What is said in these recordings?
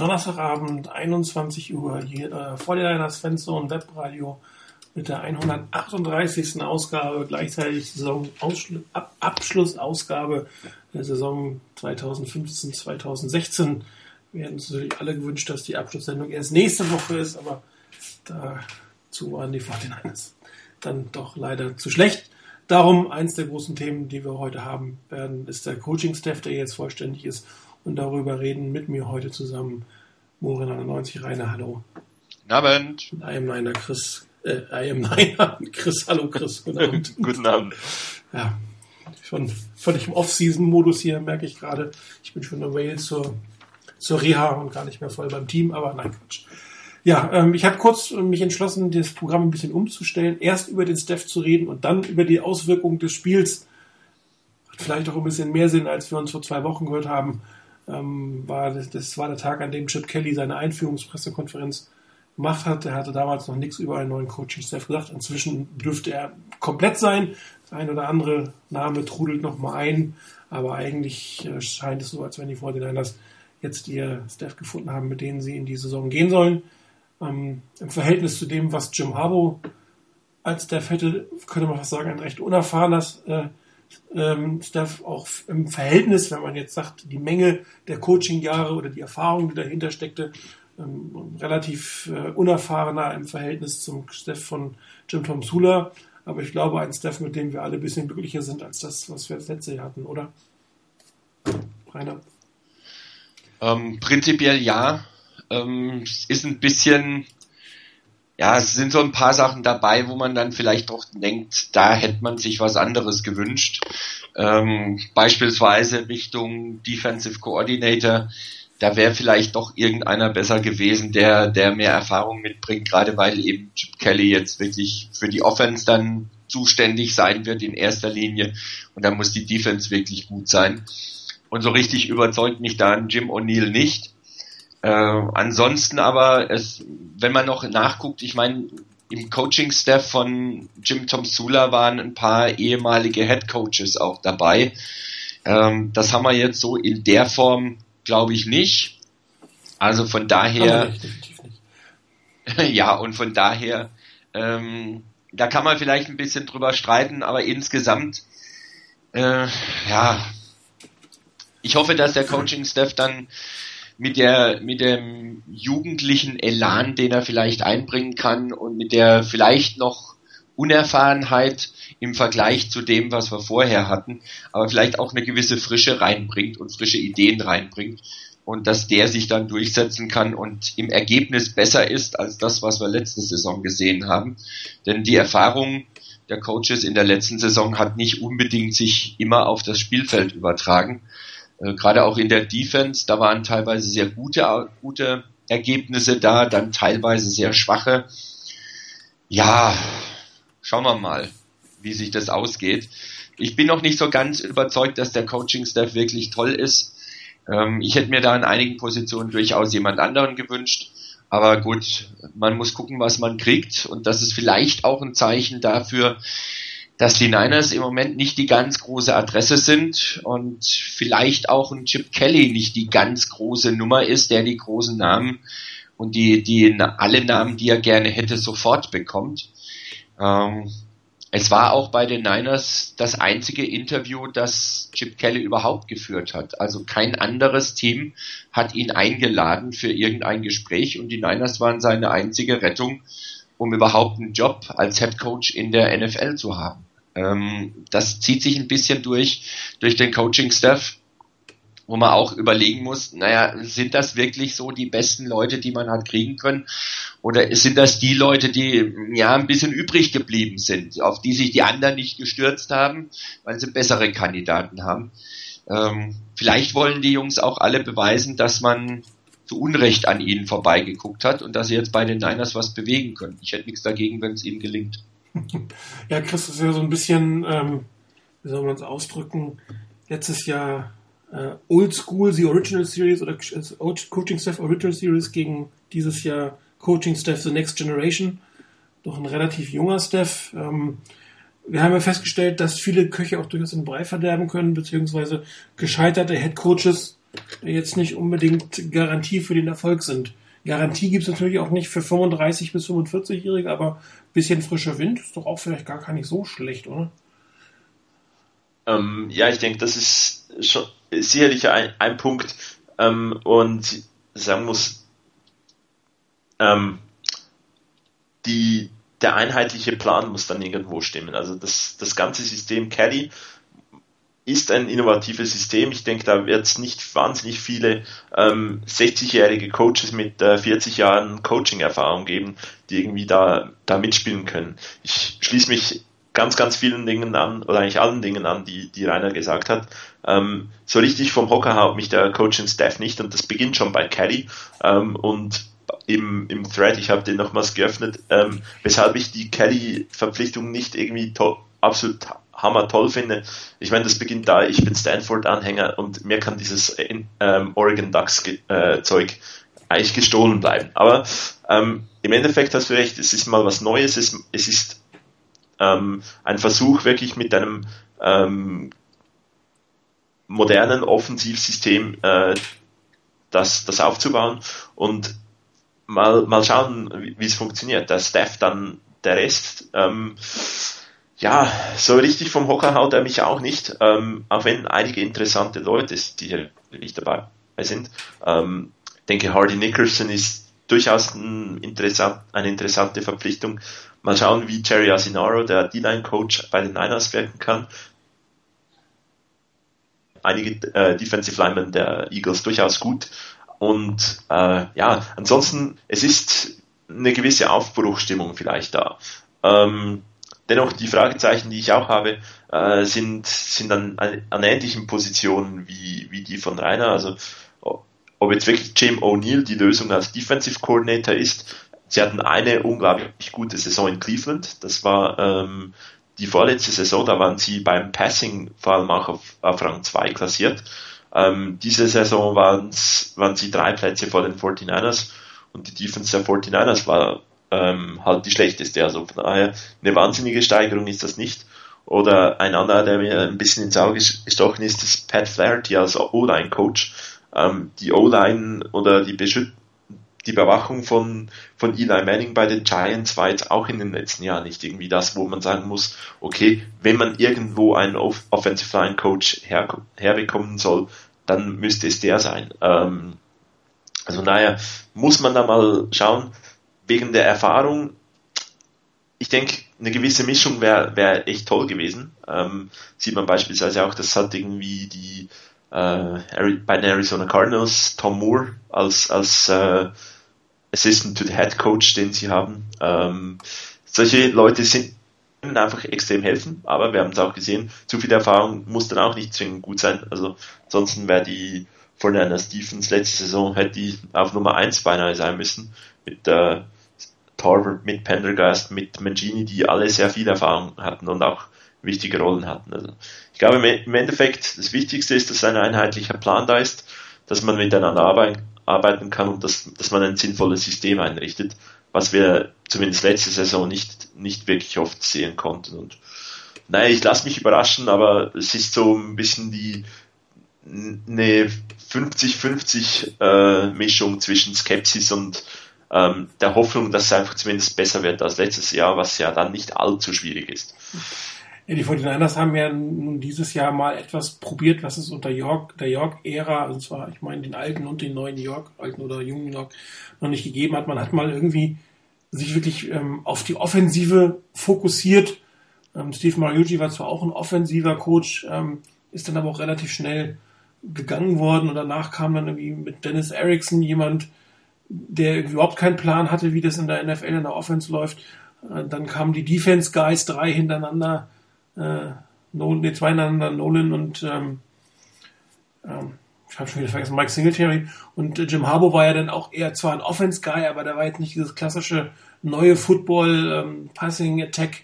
Donnerstagabend, 21 Uhr, hier äh, vor der Fanzone Webradio mit der 138. Ausgabe, gleichzeitig Saisonabschlussausgabe der Saison 2015-2016. Wir hätten uns natürlich alle gewünscht, dass die Abschlusssendung erst nächste Woche ist, aber dazu waren die 49ers dann doch leider zu schlecht. Darum eins der großen Themen, die wir heute haben werden, ist der Coaching-Staff, der jetzt vollständig ist. Und darüber reden mit mir heute zusammen Morin 91 Rainer, hallo. Guten Abend. I am Niner Chris, äh, I am Niner Chris, hallo Chris, guten Abend. guten Abend. Ja, schon völlig im Off-Season-Modus hier, merke ich gerade. Ich bin schon away zur, zur Reha und gar nicht mehr voll beim Team, aber nein, Quatsch. Ja, ähm, ich habe kurz mich entschlossen, das Programm ein bisschen umzustellen. Erst über den Staff zu reden und dann über die Auswirkungen des Spiels. Hat vielleicht auch ein bisschen mehr Sinn, als wir uns vor zwei Wochen gehört haben. Ähm, war das, das war der Tag, an dem Chip Kelly seine Einführungspressekonferenz gemacht hat. Er hatte damals noch nichts über einen neuen Coaching-Staff gesagt. Inzwischen dürfte er komplett sein. Das ein oder andere Name trudelt noch mal ein. Aber eigentlich äh, scheint es so, als wenn die 49ers jetzt ihr Staff gefunden haben, mit denen sie in die Saison gehen sollen. Ähm, Im Verhältnis zu dem, was Jim Harbaugh als Staff hätte, könnte man fast sagen, ein recht unerfahrenes äh, ähm, Staff auch im Verhältnis, wenn man jetzt sagt, die Menge der Coaching-Jahre oder die Erfahrung, die dahinter steckte, ähm, relativ äh, unerfahrener im Verhältnis zum Staff von Jim Tom Sula. Aber ich glaube, ein Staff, mit dem wir alle ein bisschen glücklicher sind als das, was wir das letzte Jahr hatten, oder? Rainer? Ähm, prinzipiell ja. Ähm, ist ein bisschen, ja, es sind so ein paar Sachen dabei, wo man dann vielleicht doch denkt, da hätte man sich was anderes gewünscht. Ähm, beispielsweise Richtung Defensive Coordinator, da wäre vielleicht doch irgendeiner besser gewesen, der, der mehr Erfahrung mitbringt, gerade weil eben Chip Kelly jetzt wirklich für die Offense dann zuständig sein wird in erster Linie und da muss die Defense wirklich gut sein. Und so richtig überzeugt mich da Jim O'Neill nicht. Äh, ansonsten aber, es, wenn man noch nachguckt, ich meine, im Coaching-Staff von Jim Tom Sula waren ein paar ehemalige Head Coaches auch dabei. Ähm, das haben wir jetzt so in der Form, glaube ich, nicht. Also von daher, ja, und von daher, ähm, da kann man vielleicht ein bisschen drüber streiten, aber insgesamt, äh, ja, ich hoffe, dass der Coaching-Staff dann mit der, mit dem jugendlichen Elan, den er vielleicht einbringen kann und mit der vielleicht noch Unerfahrenheit im Vergleich zu dem, was wir vorher hatten, aber vielleicht auch eine gewisse Frische reinbringt und frische Ideen reinbringt und dass der sich dann durchsetzen kann und im Ergebnis besser ist als das, was wir letzte Saison gesehen haben. Denn die Erfahrung der Coaches in der letzten Saison hat nicht unbedingt sich immer auf das Spielfeld übertragen. Äh, gerade auch in der Defense, da waren teilweise sehr gute, gute Ergebnisse da, dann teilweise sehr schwache. Ja, schauen wir mal, wie sich das ausgeht. Ich bin noch nicht so ganz überzeugt, dass der Coaching-Staff wirklich toll ist. Ähm, ich hätte mir da in einigen Positionen durchaus jemand anderen gewünscht. Aber gut, man muss gucken, was man kriegt. Und das ist vielleicht auch ein Zeichen dafür, dass die Niners im Moment nicht die ganz große Adresse sind und vielleicht auch ein Chip Kelly nicht die ganz große Nummer ist, der die großen Namen und die, die alle Namen, die er gerne hätte, sofort bekommt. Ähm, es war auch bei den Niners das einzige Interview, das Chip Kelly überhaupt geführt hat. Also kein anderes Team hat ihn eingeladen für irgendein Gespräch und die Niners waren seine einzige Rettung, um überhaupt einen Job als Head Coach in der NFL zu haben. Ähm, das zieht sich ein bisschen durch, durch den Coaching-Staff, wo man auch überlegen muss, naja, sind das wirklich so die besten Leute, die man hat kriegen können? Oder sind das die Leute, die ja ein bisschen übrig geblieben sind, auf die sich die anderen nicht gestürzt haben, weil sie bessere Kandidaten haben? Ähm, vielleicht wollen die Jungs auch alle beweisen, dass man zu Unrecht an ihnen vorbeigeguckt hat und dass sie jetzt bei den Niners was bewegen können. Ich hätte nichts dagegen, wenn es ihnen gelingt. Ja, Chris, ist ja so ein bisschen, ähm, wie soll man es ausdrücken, letztes Jahr äh, Old School, The Original Series oder äh, Coaching Staff Original Series gegen dieses Jahr Coaching Staff The Next Generation. Doch ein relativ junger Staff. Ähm, wir haben ja festgestellt, dass viele Köche auch durchaus den Brei verderben können, beziehungsweise gescheiterte Head Coaches jetzt nicht unbedingt Garantie für den Erfolg sind. Garantie gibt es natürlich auch nicht für 35 bis 45-Jährige, aber ein bisschen frischer Wind ist doch auch vielleicht gar, nicht so schlecht, oder? Ähm, ja, ich denke, das ist schon sicherlich ein, ein Punkt. Ähm, und sagen muss, ähm, die, der einheitliche Plan muss dann irgendwo stimmen. Also das, das ganze System Caddy ist ein innovatives System. Ich denke, da wird es nicht wahnsinnig viele ähm, 60-jährige Coaches mit äh, 40 Jahren Coaching-Erfahrung geben, die irgendwie da, da mitspielen können. Ich schließe mich ganz, ganz vielen Dingen an, oder eigentlich allen Dingen an, die, die Rainer gesagt hat. Ähm, so richtig vom Hocker haut mich der Coaching-Staff nicht und das beginnt schon bei Caddy. Ähm, und im, im Thread, ich habe den nochmals geöffnet, ähm, weshalb ich die Kelly-Verpflichtung nicht irgendwie absolut hammer toll finde. Ich meine, das beginnt da, ich bin Stanford-Anhänger und mir kann dieses äh, ähm, Oregon Ducks-Zeug äh, eigentlich gestohlen bleiben. Aber ähm, im Endeffekt hast du recht, es ist mal was Neues, es, es ist ähm, ein Versuch wirklich mit einem ähm, modernen Offensivsystem äh, das, das aufzubauen und mal, mal schauen, wie, es funktioniert. Der Staff dann der Rest. Ähm, ja, so richtig vom Hocker haut er mich auch nicht, ähm, auch wenn einige interessante Leute, die hier nicht dabei sind. Ähm, denke, Hardy Nicholson ist durchaus ein interessant, eine interessante Verpflichtung. Mal schauen, wie Jerry Asinaro, der D-Line-Coach bei den Niners, wirken kann. Einige äh, Defensive Linemen der Eagles durchaus gut. Und äh, ja, ansonsten, es ist eine gewisse Aufbruchstimmung vielleicht da. Ähm, dennoch, die Fragezeichen, die ich auch habe, äh, sind, sind an, an ähnlichen Positionen wie, wie die von Rainer. Also ob jetzt wirklich Jim O'Neill die Lösung als Defensive Coordinator ist. Sie hatten eine unglaublich gute Saison in Cleveland. Das war ähm, die vorletzte Saison, da waren sie beim Passing vor allem auch auf, auf Rang 2 klassiert. Ähm, diese Saison waren sie drei Plätze vor den 49ers und die Defense der 49ers war ähm, halt die schlechteste. Also von daher eine wahnsinnige Steigerung ist das nicht. Oder ein anderer, der mir ein bisschen ins Auge gestochen ist, ist Pat Flaherty als O-Line-Coach. Ähm, die O-Line oder die, Beschüt die Bewachung von, von Eli Manning bei den Giants war jetzt auch in den letzten Jahren nicht irgendwie das, wo man sagen muss, okay, wenn man irgendwo einen Offensive Line Coach her, herbekommen soll, dann müsste es der sein. Ähm, also naja, muss man da mal schauen, wegen der Erfahrung, ich denke, eine gewisse Mischung wäre wär echt toll gewesen. Ähm, sieht man beispielsweise auch, das hat irgendwie die äh, bei den Arizona Cardinals Tom Moore als, als äh, Assistant to the Head Coach, den sie haben. Ähm, solche Leute sind einfach extrem helfen, aber wir haben es auch gesehen, zu viel Erfahrung muss dann auch nicht zwingend gut sein. Also ansonsten wäre die von einer Stephens letzte Saison hätte die auf Nummer 1 beinahe sein müssen. Mit äh, Torvald, mit Pendergast, mit Mangini, die alle sehr viel Erfahrung hatten und auch wichtige Rollen hatten. Also ich glaube im Endeffekt das Wichtigste ist, dass ein einheitlicher Plan da ist, dass man miteinander arbeiten, arbeiten kann und dass, dass man ein sinnvolles System einrichtet, was wir zumindest letzte Saison nicht, nicht wirklich oft sehen konnten. Und naja, ich lasse mich überraschen, aber es ist so ein bisschen die eine 50-50 äh, Mischung zwischen Skepsis und ähm, der Hoffnung, dass es einfach zumindest besser wird als letztes Jahr, was ja dann nicht allzu schwierig ist. Ja, die 49ers haben ja nun dieses Jahr mal etwas probiert, was es unter York, der York-Ära, und zwar, ich meine, den alten und den neuen York, alten oder jungen York, noch nicht gegeben hat. Man hat mal irgendwie sich wirklich ähm, auf die Offensive fokussiert. Ähm, Steve Mariucci war zwar auch ein offensiver Coach, ähm, ist dann aber auch relativ schnell gegangen worden und danach kam dann irgendwie mit Dennis Erickson jemand, der überhaupt keinen Plan hatte, wie das in der NFL in der Offense läuft. Äh, dann kamen die Defense Guys drei hintereinander äh, Nolan, nee, zwei hintereinander, Nolan und ähm, ähm, ich habe schon wieder vergessen, Mike Singletary. Und äh, Jim Harbour war ja dann auch eher zwar ein Offense-Guy, aber der war jetzt nicht dieses klassische neue Football, ähm, Passing, Attack,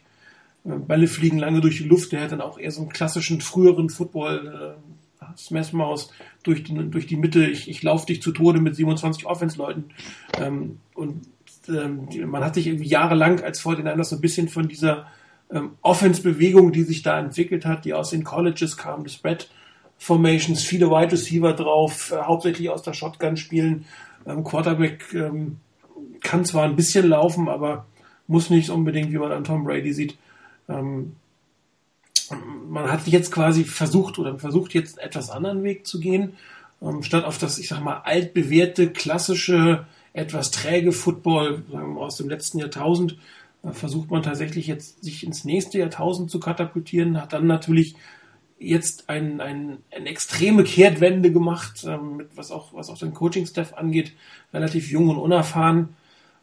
äh, Bälle fliegen lange durch die Luft, der hat dann auch eher so einen klassischen früheren Football, äh, Smash Maus durch die, durch die Mitte, ich, ich laufe dich zu Tode mit 27 Offense-Leuten ähm, und ähm, man hat sich irgendwie jahrelang als Fortinanders so ein bisschen von dieser ähm, Offense-Bewegung, die sich da entwickelt hat, die aus den Colleges kam, das Spread Formations, viele Wide Receiver drauf, äh, hauptsächlich aus der Shotgun spielen. Ähm, Quarterback ähm, kann zwar ein bisschen laufen, aber muss nicht unbedingt, wie man an Tom Brady sieht. Ähm, man hat jetzt quasi versucht oder versucht jetzt einen etwas anderen Weg zu gehen, ähm, statt auf das, ich sag mal, altbewährte, klassische, etwas träge Football wir, aus dem letzten Jahrtausend, äh, versucht man tatsächlich jetzt sich ins nächste Jahrtausend zu katapultieren, hat dann natürlich jetzt ein, ein, eine extreme Kehrtwende gemacht, ähm, mit was auch, was auch den Coaching-Staff angeht, relativ jung und unerfahren.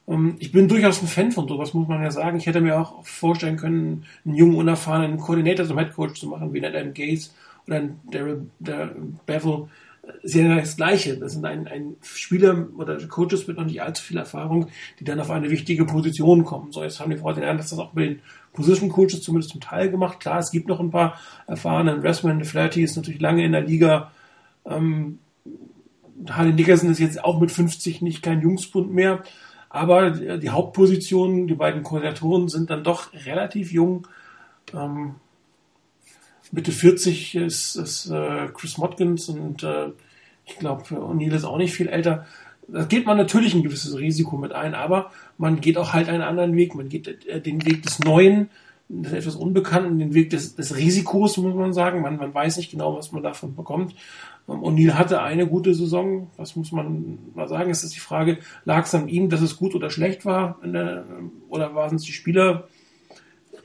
Ähm, ich bin durchaus ein Fan von sowas, muss man ja sagen. Ich hätte mir auch vorstellen können, einen jungen, unerfahrenen Koordinator zum Headcoach zu machen, wie ein Adam Gates oder ein Daryl, Bevel. Ist ja das Gleiche. Das sind ein, ein Spieler oder Coaches mit noch nicht allzu viel Erfahrung, die dann auf eine wichtige Position kommen. So, jetzt haben die Freude den dass das auch bei den Position Coaches zumindest zum Teil gemacht. Klar, es gibt noch ein paar erfahrene. Westman Flaherty ist natürlich lange in der Liga. Ähm, Harley Nickerson ist jetzt auch mit 50 nicht kein Jungspund mehr. Aber die Hauptpositionen, die beiden Koordinatoren sind dann doch relativ jung. Ähm, Mitte 40 ist, ist äh, Chris Motkins und äh, ich glaube, O'Neill ist auch nicht viel älter. Da geht man natürlich ein gewisses Risiko mit ein, aber man geht auch halt einen anderen Weg. Man geht äh, den Weg des Neuen, des etwas Unbekannten, den Weg des, des Risikos, muss man sagen. Man, man weiß nicht genau, was man davon bekommt. Ähm, O'Neill hatte eine gute Saison. Was muss man mal sagen? Es ist die Frage, lag es an ihm, dass es gut oder schlecht war? Der, oder waren es die Spieler?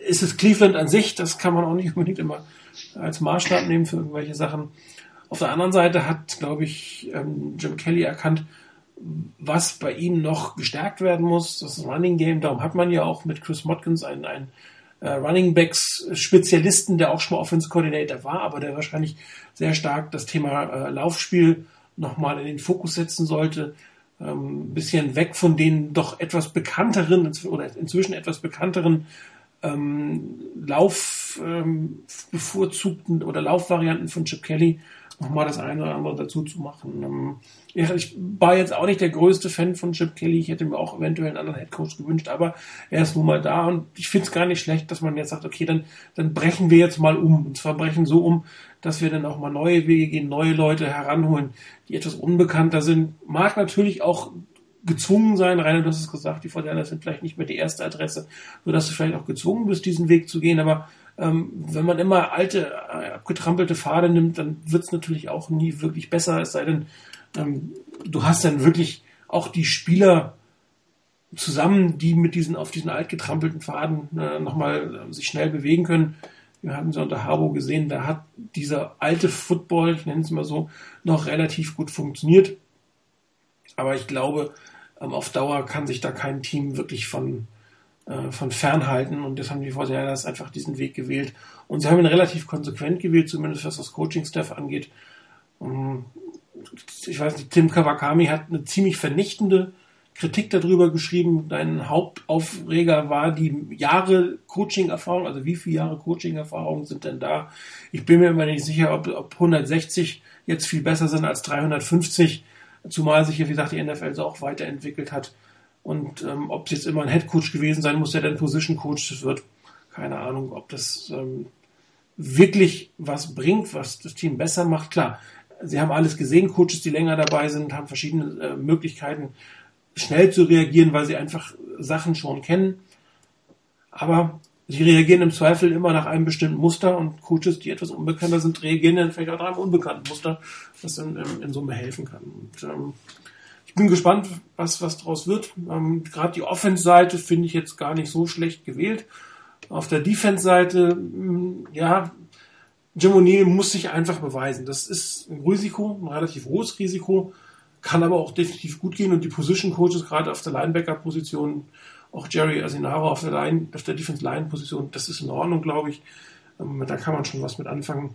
Ist es Cleveland an sich? Das kann man auch nicht unbedingt immer als Maßstab nehmen für irgendwelche Sachen. Auf der anderen Seite hat, glaube ich, ähm, Jim Kelly erkannt, was bei ihm noch gestärkt werden muss, das Running Game. Darum hat man ja auch mit Chris Motkins einen, einen äh, Running Backs Spezialisten, der auch schon mal Offense Coordinator war, aber der wahrscheinlich sehr stark das Thema äh, Laufspiel nochmal in den Fokus setzen sollte. Ähm, bisschen weg von den doch etwas bekannteren oder inzwischen etwas bekannteren ähm, Lauf ähm, oder Laufvarianten von Chip Kelly nochmal das eine oder andere dazu zu machen. Ähm, ich war jetzt auch nicht der größte Fan von Chip Kelly. Ich hätte mir auch eventuell einen anderen Headcoach gewünscht, aber er ist nun mal da und ich finde es gar nicht schlecht, dass man jetzt sagt, okay, dann, dann brechen wir jetzt mal um. Und zwar brechen so um, dass wir dann auch mal neue Wege gehen, neue Leute heranholen, die etwas unbekannter sind. Mag natürlich auch gezwungen sein, Rainer, du hast es gesagt, die Vorteile sind vielleicht nicht mehr die erste Adresse, sodass du vielleicht auch gezwungen bist, diesen Weg zu gehen, aber ähm, wenn man immer alte, äh, abgetrampelte Pfade nimmt, dann wird es natürlich auch nie wirklich besser, es sei denn, ähm, du hast dann wirklich auch die Spieler zusammen, die mit diesen auf diesen altgetrampelten Pfaden äh, nochmal äh, sich schnell bewegen können. Wir haben sie unter Harbo gesehen, da hat dieser alte Football, ich nenne es mal so, noch relativ gut funktioniert. Aber ich glaube, ähm, auf Dauer kann sich da kein Team wirklich von, äh, von fernhalten und das haben die Fortinanders einfach diesen Weg gewählt. Und sie haben ihn relativ konsequent gewählt, zumindest was das Coaching-Staff angeht. Ähm, ich weiß nicht, Tim Kawakami hat eine ziemlich vernichtende Kritik darüber geschrieben. Dein Hauptaufreger war die Jahre Coaching-Erfahrung, also wie viele Jahre Coaching-Erfahrung sind denn da? Ich bin mir immer nicht sicher, ob, ob 160 jetzt viel besser sind als 350, zumal sich, wie gesagt, die NFL so auch weiterentwickelt hat. Und ähm, ob es jetzt immer ein Headcoach gewesen sein muss, der dann Position Coach wird, keine Ahnung, ob das ähm, wirklich was bringt, was das Team besser macht. Klar, sie haben alles gesehen, Coaches, die länger dabei sind, haben verschiedene äh, Möglichkeiten, schnell zu reagieren, weil sie einfach Sachen schon kennen. Aber sie reagieren im Zweifel immer nach einem bestimmten Muster und Coaches, die etwas unbekannter sind, reagieren dann vielleicht auch nach einem unbekannten Muster, was dann in, in Summe helfen kann. Und, ähm, ich bin gespannt, was, was daraus wird. Ähm, Gerade die Offense-Seite finde ich jetzt gar nicht so schlecht gewählt. Auf der Defense-Seite, mm, ja, Jim O'Neill muss sich einfach beweisen. Das ist ein Risiko, ein relativ hohes Risiko, kann aber auch definitiv gut gehen und die Position Coaches gerade auf der Linebacker-Position, auch Jerry Asinaro auf der Line, auf der Defense Line Position, das ist in Ordnung, glaube ich. Ähm, da kann man schon was mit anfangen.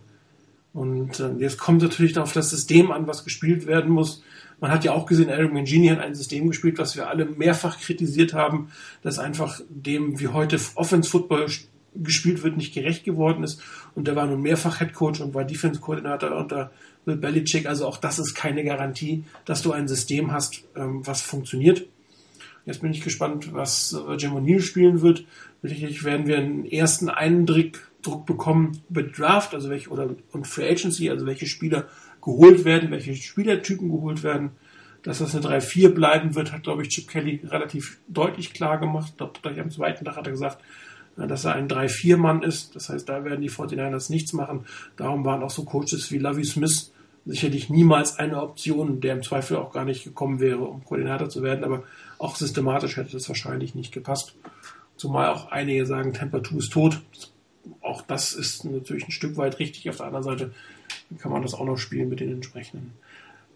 Und äh, jetzt kommt natürlich auf das System an, was gespielt werden muss. Man hat ja auch gesehen, Eric Mangini hat ein System gespielt, was wir alle mehrfach kritisiert haben, das einfach dem, wie heute Offense Football gespielt wird, nicht gerecht geworden ist. Und der war nun mehrfach Head Coach und war Defense-Koordinator unter Bill Belichick. Also auch das ist keine Garantie, dass du ein System hast, ähm, was funktioniert. Jetzt bin ich gespannt, was äh, Jim O'Neill spielen wird. Sicherlich werden wir einen ersten Eindruck Druck bekommen über Draft, also welche, oder und Free Agency, also welche Spieler geholt werden, welche Spielertypen geholt werden. Dass das eine 3-4 bleiben wird, hat, glaube ich, Chip Kelly relativ deutlich klar gemacht. Ich glaube, gleich am zweiten Tag hat er gesagt, äh, dass er ein 3-4-Mann ist. Das heißt, da werden die 49ers nichts machen. Darum waren auch so Coaches wie Lovie Smith sicherlich niemals eine Option, der im Zweifel auch gar nicht gekommen wäre, um Koordinator zu werden, aber auch systematisch hätte das wahrscheinlich nicht gepasst. Zumal auch einige sagen, Temper 2 ist tot. Auch das ist natürlich ein Stück weit richtig. Auf der anderen Seite kann man das auch noch spielen mit den entsprechenden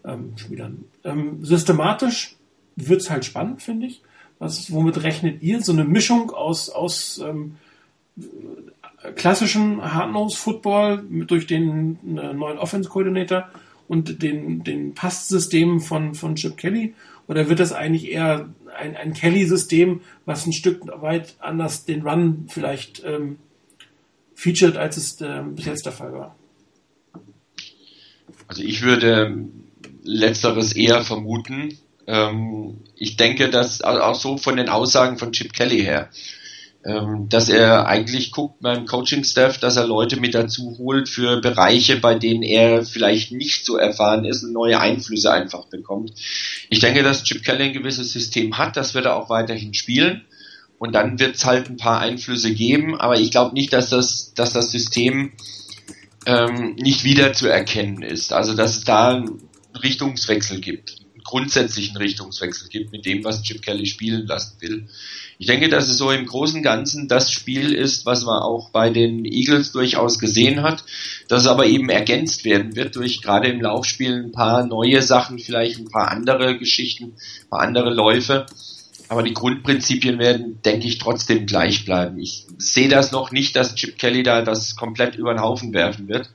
ähm, Spielern. Ähm, systematisch wird es halt spannend, finde ich. Was, womit rechnet ihr? So eine Mischung aus, aus ähm, klassischen Hardnose-Football durch den äh, neuen Offense-Coordinator und den, den Passsystemen von, von Chip Kelly? Oder wird das eigentlich eher ein, ein Kelly-System, was ein Stück weit anders den Run vielleicht ähm, featured, als es äh, bis jetzt der Fall war? Also ich würde letzteres eher vermuten. Ähm, ich denke, dass auch so von den Aussagen von Chip Kelly her, ähm, dass er eigentlich guckt beim Coaching-Staff, dass er Leute mit dazu holt für Bereiche, bei denen er vielleicht nicht so erfahren ist und neue Einflüsse einfach bekommt. Ich denke, dass Chip Kelly ein gewisses System hat, das wird er auch weiterhin spielen. Und dann wird es halt ein paar Einflüsse geben, aber ich glaube nicht, dass das, dass das System ähm, nicht wieder zu erkennen ist. Also dass es da einen Richtungswechsel gibt, grundsätzlichen Richtungswechsel gibt mit dem, was Chip Kelly spielen lassen will. Ich denke, dass es so im Großen und Ganzen das Spiel ist, was man auch bei den Eagles durchaus gesehen hat, dass es aber eben ergänzt werden wird durch gerade im Laufspiel ein paar neue Sachen, vielleicht ein paar andere Geschichten, ein paar andere Läufe. Aber die Grundprinzipien werden, denke ich, trotzdem gleich bleiben. Ich sehe das noch nicht, dass Chip Kelly da das komplett über den Haufen werfen wird,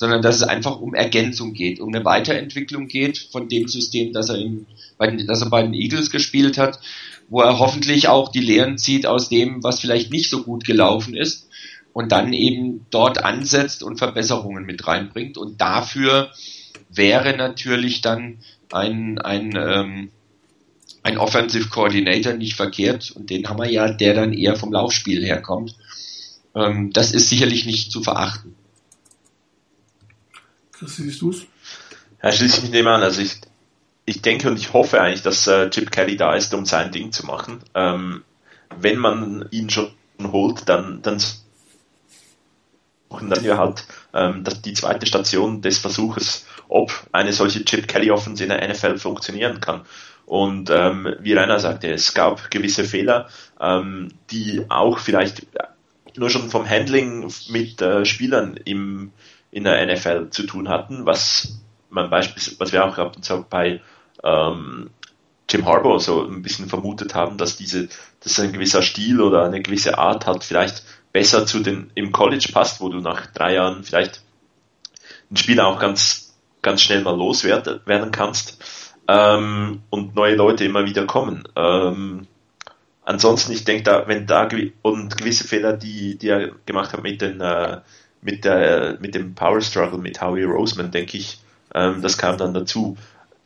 sondern dass es einfach um Ergänzung geht, um eine Weiterentwicklung geht von dem System, das er, in, bei das er bei den Eagles gespielt hat wo er hoffentlich auch die Lehren zieht aus dem, was vielleicht nicht so gut gelaufen ist und dann eben dort ansetzt und Verbesserungen mit reinbringt. Und dafür wäre natürlich dann ein, ein, ähm, ein Offensive Coordinator nicht verkehrt und den haben wir ja, der dann eher vom Laufspiel herkommt. Ähm, das ist sicherlich nicht zu verachten. Chris, siehst du es? Ja, schließe ich mich dem an. Also ich ich denke und ich hoffe eigentlich, dass äh, Chip Kelly da ist, um sein Ding zu machen. Ähm, wenn man ihn schon holt, dann, dann suchen wir halt ähm, dass die zweite Station des Versuches, ob eine solche Chip Kelly Offense in der NFL funktionieren kann. Und ähm, wie Rainer sagte, es gab gewisse Fehler, ähm, die auch vielleicht nur schon vom Handling mit äh, Spielern im, in der NFL zu tun hatten, was man beispielsweise, was wir auch ab und zu bei ähm, Jim Harbour so ein bisschen vermutet haben, dass diese, dass ein gewisser Stil oder eine gewisse Art hat, vielleicht besser zu den im College passt, wo du nach drei Jahren vielleicht ein Spieler auch ganz, ganz schnell mal loswerden werden kannst ähm, und neue Leute immer wieder kommen. Ähm, ansonsten, ich denke, da, wenn da und gewisse Fehler, die, die er gemacht hat mit den äh, mit der mit dem Power Struggle mit Howie Roseman, denke ich, ähm, das kam dann dazu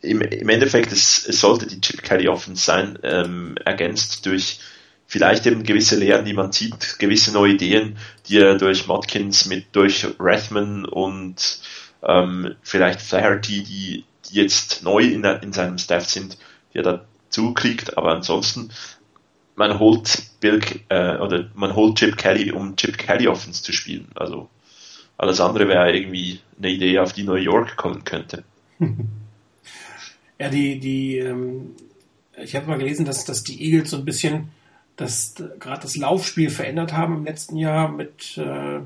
im, im Endeffekt, es, es sollte die Chip Kelly Offense sein, ähm, ergänzt durch vielleicht eben gewisse Lehren, die man zieht, gewisse neue Ideen, die er durch Modkins mit, durch Rathman und ähm, vielleicht Flaherty, die, die jetzt neu in, der, in seinem Staff sind, die er dazu kriegt, aber ansonsten, man holt Bill, äh, oder man holt Chip Kelly, um Chip Kelly Offense zu spielen. Also alles andere wäre irgendwie eine Idee, auf die New York kommen könnte. Ja, die, die, ähm, ich habe mal gelesen, dass, dass die Eagles so ein bisschen das gerade das Laufspiel verändert haben im letzten Jahr mit, äh,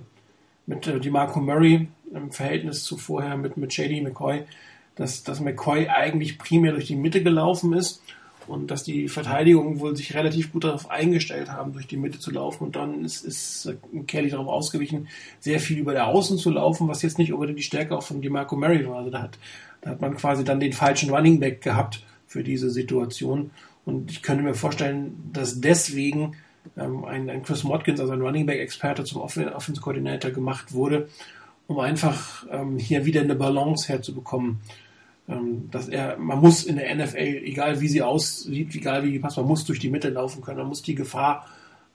mit äh, DeMarco Murray im Verhältnis zu vorher mit, mit JD McCoy, dass, dass McCoy eigentlich primär durch die Mitte gelaufen ist und dass die Verteidigung wohl sich relativ gut darauf eingestellt haben, durch die Mitte zu laufen und dann ist, ist Kelly darauf ausgewichen, sehr viel über der Außen zu laufen, was jetzt nicht unbedingt die Stärke auch von DeMarco Murray war. Also da hat da hat man quasi dann den falschen Running Back gehabt für diese Situation. Und ich könnte mir vorstellen, dass deswegen ähm, ein, ein Chris Watkins, also ein Running Back Experte zum Offense Coordinator gemacht wurde, um einfach ähm, hier wieder eine Balance herzubekommen. Ähm, dass er, man muss in der NFL, egal wie sie aussieht, egal wie die passt, man muss durch die Mitte laufen können, man muss die Gefahr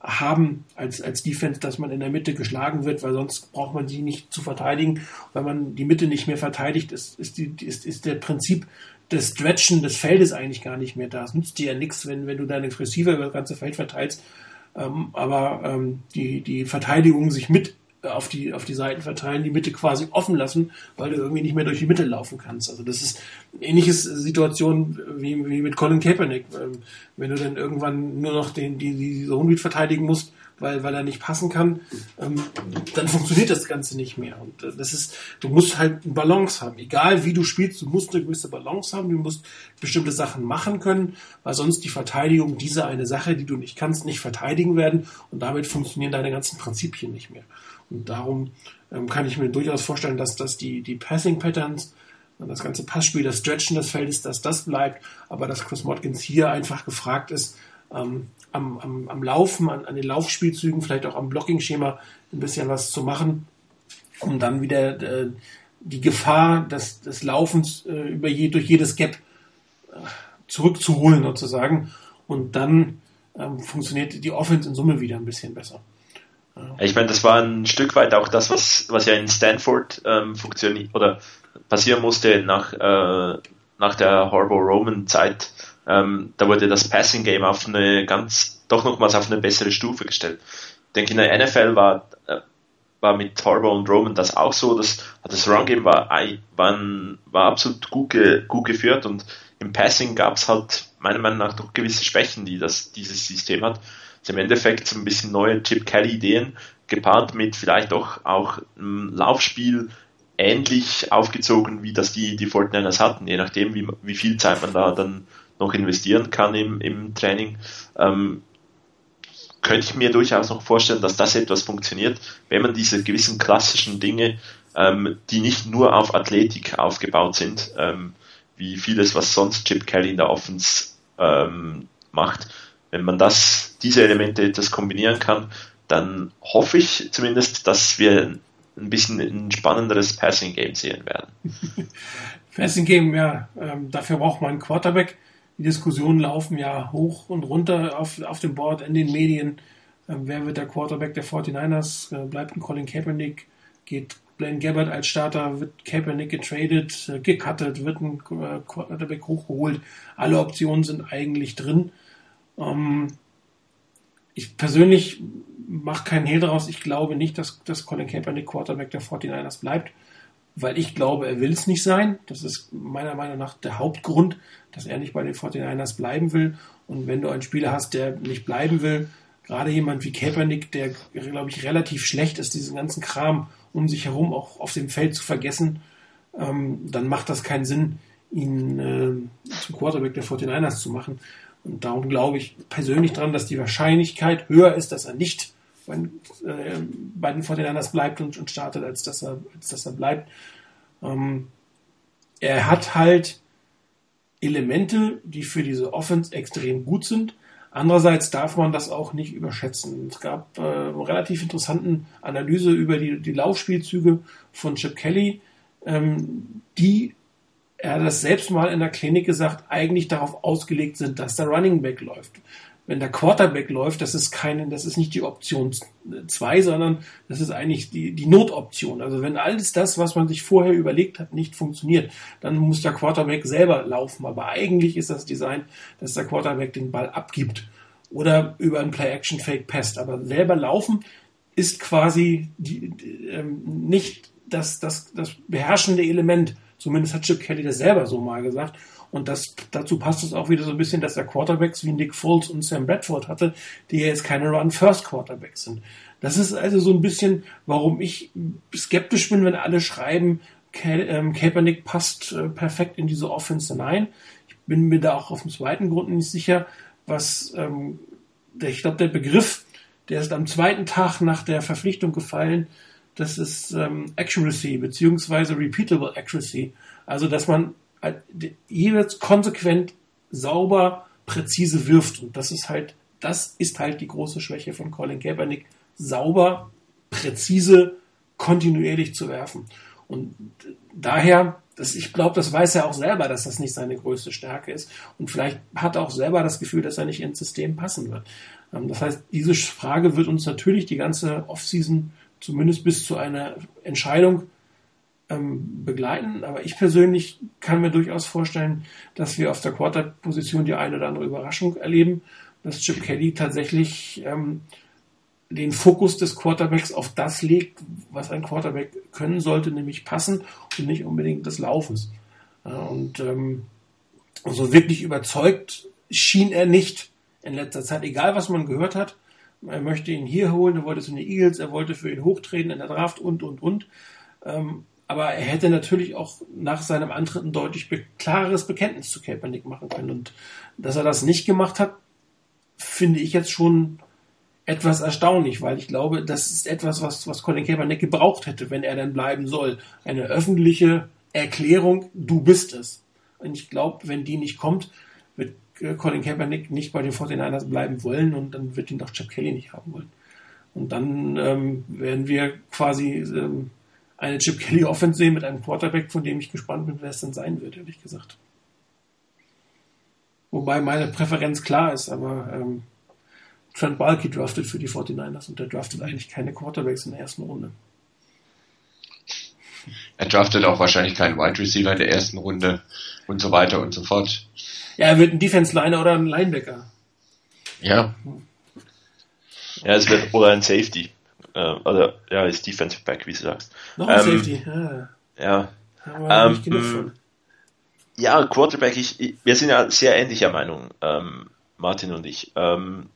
haben als, als Defense, dass man in der Mitte geschlagen wird, weil sonst braucht man sie nicht zu verteidigen. Wenn man die Mitte nicht mehr verteidigt, ist, ist, die, ist, ist der Prinzip des Stretchen des Feldes eigentlich gar nicht mehr da. Es nützt dir ja nichts, wenn, wenn du deine Receiver über das ganze Feld verteilst, ähm, aber ähm, die, die Verteidigung sich mit auf die, auf die Seiten verteilen, die Mitte quasi offen lassen, weil du irgendwie nicht mehr durch die Mitte laufen kannst. Also das ist eine ähnliche Situation wie, wie mit Colin Kaepernick. Ähm, wenn du dann irgendwann nur noch den, die, die, Hundwit verteidigen musst, weil, weil er nicht passen kann, ähm, dann funktioniert das Ganze nicht mehr. Und äh, das ist, du musst halt eine Balance haben. Egal wie du spielst, du musst eine gewisse Balance haben, du musst bestimmte Sachen machen können, weil sonst die Verteidigung diese eine Sache, die du nicht kannst, nicht verteidigen werden und damit funktionieren deine ganzen Prinzipien nicht mehr. Und darum ähm, kann ich mir durchaus vorstellen, dass, dass die, die Passing Patterns, das ganze Passspiel, das Stretchen des Feldes, dass das bleibt, aber dass Chris Modkins hier einfach gefragt ist, ähm, am, am, am Laufen, an, an den Laufspielzügen, vielleicht auch am Blocking-Schema ein bisschen was zu machen, um dann wieder äh, die Gefahr des, des Laufens äh, über je, durch jedes Gap äh, zurückzuholen sozusagen. Und dann ähm, funktioniert die Offense in Summe wieder ein bisschen besser. Ich meine, das war ein Stück weit auch das, was, was ja in Stanford ähm, funktioniert oder passieren musste nach, äh, nach der Harbour-Roman-Zeit. Ähm, da wurde das Passing Game auf eine ganz, doch nochmals auf eine bessere Stufe gestellt. Ich denke, in der NFL war, äh, war mit Harbour und Roman das auch so, das Run Game war, war, war absolut gut, ge, gut geführt und im Passing gab es halt meiner Meinung nach doch gewisse Schwächen, die das, dieses System hat im Endeffekt so ein bisschen neue Chip Kelly-Ideen, gepaart mit vielleicht auch, auch Laufspiel ähnlich aufgezogen, wie das die, die Fortinanders hatten, je nachdem, wie, wie viel Zeit man da dann noch investieren kann im, im Training. Ähm, könnte ich mir durchaus noch vorstellen, dass das etwas funktioniert, wenn man diese gewissen klassischen Dinge, ähm, die nicht nur auf Athletik aufgebaut sind, ähm, wie vieles, was sonst Chip Kelly in der Offense ähm, macht, wenn man das, diese Elemente etwas kombinieren kann, dann hoffe ich zumindest, dass wir ein bisschen ein spannenderes Passing Game sehen werden. Passing Game, ja, ähm, dafür braucht man einen Quarterback. Die Diskussionen laufen ja hoch und runter auf, auf dem Board in den Medien. Ähm, wer wird der Quarterback der 49ers? Äh, bleibt ein Colin Kaepernick? Geht Blaine Gabbard als Starter? Wird Kaepernick getradet, äh, gecuttet? Wird ein äh, Quarterback hochgeholt? Alle Optionen sind eigentlich drin. Ähm, ich persönlich mache keinen Hehl daraus. Ich glaube nicht, dass, dass Colin Kaepernick Quarterback der 49ers bleibt, weil ich glaube, er will es nicht sein. Das ist meiner Meinung nach der Hauptgrund, dass er nicht bei den 49ers bleiben will. Und wenn du einen Spieler hast, der nicht bleiben will, gerade jemand wie Kaepernick, der, glaube ich, relativ schlecht ist, diesen ganzen Kram um sich herum auch auf dem Feld zu vergessen, ähm, dann macht das keinen Sinn, ihn äh, zum Quarterback der 49ers zu machen. Und darum glaube ich persönlich dran, dass die Wahrscheinlichkeit höher ist, dass er nicht bei, äh, bei den 49 bleibt und, und, startet, als dass er, als dass er bleibt. Ähm, er hat halt Elemente, die für diese Offense extrem gut sind. Andererseits darf man das auch nicht überschätzen. Es gab äh, eine relativ interessanten Analyse über die, die Laufspielzüge von Chip Kelly, ähm, die er hat das selbst mal in der Klinik gesagt, eigentlich darauf ausgelegt sind, dass der Running Back läuft. Wenn der Quarterback läuft, das ist keine, das ist nicht die Option 2, sondern das ist eigentlich die, die Notoption. Also wenn alles das, was man sich vorher überlegt hat, nicht funktioniert, dann muss der Quarterback selber laufen. Aber eigentlich ist das Design, dass der Quarterback den Ball abgibt oder über ein Play-Action-Fake passt. Aber selber laufen ist quasi die, die, ähm, nicht das, das, das beherrschende Element Zumindest hat Chip Kelly das selber so mal gesagt. Und das, dazu passt es auch wieder so ein bisschen, dass er Quarterbacks wie Nick Foles und Sam Bradford hatte, die ja jetzt keine Run-First-Quarterbacks sind. Das ist also so ein bisschen, warum ich skeptisch bin, wenn alle schreiben, ähm, Kaepernick passt äh, perfekt in diese Offense hinein. Ich bin mir da auch auf dem zweiten Grund nicht sicher, was, ähm, der, ich glaube, der Begriff, der ist am zweiten Tag nach der Verpflichtung gefallen, das ist ähm, Accuracy beziehungsweise Repeatable Accuracy. Also dass man halt jeweils konsequent, sauber, präzise wirft. Und das ist halt, das ist halt die große Schwäche von Colin Kaepernick. Sauber, präzise, kontinuierlich zu werfen. Und daher, das, ich glaube, das weiß er auch selber, dass das nicht seine größte Stärke ist. Und vielleicht hat er auch selber das Gefühl, dass er nicht ins System passen wird. Ähm, das heißt, diese Frage wird uns natürlich die ganze Offseason zumindest bis zu einer Entscheidung ähm, begleiten. Aber ich persönlich kann mir durchaus vorstellen, dass wir auf der Quarter-Position die eine oder andere Überraschung erleben, dass Chip Kelly tatsächlich ähm, den Fokus des Quarterbacks auf das legt, was ein Quarterback können sollte, nämlich passen und nicht unbedingt des Laufens. Ja, und ähm, so wirklich überzeugt schien er nicht in letzter Zeit, egal was man gehört hat. Er möchte ihn hier holen, er wollte zu den Eagles, er wollte für ihn hochtreten in der Draft und, und, und. Ähm, aber er hätte natürlich auch nach seinem Antritt ein deutlich be klareres Bekenntnis zu Kaepernick machen können. Und dass er das nicht gemacht hat, finde ich jetzt schon etwas erstaunlich, weil ich glaube, das ist etwas, was, was Colin Kaepernick gebraucht hätte, wenn er denn bleiben soll. Eine öffentliche Erklärung, du bist es. Und ich glaube, wenn die nicht kommt, Colin Kaepernick nicht bei den 49ers bleiben wollen und dann wird ihn doch Chip Kelly nicht haben wollen. Und dann ähm, werden wir quasi ähm, eine Chip Kelly Offense sehen mit einem Quarterback, von dem ich gespannt bin, wer es denn sein wird, ehrlich gesagt. Wobei meine Präferenz klar ist, aber ähm, Trent Balky draftet für die 49ers und der draftet eigentlich keine Quarterbacks in der ersten Runde. Er draftet auch wahrscheinlich keinen Wide Receiver in der ersten Runde und so weiter und so fort. Ja, er wird ein Defense-Liner oder ein Linebacker. Ja. Ja, es wird oder ein Safety. Äh, oder ja, ist Defensive Back, wie du sagst. Noch ein ähm, Safety. Ah. Ja. Ähm, ja, Quarterback, ich, ich, wir sind ja sehr ähnlicher Meinung, ähm, Martin und ich. Ähm,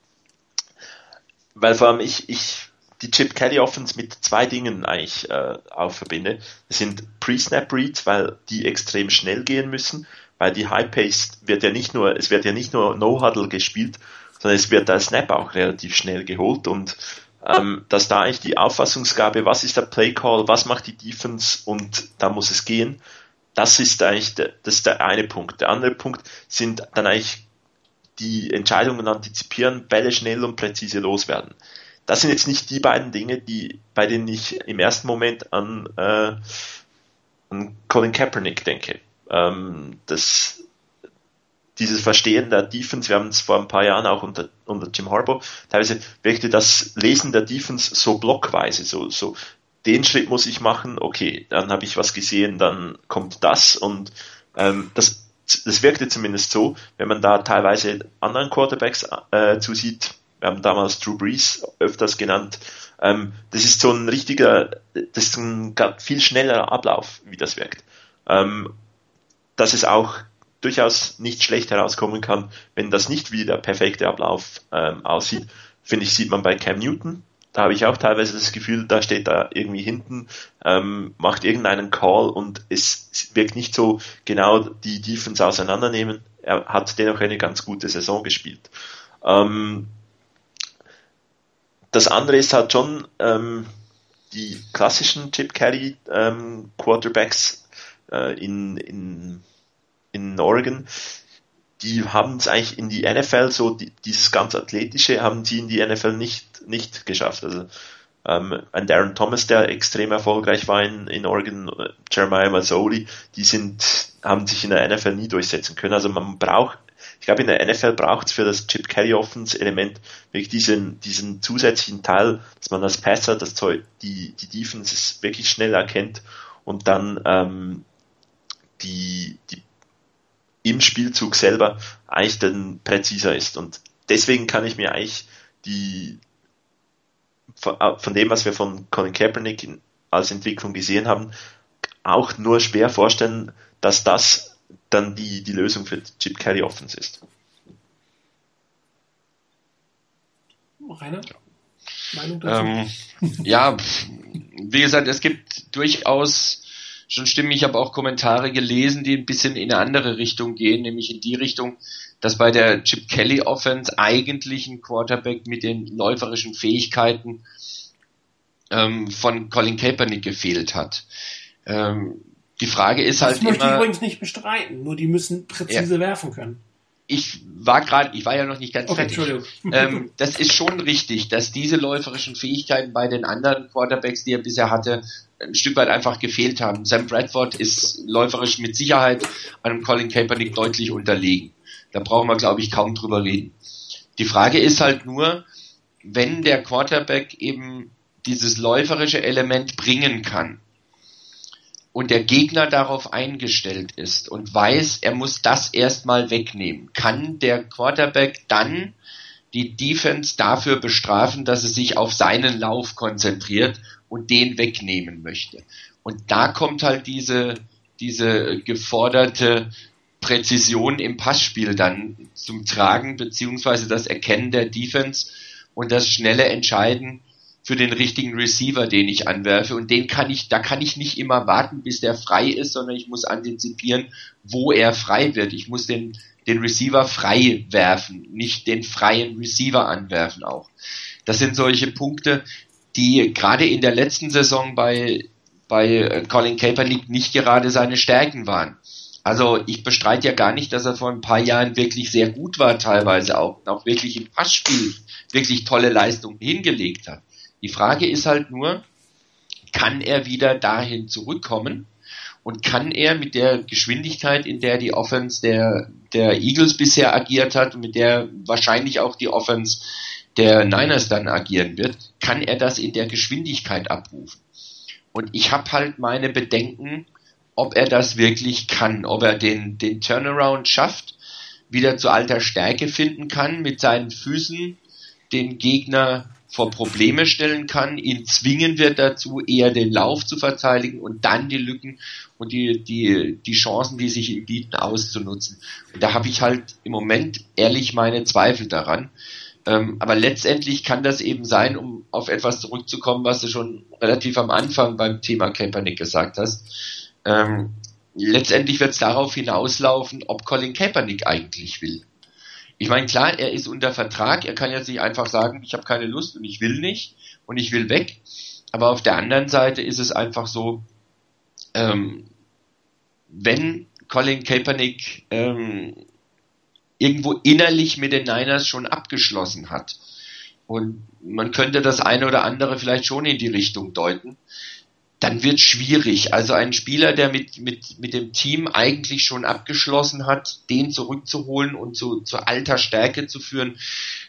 weil vor allem ich, ich die Chip Kelly Offense mit zwei Dingen eigentlich äh, auch verbinde. Das sind Pre-Snap Reads, weil die extrem schnell gehen müssen, weil die High Pace wird ja nicht nur, es wird ja nicht nur No Huddle gespielt, sondern es wird der Snap auch relativ schnell geholt und ähm, dass da eigentlich die Auffassungsgabe, was ist der Play Call, was macht die Defense und da muss es gehen, das ist eigentlich der, das ist der eine Punkt. Der andere Punkt sind dann eigentlich die Entscheidungen antizipieren, Bälle schnell und präzise loswerden. Das sind jetzt nicht die beiden Dinge, die, bei denen ich im ersten Moment an, äh, an Colin Kaepernick denke. Ähm, das, dieses Verstehen der Defense, wir haben es vor ein paar Jahren auch unter, unter Jim Harbaugh, teilweise wirkte das Lesen der Defense so blockweise, so, so den Schritt muss ich machen, okay, dann habe ich was gesehen, dann kommt das und ähm, das das wirkte zumindest so, wenn man da teilweise anderen Quarterbacks äh, zusieht. Wir haben damals Drew Brees öfters genannt. Ähm, das ist so ein richtiger, das ist ein viel schnellerer Ablauf, wie das wirkt. Ähm, dass es auch durchaus nicht schlecht herauskommen kann, wenn das nicht wie der perfekte Ablauf ähm, aussieht. Finde ich, sieht man bei Cam Newton, da habe ich auch teilweise das Gefühl, da steht da irgendwie hinten, ähm, macht irgendeinen Call und es wirkt nicht so genau die Defense auseinandernehmen. Er hat dennoch eine ganz gute Saison gespielt. Ähm, das andere ist halt schon ähm, die klassischen Chip Carry ähm, Quarterbacks äh, in, in, in Oregon die haben es eigentlich in die NFL, so die, dieses ganz Athletische, haben sie in die NFL nicht, nicht geschafft. Also ähm, ein Darren Thomas, der extrem erfolgreich war in, in Oregon, äh, Jeremiah Mazzoli, die sind, haben sich in der NFL nie durchsetzen können. Also man braucht, ich glaube in der NFL braucht es für das Chip Carry Offense Element wirklich diesen, diesen zusätzlichen Teil, dass man als Passer das Zeug, die, die Defense wirklich schnell erkennt und dann ähm, die, die im Spielzug selber eigentlich dann präziser ist. Und deswegen kann ich mir eigentlich die von, äh, dem, was wir von Colin Kaepernick als Entwicklung gesehen haben, auch nur schwer vorstellen, dass das dann die, die Lösung für Chip Kelly Offense ist. Rainer? Meinung dazu? Ähm, ja, wie gesagt, es gibt durchaus schon stimmen. Ich habe auch Kommentare gelesen, die ein bisschen in eine andere Richtung gehen, nämlich in die Richtung, dass bei der Chip Kelly Offense eigentlich ein Quarterback mit den läuferischen Fähigkeiten ähm, von Colin Kaepernick gefehlt hat. Ähm, die Frage ist halt das möchte immer, ich übrigens nicht bestreiten, nur die müssen präzise ja, werfen können. Ich war gerade, ich war ja noch nicht ganz okay, fertig. Ähm, das ist schon richtig, dass diese läuferischen Fähigkeiten bei den anderen Quarterbacks, die er bisher hatte, ein Stück weit einfach gefehlt haben. Sam Bradford ist läuferisch mit Sicherheit einem Colin Kaepernick deutlich unterlegen. Da brauchen wir, glaube ich, kaum drüber reden. Die Frage ist halt nur, wenn der Quarterback eben dieses läuferische Element bringen kann und der Gegner darauf eingestellt ist und weiß, er muss das erstmal wegnehmen, kann der Quarterback dann die Defense dafür bestrafen, dass es sich auf seinen Lauf konzentriert und den wegnehmen möchte. Und da kommt halt diese, diese geforderte Präzision im Passspiel dann zum Tragen, beziehungsweise das Erkennen der Defense und das schnelle Entscheiden für den richtigen Receiver, den ich anwerfe. Und den kann ich, da kann ich nicht immer warten, bis der frei ist, sondern ich muss antizipieren, wo er frei wird. Ich muss den, den Receiver frei werfen, nicht den freien Receiver anwerfen auch. Das sind solche Punkte, die gerade in der letzten Saison bei, bei Colin Kaepernick nicht gerade seine Stärken waren. Also ich bestreite ja gar nicht, dass er vor ein paar Jahren wirklich sehr gut war, teilweise auch, auch wirklich im Passspiel wirklich tolle Leistungen hingelegt hat. Die Frage ist halt nur, kann er wieder dahin zurückkommen und kann er mit der Geschwindigkeit, in der die Offense der, der Eagles bisher agiert hat und mit der wahrscheinlich auch die Offense der Niners dann agieren wird, kann er das in der Geschwindigkeit abrufen. Und ich habe halt meine Bedenken, ob er das wirklich kann, ob er den, den Turnaround schafft, wieder zu alter Stärke finden kann, mit seinen Füßen den Gegner vor Probleme stellen kann, ihn zwingen wird dazu, eher den Lauf zu verteidigen und dann die Lücken und die, die, die Chancen, die sich ihm bieten, auszunutzen. Und da habe ich halt im Moment ehrlich meine Zweifel daran. Ähm, aber letztendlich kann das eben sein, um auf etwas zurückzukommen, was du schon relativ am Anfang beim Thema Kaepernick gesagt hast. Ähm, letztendlich wird es darauf hinauslaufen, ob Colin Kaepernick eigentlich will. Ich meine, klar, er ist unter Vertrag, er kann jetzt nicht einfach sagen, ich habe keine Lust und ich will nicht und ich will weg. Aber auf der anderen Seite ist es einfach so, ähm, wenn Colin Kaepernick ähm, irgendwo innerlich mit den Niners schon abgeschlossen hat. Und man könnte das eine oder andere vielleicht schon in die Richtung deuten. Dann wird schwierig. Also ein Spieler, der mit, mit, mit dem Team eigentlich schon abgeschlossen hat, den zurückzuholen und zu, zu alter Stärke zu führen,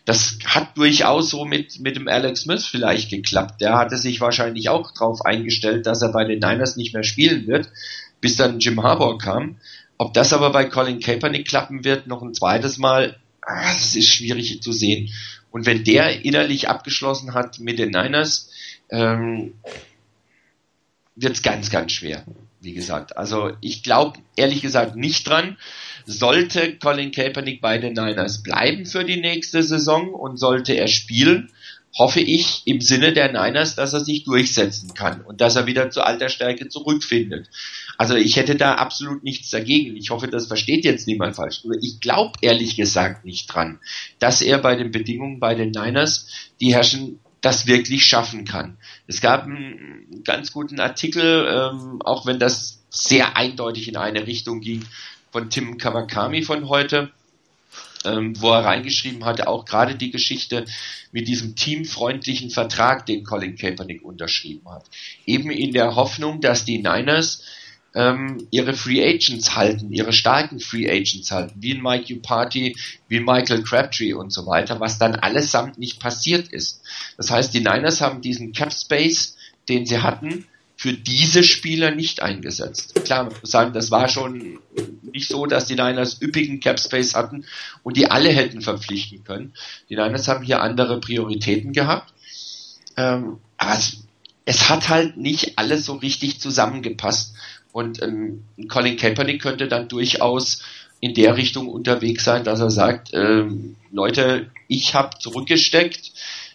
das hat durchaus so mit, mit dem Alex Smith vielleicht geklappt. Der hatte sich wahrscheinlich auch darauf eingestellt, dass er bei den Niners nicht mehr spielen wird, bis dann Jim Harbour kam. Ob das aber bei Colin Kaepernick klappen wird, noch ein zweites Mal, ah, das ist schwierig zu sehen. Und wenn der innerlich abgeschlossen hat mit den Niners, ähm, wird es ganz, ganz schwer, wie gesagt. Also ich glaube ehrlich gesagt nicht dran. Sollte Colin Kaepernick bei den Niners bleiben für die nächste Saison und sollte er spielen, hoffe ich im Sinne der Niners, dass er sich durchsetzen kann und dass er wieder zu alter Stärke zurückfindet. Also ich hätte da absolut nichts dagegen. Ich hoffe, das versteht jetzt niemand falsch. Nur ich glaube ehrlich gesagt nicht dran, dass er bei den Bedingungen bei den Niners, die herrschen, das wirklich schaffen kann. Es gab einen ganz guten Artikel, ähm, auch wenn das sehr eindeutig in eine Richtung ging, von Tim Kawakami von heute, ähm, wo er reingeschrieben hatte, auch gerade die Geschichte mit diesem teamfreundlichen Vertrag, den Colin Kaepernick unterschrieben hat. Eben in der Hoffnung, dass die Niners ähm, ihre Free Agents halten, ihre starken Free Agents halten, wie ein Mike Upati, wie Michael Crabtree und so weiter, was dann allesamt nicht passiert ist. Das heißt, die Niners haben diesen Cap Space, den sie hatten, für diese Spieler nicht eingesetzt. Klar, man sagen, das war schon nicht so, dass die Niners üppigen Cap Space hatten und die alle hätten verpflichten können. Die Niners haben hier andere Prioritäten gehabt. Ähm, aber es, es hat halt nicht alles so richtig zusammengepasst. Und ähm, Colin Kaepernick könnte dann durchaus in der Richtung unterwegs sein, dass er sagt, ähm, Leute, ich habe zurückgesteckt,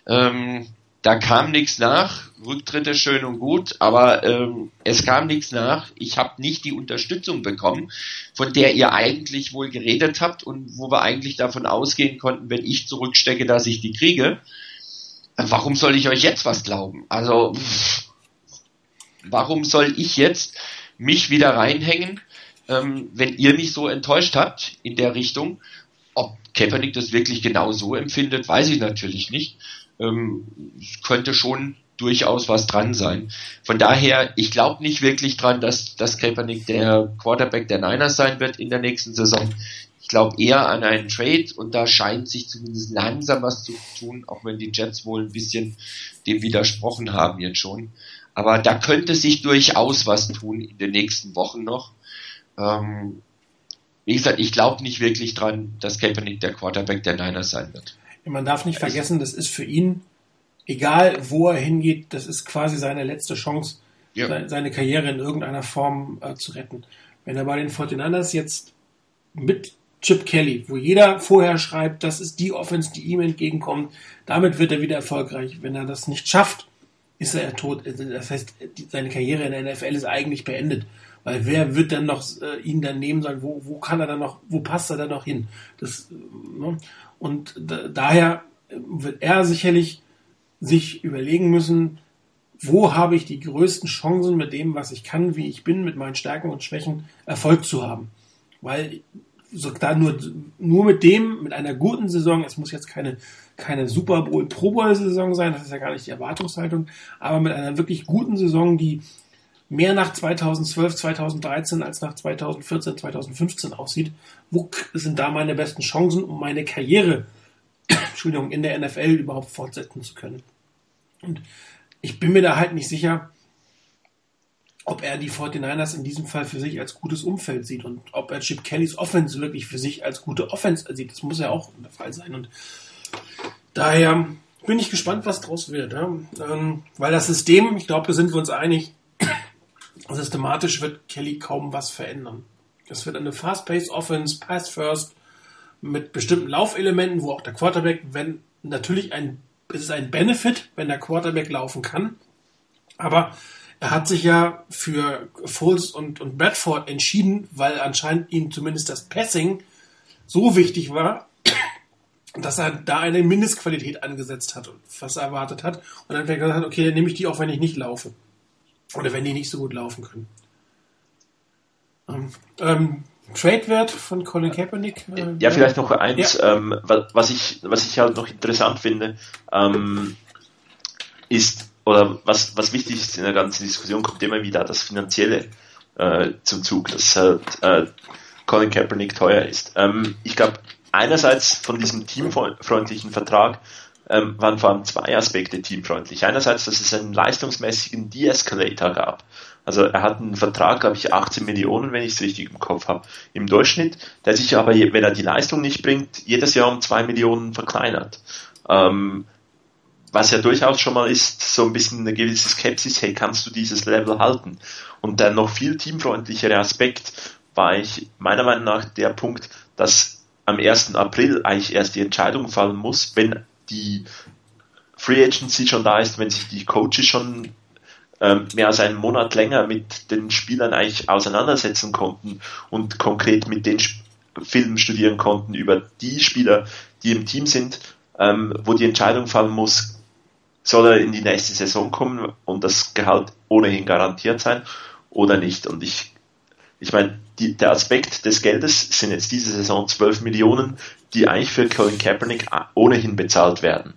ähm, da kam nichts nach, Rücktritte schön und gut, aber ähm, es kam nichts nach. Ich habe nicht die Unterstützung bekommen, von der ihr eigentlich wohl geredet habt und wo wir eigentlich davon ausgehen konnten, wenn ich zurückstecke, dass ich die kriege. Warum soll ich euch jetzt was glauben? Also, warum soll ich jetzt mich wieder reinhängen, ähm, wenn ihr mich so enttäuscht habt in der Richtung? Ob Kaepernick das wirklich genau so empfindet, weiß ich natürlich nicht ähm, könnte schon durchaus was dran sein. Von daher, ich glaube nicht wirklich dran, dass, dass Kaepernick der Quarterback der Niners sein wird in der nächsten Saison. Ich glaube eher an einen Trade und da scheint sich zumindest langsam was zu tun, auch wenn die Jets wohl ein bisschen dem widersprochen haben jetzt schon. Aber da könnte sich durchaus was tun in den nächsten Wochen noch. Ähm, wie gesagt, ich glaube nicht wirklich dran, dass Kaepernick der Quarterback der Niners sein wird. Man darf nicht vergessen, das ist für ihn, egal wo er hingeht, das ist quasi seine letzte Chance, ja. seine Karriere in irgendeiner Form äh, zu retten. Wenn er bei den 49ers jetzt mit Chip Kelly, wo jeder vorher schreibt, das ist die Offense, die ihm entgegenkommt, damit wird er wieder erfolgreich. Wenn er das nicht schafft, ist er tot. Das heißt, seine Karriere in der NFL ist eigentlich beendet. Weil wer wird dann noch äh, ihn dann nehmen, sagen, wo, wo kann er dann noch, wo passt er dann noch hin? Das, ne? Und daher wird er sicherlich sich überlegen müssen, wo habe ich die größten Chancen mit dem, was ich kann, wie ich bin, mit meinen Stärken und Schwächen Erfolg zu haben. Weil so da nur, nur mit dem, mit einer guten Saison, es muss jetzt keine, keine Super Bowl Pro Bowl Saison sein, das ist ja gar nicht die Erwartungshaltung, aber mit einer wirklich guten Saison, die mehr nach 2012, 2013 als nach 2014, 2015 aussieht. Wo sind da meine besten Chancen, um meine Karriere, Entschuldigung, in der NFL überhaupt fortsetzen zu können? Und ich bin mir da halt nicht sicher, ob er die 49ers in diesem Fall für sich als gutes Umfeld sieht und ob er Chip Kellys Offense wirklich für sich als gute Offense sieht. Das muss ja auch der Fall sein. Und daher bin ich gespannt, was draus wird. Ja? Ähm, weil das System, ich glaube, da sind wir uns einig, systematisch wird Kelly kaum was verändern. Es wird eine Fast-Paced Offense, Pass First, mit bestimmten Laufelementen, wo auch der Quarterback, wenn natürlich ein, es ist ein Benefit, wenn der Quarterback laufen kann. Aber er hat sich ja für Foles und, und Bradford entschieden, weil anscheinend ihm zumindest das Passing so wichtig war, dass er da eine Mindestqualität angesetzt hat, was er erwartet hat. Und dann hat er gesagt, okay, dann nehme ich die auch, wenn ich nicht laufe. Oder wenn die nicht so gut laufen können. Ähm, ähm, Trade-Wert von Colin Kaepernick? Äh, ja, vielleicht noch eins, ja. ähm, was, ich, was ich halt noch interessant finde, ähm, ist, oder was, was wichtig ist in der ganzen Diskussion, kommt immer wieder das Finanzielle äh, zum Zug, dass halt äh, Colin Kaepernick teuer ist. Ähm, ich glaube, einerseits von diesem teamfreundlichen Vertrag ähm, waren vor allem zwei Aspekte teamfreundlich. Einerseits, dass es einen leistungsmäßigen De-Escalator gab. Also er hat einen Vertrag, glaube ich, 18 Millionen, wenn ich es richtig im Kopf habe, im Durchschnitt, der sich aber, wenn er die Leistung nicht bringt, jedes Jahr um zwei Millionen verkleinert. Ähm, was ja durchaus schon mal ist, so ein bisschen eine gewisse Skepsis, hey, kannst du dieses Level halten? Und der noch viel teamfreundlichere Aspekt war ich meiner Meinung nach der Punkt, dass am 1. April eigentlich erst die Entscheidung fallen muss, wenn die Free Agency schon da ist, wenn sich die Coaches schon ähm, mehr als einen Monat länger mit den Spielern eigentlich auseinandersetzen konnten und konkret mit den Filmen studieren konnten über die Spieler, die im Team sind, ähm, wo die Entscheidung fallen muss, soll er in die nächste Saison kommen und das Gehalt ohnehin garantiert sein oder nicht. Und ich, ich meine, die, der Aspekt des Geldes sind jetzt diese Saison 12 Millionen, die eigentlich für Colin Kaepernick ohnehin bezahlt werden.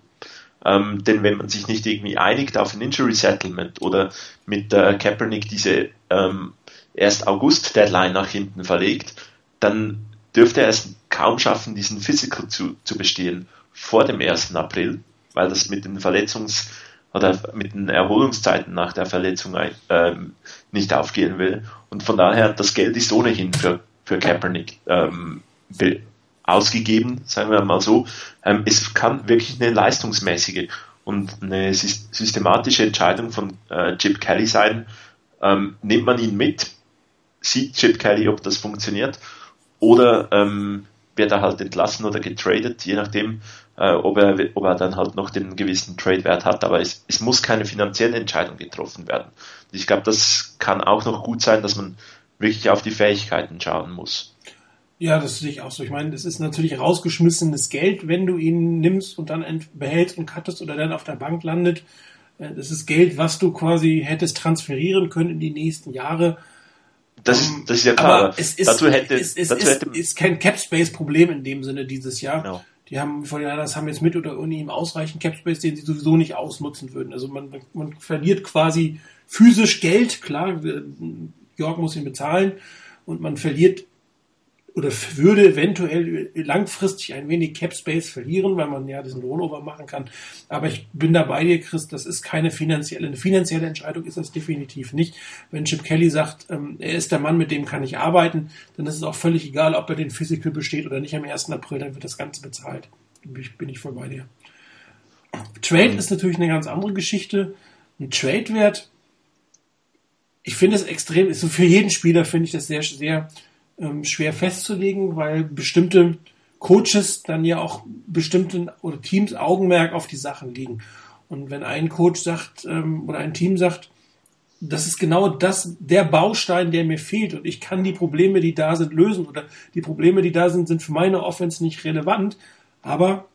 Ähm, denn wenn man sich nicht irgendwie einigt auf ein Injury Settlement oder mit äh, Kaepernick diese ähm, erst August Deadline nach hinten verlegt, dann dürfte er es kaum schaffen, diesen Physical zu, zu bestehen vor dem 1. April, weil das mit den Verletzungs- oder mit den Erholungszeiten nach der Verletzung ähm, nicht aufgehen will. Und von daher, das Geld ist ohnehin für, für Kaepernick ähm, ausgegeben, sagen wir mal so. Ähm, es kann wirklich eine leistungsmäßige und eine systematische Entscheidung von äh, Chip Kelly sein. Ähm, nimmt man ihn mit, sieht Chip Kelly, ob das funktioniert, oder ähm, wird er halt entlassen oder getradet, je nachdem, äh, ob, er, ob er dann halt noch den gewissen Trade-Wert hat. Aber es, es muss keine finanzielle Entscheidung getroffen werden. Ich glaube, das kann auch noch gut sein, dass man wirklich auf die Fähigkeiten schauen muss. Ja, das sehe ich auch so. Ich meine, es ist natürlich rausgeschmissenes Geld, wenn du ihn nimmst und dann behältst und cuttest oder dann auf der Bank landet. Äh, das ist Geld, was du quasi hättest transferieren können in die nächsten Jahre. Das ist, ähm, das ist ja klar. Aber es ist, dazu hätte, es, es dazu ist, hätte, ist kein Cap-Space-Problem in dem Sinne dieses Jahr. No. Die haben, den anderen haben jetzt mit oder ohne ihm ausreichend Cap Space, den sie sowieso nicht ausnutzen würden. Also man, man verliert quasi physisch Geld, klar, York muss ihn bezahlen und man verliert oder würde eventuell langfristig ein wenig Cap Space verlieren, weil man ja diesen Rollover machen kann. Aber ich bin da bei dir, Chris, das ist keine finanzielle, eine finanzielle Entscheidung ist das definitiv nicht. Wenn Chip Kelly sagt, ähm, er ist der Mann, mit dem kann ich arbeiten, dann ist es auch völlig egal, ob er den Physical besteht oder nicht am 1. April, dann wird das Ganze bezahlt. Bin ich, bin ich voll bei dir. Trade ist natürlich eine ganz andere Geschichte. Ein Trade-Wert, ich finde es extrem, so für jeden Spieler finde ich das sehr, sehr ähm, schwer festzulegen, weil bestimmte Coaches dann ja auch bestimmten oder Teams Augenmerk auf die Sachen liegen. Und wenn ein Coach sagt ähm, oder ein Team sagt, das ist genau das, der Baustein, der mir fehlt und ich kann die Probleme, die da sind, lösen oder die Probleme, die da sind, sind für meine Offense nicht relevant, aber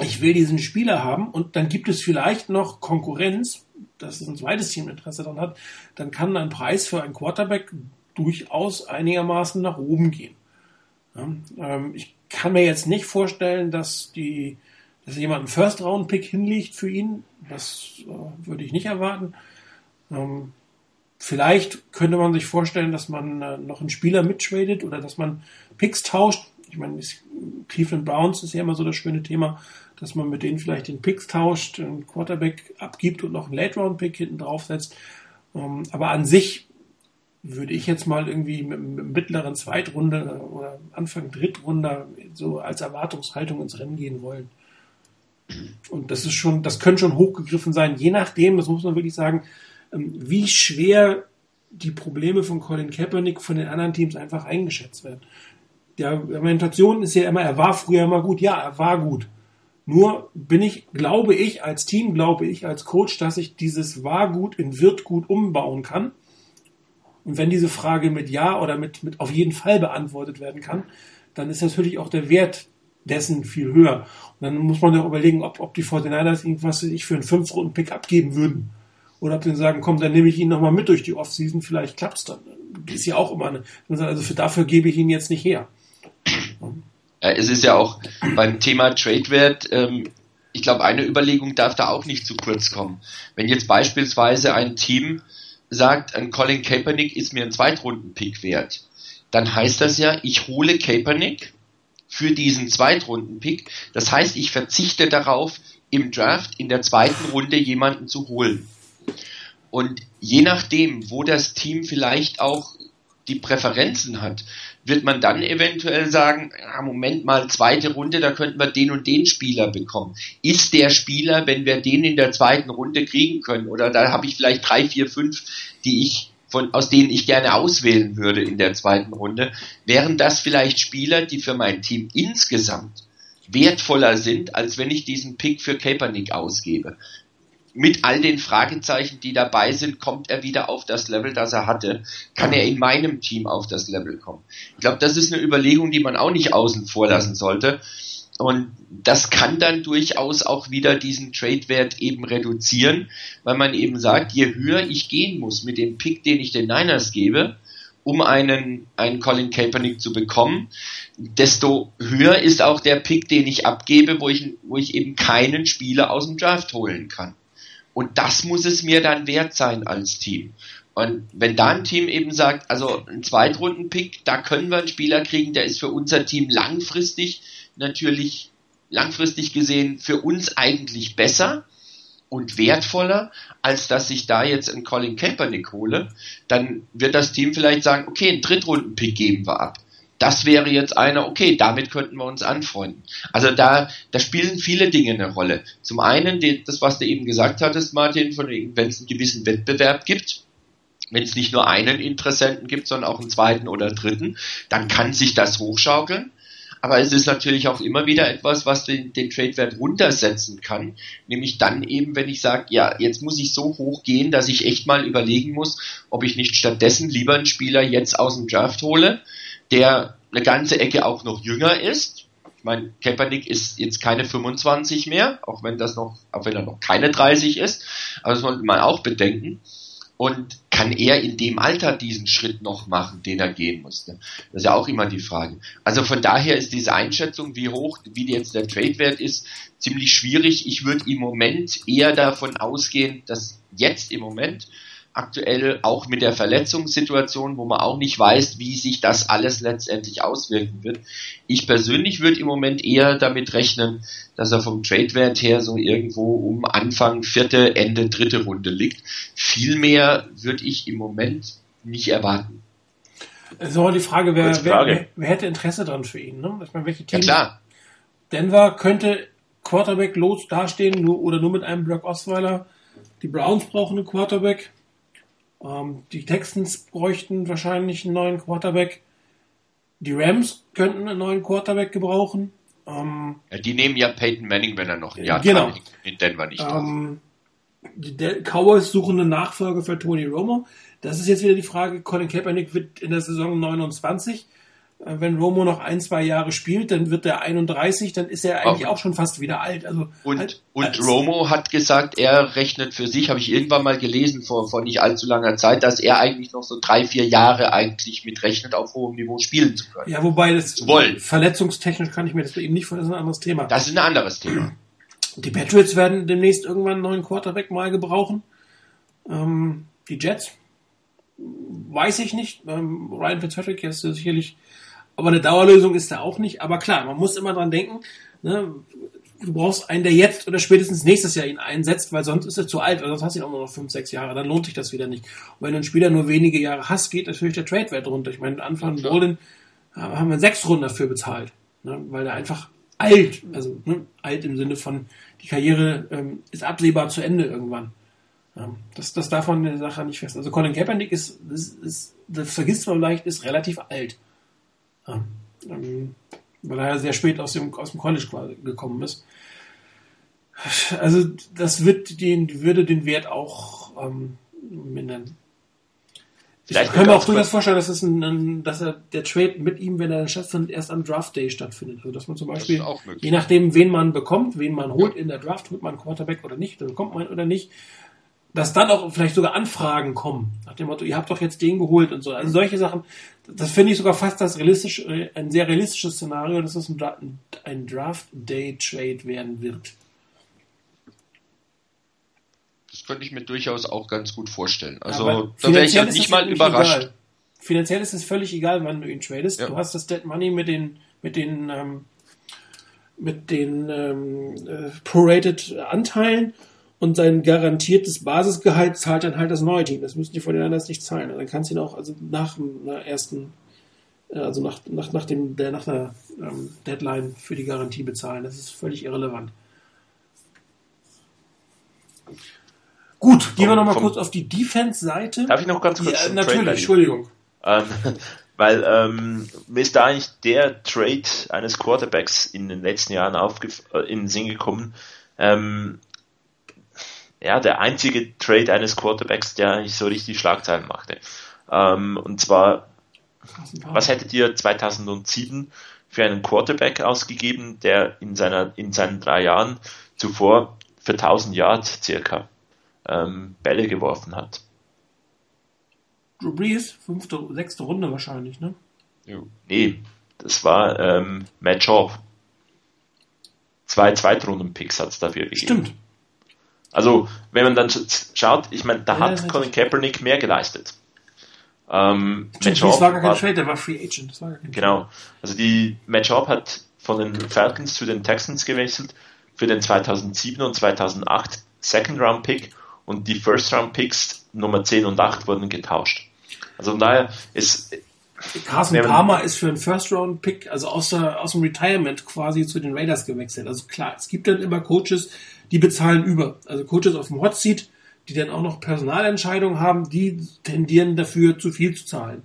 ich will diesen Spieler haben und dann gibt es vielleicht noch Konkurrenz, dass ein zweites Team Interesse daran hat, dann kann ein Preis für einen Quarterback durchaus einigermaßen nach oben gehen. Ja, ähm, ich kann mir jetzt nicht vorstellen, dass die, dass jemand einen First-Round-Pick hinlegt für ihn. Das äh, würde ich nicht erwarten. Ähm, vielleicht könnte man sich vorstellen, dass man äh, noch einen Spieler mittradet oder dass man Picks tauscht. Ich meine, Cleveland Browns ist ja immer so das schöne Thema, dass man mit denen vielleicht den Picks tauscht, einen Quarterback abgibt und noch einen Late-Round-Pick hinten draufsetzt. Ähm, aber an sich würde ich jetzt mal irgendwie mit, mit mittleren Zweitrunde oder Anfang Drittrunde so als Erwartungshaltung ins Rennen gehen wollen. Und das ist schon, das könnte schon hochgegriffen sein, je nachdem, das muss man wirklich sagen, ähm, wie schwer die Probleme von Colin Kaepernick von den anderen Teams einfach eingeschätzt werden. Die Argumentation ist ja immer, er war früher immer gut. Ja, er war gut. Nur bin ich, glaube ich, als Team, glaube ich, als Coach, dass ich dieses war gut in wird gut umbauen kann und wenn diese Frage mit Ja oder mit, mit auf jeden Fall beantwortet werden kann, dann ist natürlich auch der Wert dessen viel höher. Und dann muss man ja überlegen, ob, ob die 49ers irgendwas ich für einen 5-Runden-Pick abgeben würden. Oder ob sie sagen, komm, dann nehme ich ihn nochmal mit durch die Offseason, vielleicht klappt's dann. Ist ja auch immer eine. Also für dafür gebe ich ihn jetzt nicht her. Es ist ja auch beim Thema Trade-Wert, ähm, ich glaube, eine Überlegung darf da auch nicht zu kurz kommen. Wenn jetzt beispielsweise ein Team sagt, ein Colin Kaepernick ist mir ein Zweitrunden-Pick wert, dann heißt das ja, ich hole Kaepernick für diesen Zweitrunden-Pick. Das heißt, ich verzichte darauf, im Draft in der zweiten Runde jemanden zu holen. Und je nachdem, wo das Team vielleicht auch die Präferenzen hat, wird man dann eventuell sagen, ja, Moment mal, zweite Runde, da könnten wir den und den Spieler bekommen. Ist der Spieler, wenn wir den in der zweiten Runde kriegen können, oder da habe ich vielleicht drei, vier, fünf, die ich von, aus denen ich gerne auswählen würde in der zweiten Runde, wären das vielleicht Spieler, die für mein Team insgesamt wertvoller sind, als wenn ich diesen Pick für Kaepernick ausgebe mit all den Fragezeichen, die dabei sind, kommt er wieder auf das Level, das er hatte? Kann er in meinem Team auf das Level kommen? Ich glaube, das ist eine Überlegung, die man auch nicht außen vor lassen sollte. Und das kann dann durchaus auch wieder diesen Trade-Wert eben reduzieren, weil man eben sagt, je höher ich gehen muss mit dem Pick, den ich den Niners gebe, um einen, einen Colin Kaepernick zu bekommen, desto höher ist auch der Pick, den ich abgebe, wo ich, wo ich eben keinen Spieler aus dem Draft holen kann. Und das muss es mir dann wert sein als Team. Und wenn da ein Team eben sagt, also ein Zweitrunden-Pick, da können wir einen Spieler kriegen, der ist für unser Team langfristig natürlich langfristig gesehen für uns eigentlich besser und wertvoller, als dass ich da jetzt einen Colin Kaepernick hole, dann wird das Team vielleicht sagen, okay, einen Drittrunden-Pick geben wir ab das wäre jetzt einer, okay, damit könnten wir uns anfreunden. Also da, da spielen viele Dinge eine Rolle. Zum einen, die, das, was du eben gesagt hattest, Martin, von wenn es einen gewissen Wettbewerb gibt, wenn es nicht nur einen Interessenten gibt, sondern auch einen zweiten oder dritten, dann kann sich das hochschaukeln. Aber es ist natürlich auch immer wieder etwas, was den, den Trade-Wert runtersetzen kann. Nämlich dann eben, wenn ich sage, ja, jetzt muss ich so hoch gehen, dass ich echt mal überlegen muss, ob ich nicht stattdessen lieber einen Spieler jetzt aus dem Draft hole, der eine ganze Ecke auch noch jünger ist. Ich meine, Kaepernick ist jetzt keine 25 mehr, auch wenn das noch, auch wenn er noch keine 30 ist, aber das muss man auch bedenken. Und kann er in dem Alter diesen Schritt noch machen, den er gehen musste? Das ist ja auch immer die Frage. Also von daher ist diese Einschätzung, wie hoch, wie jetzt der Trade-Wert ist, ziemlich schwierig. Ich würde im Moment eher davon ausgehen, dass jetzt im Moment aktuell auch mit der Verletzungssituation, wo man auch nicht weiß, wie sich das alles letztendlich auswirken wird. Ich persönlich würde im Moment eher damit rechnen, dass er vom Trade-Wert her so irgendwo um Anfang vierte, Ende dritte Runde liegt. Viel mehr würde ich im Moment nicht erwarten. So, die Frage, wer, Frage. Wer, wer, hätte Interesse dran für ihn? Ne? Ich meine, welche Teams? Ja, klar. Denver könnte Quarterback los dastehen nur, oder nur mit einem Brock Osweiler. Die Browns brauchen einen Quarterback. Ähm, die Texans bräuchten wahrscheinlich einen neuen Quarterback. Die Rams könnten einen neuen Quarterback gebrauchen. Ähm, ja, die nehmen ja Peyton Manning, wenn er noch ein Jahr genau. in Denver nicht ähm, Die Cowboys suchen eine Nachfolge für Tony Romo. Das ist jetzt wieder die Frage, Colin Kaepernick wird in der Saison 29 äh, wenn Romo noch ein, zwei Jahre spielt, dann wird er 31, dann ist er eigentlich auch, auch schon fast wieder alt. Also und halt, und Romo hat gesagt, er rechnet für sich, habe ich irgendwann mal gelesen vor, vor nicht allzu langer Zeit, dass er eigentlich noch so drei, vier Jahre eigentlich mitrechnet, auf hohem Niveau spielen zu können. Ja, wobei das wollen. verletzungstechnisch kann ich mir das ihm nicht vorstellen, das ist ein anderes Thema. Das ist ein anderes Thema. Die Patriots werden demnächst irgendwann einen neuen Quarterback mal gebrauchen. Ähm, die Jets weiß ich nicht. Ähm, Ryan Fitzpatrick ist sicherlich aber eine Dauerlösung ist da auch nicht. Aber klar, man muss immer dran denken, ne, du brauchst einen, der jetzt oder spätestens nächstes Jahr ihn einsetzt, weil sonst ist er zu alt, oder sonst hast du ihn auch nur noch fünf, sechs Jahre, dann lohnt sich das wieder nicht. Und wenn du einen Spieler nur wenige Jahre hast, geht natürlich der Trade-Wert runter. Ich meine, Anfang ja, Bolden äh, haben wir sechs Runden dafür bezahlt, ne, weil er einfach alt, also ne, alt im Sinne von, die Karriere ähm, ist absehbar zu Ende irgendwann. Ja, das, das darf man in der Sache nicht fest. Also Colin Kaepernick ist, ist, ist das vergisst man vielleicht, ist relativ alt. Ja, ähm, weil er sehr spät aus dem, aus dem College gekommen ist. Also das wird den, würde den Wert auch ähm, mindern. Vielleicht ich kann mir auch durchaus vorstellen, dass, es ein, ein, dass er der Trade mit ihm, wenn er dann stattfindet, erst am Draft Day stattfindet. Also dass man zum Beispiel, je nachdem, wen man bekommt, wen man holt in der Draft, holt man einen Quarterback oder nicht, dann bekommt man oder nicht, dass dann auch vielleicht sogar Anfragen kommen, nach dem Motto, ihr habt doch jetzt den geholt und so. Also solche Sachen, das finde ich sogar fast das realistisch, äh, ein sehr realistisches Szenario, dass es ein, ein Draft Day Trade werden wird. Das könnte ich mir durchaus auch ganz gut vorstellen. Also da wäre ich ja nicht mal überrascht. Egal. Finanziell ist es völlig egal, wann du ihn tradest. Ja. Du hast das Dead Money mit den mit den ähm, mit den ähm, äh, prorated Anteilen und sein garantiertes Basisgehalt zahlt dann halt das neue Team. Das müssen die von den anderen nicht zahlen. Und dann kannst du ihn auch also nach einer ersten, äh, also nach, nach, nach, dem, der, nach der ähm, Deadline für die Garantie bezahlen. Das ist völlig irrelevant. Gut, gehen wir nochmal kurz auf die Defense-Seite. Darf ich noch ganz kurz? Ja, natürlich, Entschuldigung. Ähm, weil ähm, mir ist da eigentlich der Trade eines Quarterbacks in den letzten Jahren aufgef äh, in den Sinn gekommen. Ähm, ja, der einzige Trade eines Quarterbacks, der nicht so richtig Schlagzeilen machte. Ähm, und zwar, was hättet ihr 2007 für einen Quarterback ausgegeben, der in, seiner, in seinen drei Jahren zuvor für 1000 Yards circa ähm, Bälle geworfen hat? Drew Brees, fünfte, sechste Runde wahrscheinlich, ne? Nee, das war ähm, Matt Schaub. Zwei Zweitrunden-Picks hat es dafür gegeben. Stimmt. Also, wenn man dann schaut, ich meine, da ja, hat Colin Kaepernick mehr geleistet. Ähm, Matt Schaub war gar kein Trade, der war Free Agent. Das genau. Also die Matt Schaub hat von den Falcons zu den Texans gewechselt für den 2007 und 2008 Second Round Pick und die First Round Picks Nummer 10 und 8 wurden getauscht. Also von daher ist Carson Palmer ist für einen First-Round-Pick, also aus, der, aus dem Retirement quasi zu den Raiders gewechselt. Also klar, es gibt dann immer Coaches, die bezahlen über. Also Coaches auf dem Hot Seat, die dann auch noch Personalentscheidungen haben, die tendieren dafür, zu viel zu zahlen.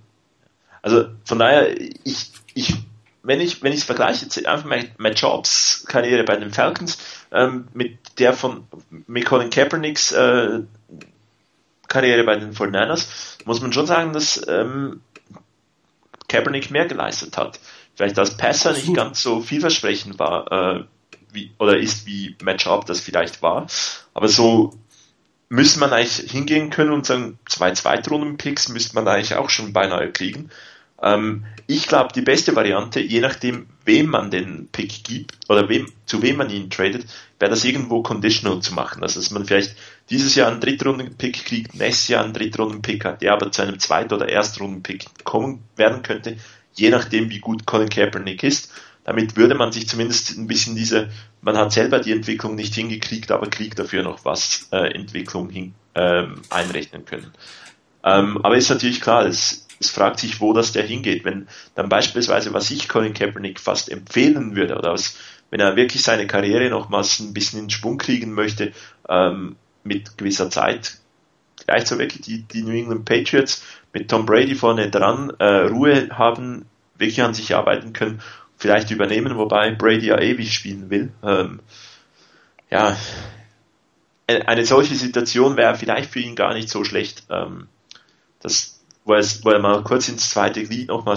Also von daher, ich, ich wenn ich wenn ich es vergleiche, einfach Matt Jobs Karriere bei den Falcons ähm, mit der von mit Colin Kaepernicks äh, Karriere bei den 49ers, muss man schon sagen, dass ähm, Kaepernick mehr geleistet hat. Vielleicht als Passer nicht ganz so vielversprechend war, äh, wie, oder ist, wie Matchup das vielleicht war. Aber so müsste man eigentlich hingehen können und sagen, zwei Zweitrunden-Picks müsste man eigentlich auch schon beinahe kriegen. Ähm, ich glaube, die beste Variante, je nachdem, wem man den Pick gibt oder wem, zu wem man ihn tradet, wäre das irgendwo conditional zu machen. Also, dass man vielleicht dieses Jahr einen Drittrunden-Pick kriegt, nächstes Jahr einen Drittrunden-Pick hat, der aber zu einem Zweit- oder Erstrunden-Pick kommen werden könnte, je nachdem, wie gut Colin Kaepernick ist. Damit würde man sich zumindest ein bisschen diese, man hat selber die Entwicklung nicht hingekriegt, aber kriegt dafür noch was äh, Entwicklung hin, ähm, einrechnen können. Ähm, aber ist natürlich klar, es, es fragt sich, wo das der hingeht. Wenn dann beispielsweise, was ich Colin Kaepernick fast empfehlen würde, oder was, wenn er wirklich seine Karriere nochmals ein bisschen in Schwung kriegen möchte, ähm, mit gewisser Zeit, vielleicht so wirklich die, die New England Patriots mit Tom Brady vorne dran äh, Ruhe haben, wirklich an sich arbeiten können vielleicht übernehmen, wobei Brady ja ewig spielen will. Ähm, ja, eine solche Situation wäre vielleicht für ihn gar nicht so schlecht, ähm, das, wo, es, wo er mal kurz ins zweite Glied nochmal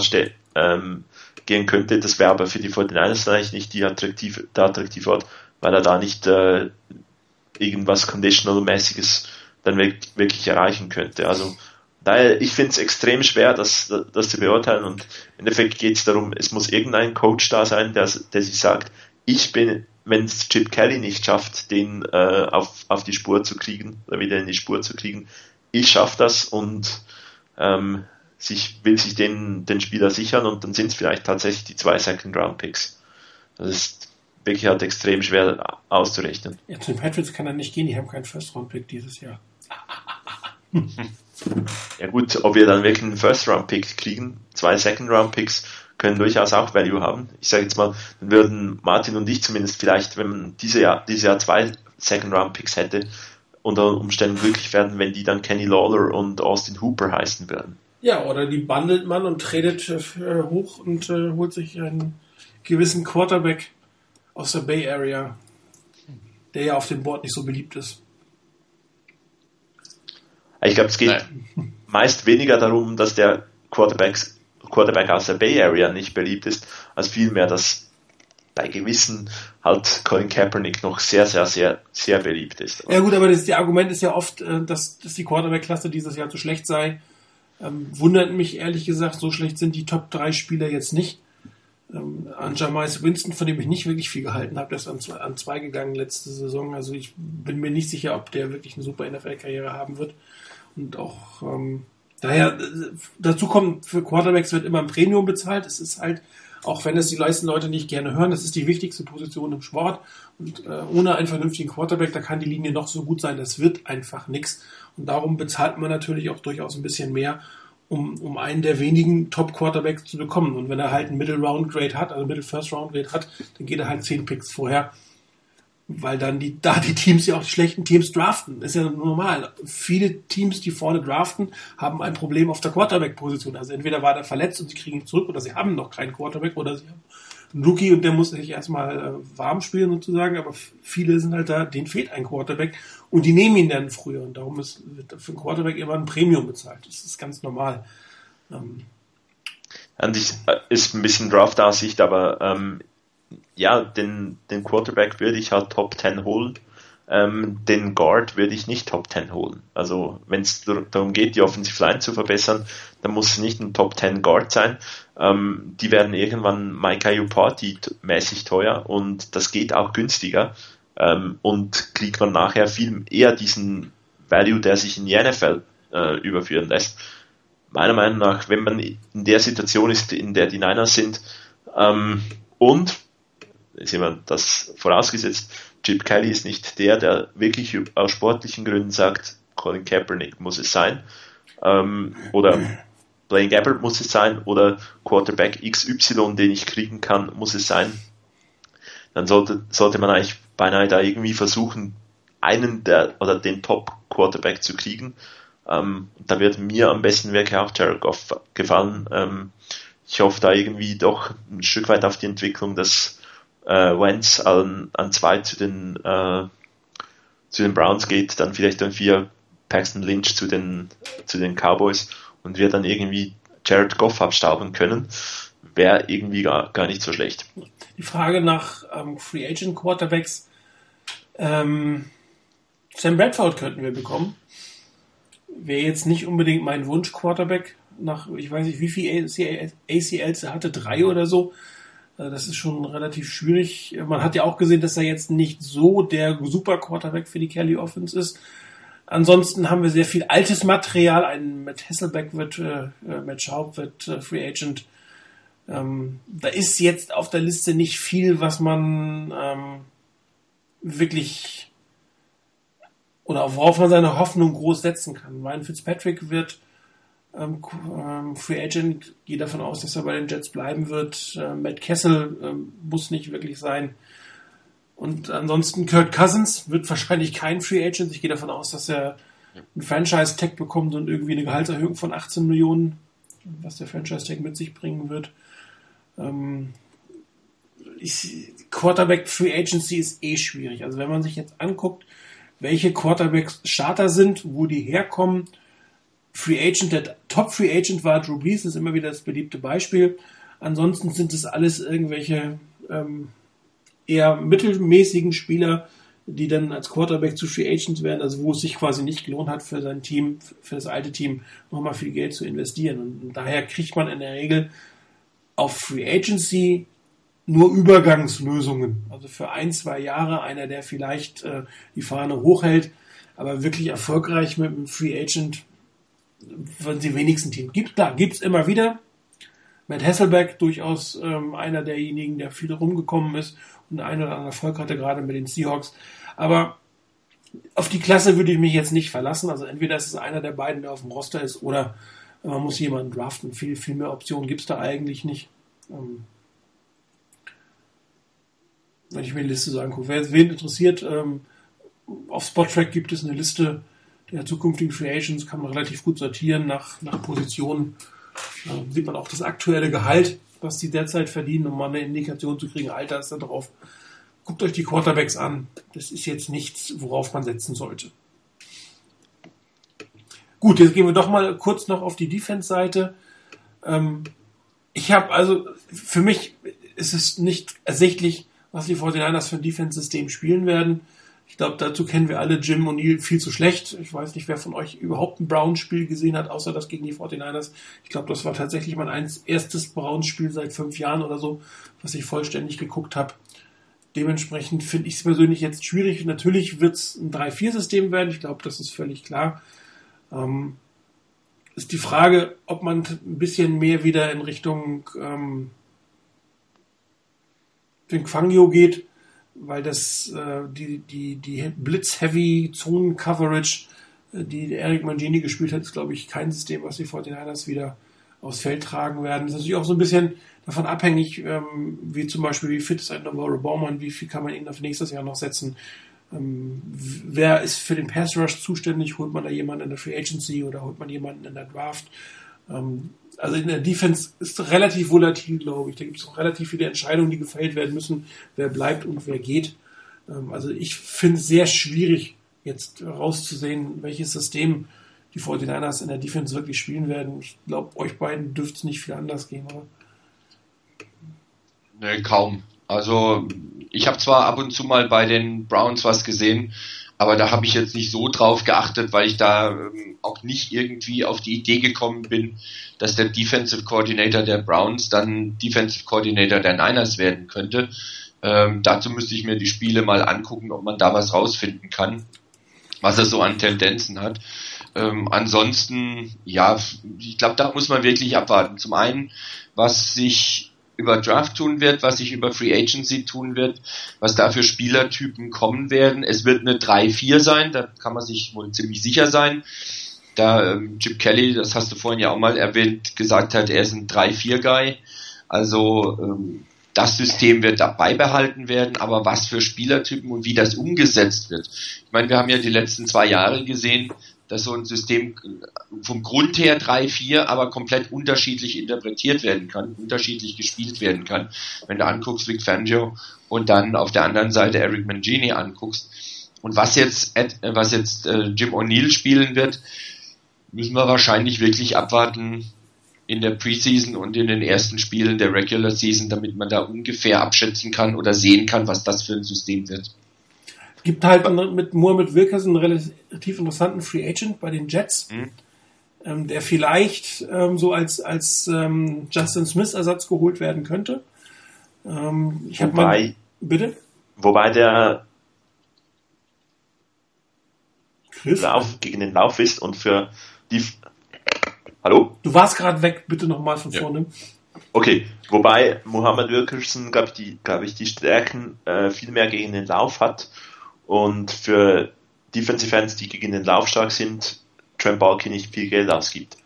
ähm, gehen könnte. Das wäre aber für die 49ers vielleicht nicht die attraktive, der attraktive Ort, weil er da nicht äh, irgendwas Conditional-mäßiges dann wirklich erreichen könnte. Also daher, ich finde es extrem schwer, das, das zu beurteilen und im Endeffekt geht es darum, es muss irgendein Coach da sein, der, der sich sagt, ich bin, wenn es Chip Kelly nicht schafft, den äh, auf, auf die Spur zu kriegen, oder wieder in die Spur zu kriegen, ich schaffe das und ähm, sich, will sich den, den Spieler sichern und dann sind es vielleicht tatsächlich die zwei Second Round Picks. Das ist wirklich halt extrem schwer auszurechnen. Ja, zu den Patriots kann er nicht gehen, die haben keinen First Round Pick dieses Jahr. Ja gut, ob wir dann wirklich einen First-Round-Pick kriegen, zwei Second-Round-Picks können durchaus auch Value haben. Ich sage jetzt mal, dann würden Martin und ich zumindest vielleicht, wenn man diese Jahr, dieses Jahr zwei Second-Round-Picks hätte, unter Umständen glücklich werden, wenn die dann Kenny Lawler und Austin Hooper heißen würden. Ja, oder die bundelt man und tradet äh, hoch und äh, holt sich einen gewissen Quarterback aus der Bay Area, der ja auf dem Board nicht so beliebt ist. Ich glaube, es geht Nein. meist weniger darum, dass der Quarterback, Quarterback aus der Bay Area nicht beliebt ist, als vielmehr, dass bei gewissen halt Colin Kaepernick noch sehr, sehr, sehr, sehr beliebt ist. Ja gut, aber das, die Argument ist ja oft, äh, dass, dass die Quarterback-Klasse dieses Jahr zu schlecht sei. Ähm, wundert mich ehrlich gesagt, so schlecht sind die Top 3 Spieler jetzt nicht. Ähm, an Jamais Winston, von dem ich nicht wirklich viel gehalten habe, der ist an zwei, an zwei gegangen letzte Saison. Also ich bin mir nicht sicher, ob der wirklich eine super NFL-Karriere haben wird. Und auch ähm, daher, dazu kommt, für Quarterbacks wird immer ein Premium bezahlt. Es ist halt, auch wenn es die meisten Leute nicht gerne hören, das ist die wichtigste Position im Sport. Und äh, ohne einen vernünftigen Quarterback, da kann die Linie noch so gut sein, das wird einfach nichts. Und darum bezahlt man natürlich auch durchaus ein bisschen mehr, um, um einen der wenigen Top-Quarterbacks zu bekommen. Und wenn er halt einen Middle-Round-Grade hat, also Middle-First-Round-Grade hat, dann geht er halt zehn Picks vorher weil dann die, da die Teams ja auch die schlechten Teams draften. ist ja normal. Viele Teams, die vorne draften, haben ein Problem auf der Quarterback-Position. Also entweder war der verletzt und sie kriegen ihn zurück oder sie haben noch keinen Quarterback oder sie haben einen Rookie und der muss sich erstmal äh, warm spielen sozusagen, aber viele sind halt da, denen fehlt ein Quarterback und die nehmen ihn dann früher und darum ist, wird für einen Quarterback immer ein Premium bezahlt. Das ist ganz normal. Ähm, und ich, äh, ist ein bisschen Draft-Aussicht, aber ähm, ja, den, den Quarterback würde ich halt Top 10 holen. Ähm, den Guard würde ich nicht Top 10 holen. Also wenn es darum geht, die Offensive Line zu verbessern, dann muss es nicht ein Top 10 Guard sein. Ähm, die werden irgendwann Mike Party mäßig teuer und das geht auch günstiger. Ähm, und kriegt man nachher viel eher diesen Value, der sich in die NFL äh, überführen lässt. Meiner Meinung nach, wenn man in der Situation ist, in der die Niners sind, ähm, und ist jemand das vorausgesetzt, Chip Kelly ist nicht der, der wirklich aus sportlichen Gründen sagt, Colin Kaepernick muss es sein, ähm, oder Blaine Gabbert muss es sein, oder Quarterback XY, den ich kriegen kann, muss es sein, dann sollte, sollte man eigentlich beinahe da irgendwie versuchen, einen der, oder den Top Quarterback zu kriegen. Ähm, da wird mir am besten wirklich auch Jared Goff gefallen. Ähm, ich hoffe da irgendwie doch ein Stück weit auf die Entwicklung, dass äh, Wentz an, an zwei zu den, äh, zu den Browns geht, dann vielleicht an vier Paxton Lynch zu den, zu den Cowboys und wir dann irgendwie Jared Goff abstauben können, wäre irgendwie gar, gar nicht so schlecht. Die Frage nach ähm, Free Agent Quarterbacks, ähm, Sam Bradford könnten wir bekommen. Wäre jetzt nicht unbedingt mein Wunsch-Quarterback nach, ich weiß nicht, wie viel ACLs er hatte, drei oder so. Äh, das ist schon relativ schwierig. Man hat ja auch gesehen, dass er jetzt nicht so der super Quarterback für die Kelly Offense ist. Ansonsten haben wir sehr viel altes Material. Ein Matt Hasselbeck wird, äh, äh, Matt Schaub wird äh, Free Agent. Ähm, da ist jetzt auf der Liste nicht viel, was man ähm, wirklich oder worauf man seine Hoffnung groß setzen kann. Ryan Fitzpatrick wird ähm, ähm, Free Agent, gehe davon aus, dass er bei den Jets bleiben wird. Äh, Matt Kessel ähm, muss nicht wirklich sein. Und ansonsten Kurt Cousins wird wahrscheinlich kein Free Agent. Ich gehe davon aus, dass er einen Franchise-Tag bekommt und irgendwie eine Gehaltserhöhung von 18 Millionen, was der Franchise-Tag mit sich bringen wird. Ähm, ich, Quarterback Free Agency ist eh schwierig. Also wenn man sich jetzt anguckt, welche Quarterbacks Starter sind, wo die herkommen, Free Agent, der Top Free Agent war Drew Brees, ist immer wieder das beliebte Beispiel. Ansonsten sind es alles irgendwelche ähm, eher mittelmäßigen Spieler, die dann als Quarterback zu Free Agents werden, also wo es sich quasi nicht gelohnt hat für sein Team, für das alte Team, nochmal viel Geld zu investieren. Und daher kriegt man in der Regel auf Free Agency nur Übergangslösungen. Also für ein, zwei Jahre einer, der vielleicht äh, die Fahne hochhält, aber wirklich erfolgreich mit einem Free Agent von die wenigsten Teams. Gibt, klar, gibt's immer wieder. Matt Hasselbeck durchaus ähm, einer derjenigen, der viel rumgekommen ist und einen oder anderen Erfolg hatte, gerade mit den Seahawks. Aber auf die Klasse würde ich mich jetzt nicht verlassen. Also entweder ist es einer der beiden, der auf dem Roster ist, oder man muss jemanden draften. Viel, viel mehr Optionen gibt's da eigentlich nicht. Ähm, wenn ich mir die Liste so angucke. Wer wen interessiert, ähm, auf Spottrack gibt es eine Liste der zukünftigen Free Agents, kann man relativ gut sortieren nach, nach Positionen. Da sieht man auch das aktuelle Gehalt, was die derzeit verdienen, um mal eine Indikation zu kriegen. Alter ist da drauf. Guckt euch die Quarterbacks an. Das ist jetzt nichts, worauf man setzen sollte. Gut, jetzt gehen wir doch mal kurz noch auf die Defense-Seite. Ähm, ich habe also, für mich ist es nicht ersichtlich, was die 49ers für ein Defense-System spielen werden. Ich glaube, dazu kennen wir alle Jim O'Neill viel zu schlecht. Ich weiß nicht, wer von euch überhaupt ein Browns-Spiel gesehen hat, außer das gegen die 49ers. Ich glaube, das war tatsächlich mein erstes Browns-Spiel seit fünf Jahren oder so, was ich vollständig geguckt habe. Dementsprechend finde ich es persönlich jetzt schwierig. Natürlich wird es ein 3-4-System werden. Ich glaube, das ist völlig klar. Ähm, ist die Frage, ob man ein bisschen mehr wieder in Richtung ähm, den Fangio geht weil das äh, die, die, die Blitz-Heavy-Zonen-Coverage, äh, die Eric Mangini gespielt hat, ist, glaube ich, kein System, was die 49ers wieder aufs Feld tragen werden. Das ist natürlich auch so ein bisschen davon abhängig, ähm, wie zum Beispiel, wie fit ist ein Navarro Baumann, wie viel kann man ihn auf nächstes Jahr noch setzen. Ähm, wer ist für den Pass Rush zuständig? Holt man da jemanden in der Free Agency oder holt man jemanden in der Draft? Ähm, also in der Defense ist relativ volatil, glaube ich. Da gibt es auch relativ viele Entscheidungen, die gefällt werden müssen, wer bleibt und wer geht. Ähm, also ich finde es sehr schwierig, jetzt rauszusehen, welches System die 49ers in der Defense wirklich spielen werden. Ich glaube, euch beiden dürfte es nicht viel anders gehen, oder? Nee, kaum. Also ich habe zwar ab und zu mal bei den Browns was gesehen, aber da habe ich jetzt nicht so drauf geachtet, weil ich da ähm, auch nicht irgendwie auf die Idee gekommen bin, dass der Defensive Coordinator der Browns dann Defensive Coordinator der Niners werden könnte. Ähm, dazu müsste ich mir die Spiele mal angucken, ob man da was rausfinden kann, was er so an Tendenzen hat. Ähm, ansonsten, ja, ich glaube, da muss man wirklich abwarten. Zum einen, was sich über Draft tun wird, was sich über Free Agency tun wird, was da für Spielertypen kommen werden. Es wird eine 3-4 sein, da kann man sich wohl ziemlich sicher sein. Da ähm, Chip Kelly, das hast du vorhin ja auch mal erwähnt, gesagt hat, er ist ein 3-4-Guy. Also ähm, das System wird da beibehalten werden, aber was für Spielertypen und wie das umgesetzt wird. Ich meine, wir haben ja die letzten zwei Jahre gesehen, dass so ein System vom Grund her 3-4, aber komplett unterschiedlich interpretiert werden kann, unterschiedlich gespielt werden kann. Wenn du anguckst Vic Fangio und dann auf der anderen Seite Eric Mangini anguckst. Und was jetzt, was jetzt äh, Jim O'Neill spielen wird, müssen wir wahrscheinlich wirklich abwarten in der Preseason und in den ersten Spielen der Regular Season, damit man da ungefähr abschätzen kann oder sehen kann, was das für ein System wird. Gibt halt mit Mohamed Wilkerson einen relativ interessanten Free Agent bei den Jets, mhm. ähm, der vielleicht ähm, so als, als ähm, Justin Smith Ersatz geholt werden könnte. Ähm, ich wobei, mal, bitte? Wobei der Chris? Lauf gegen den Lauf ist und für die. Hallo? Du warst gerade weg, bitte nochmal von vorne. Ja. Okay, wobei Mohammed Wilkerson, glaube ich, die, glaube ich, die Stärken äh, viel mehr gegen den Lauf hat und für Defensive Fans, die gegen den Lauf stark sind, Trent Balky nicht viel Geld ausgibt.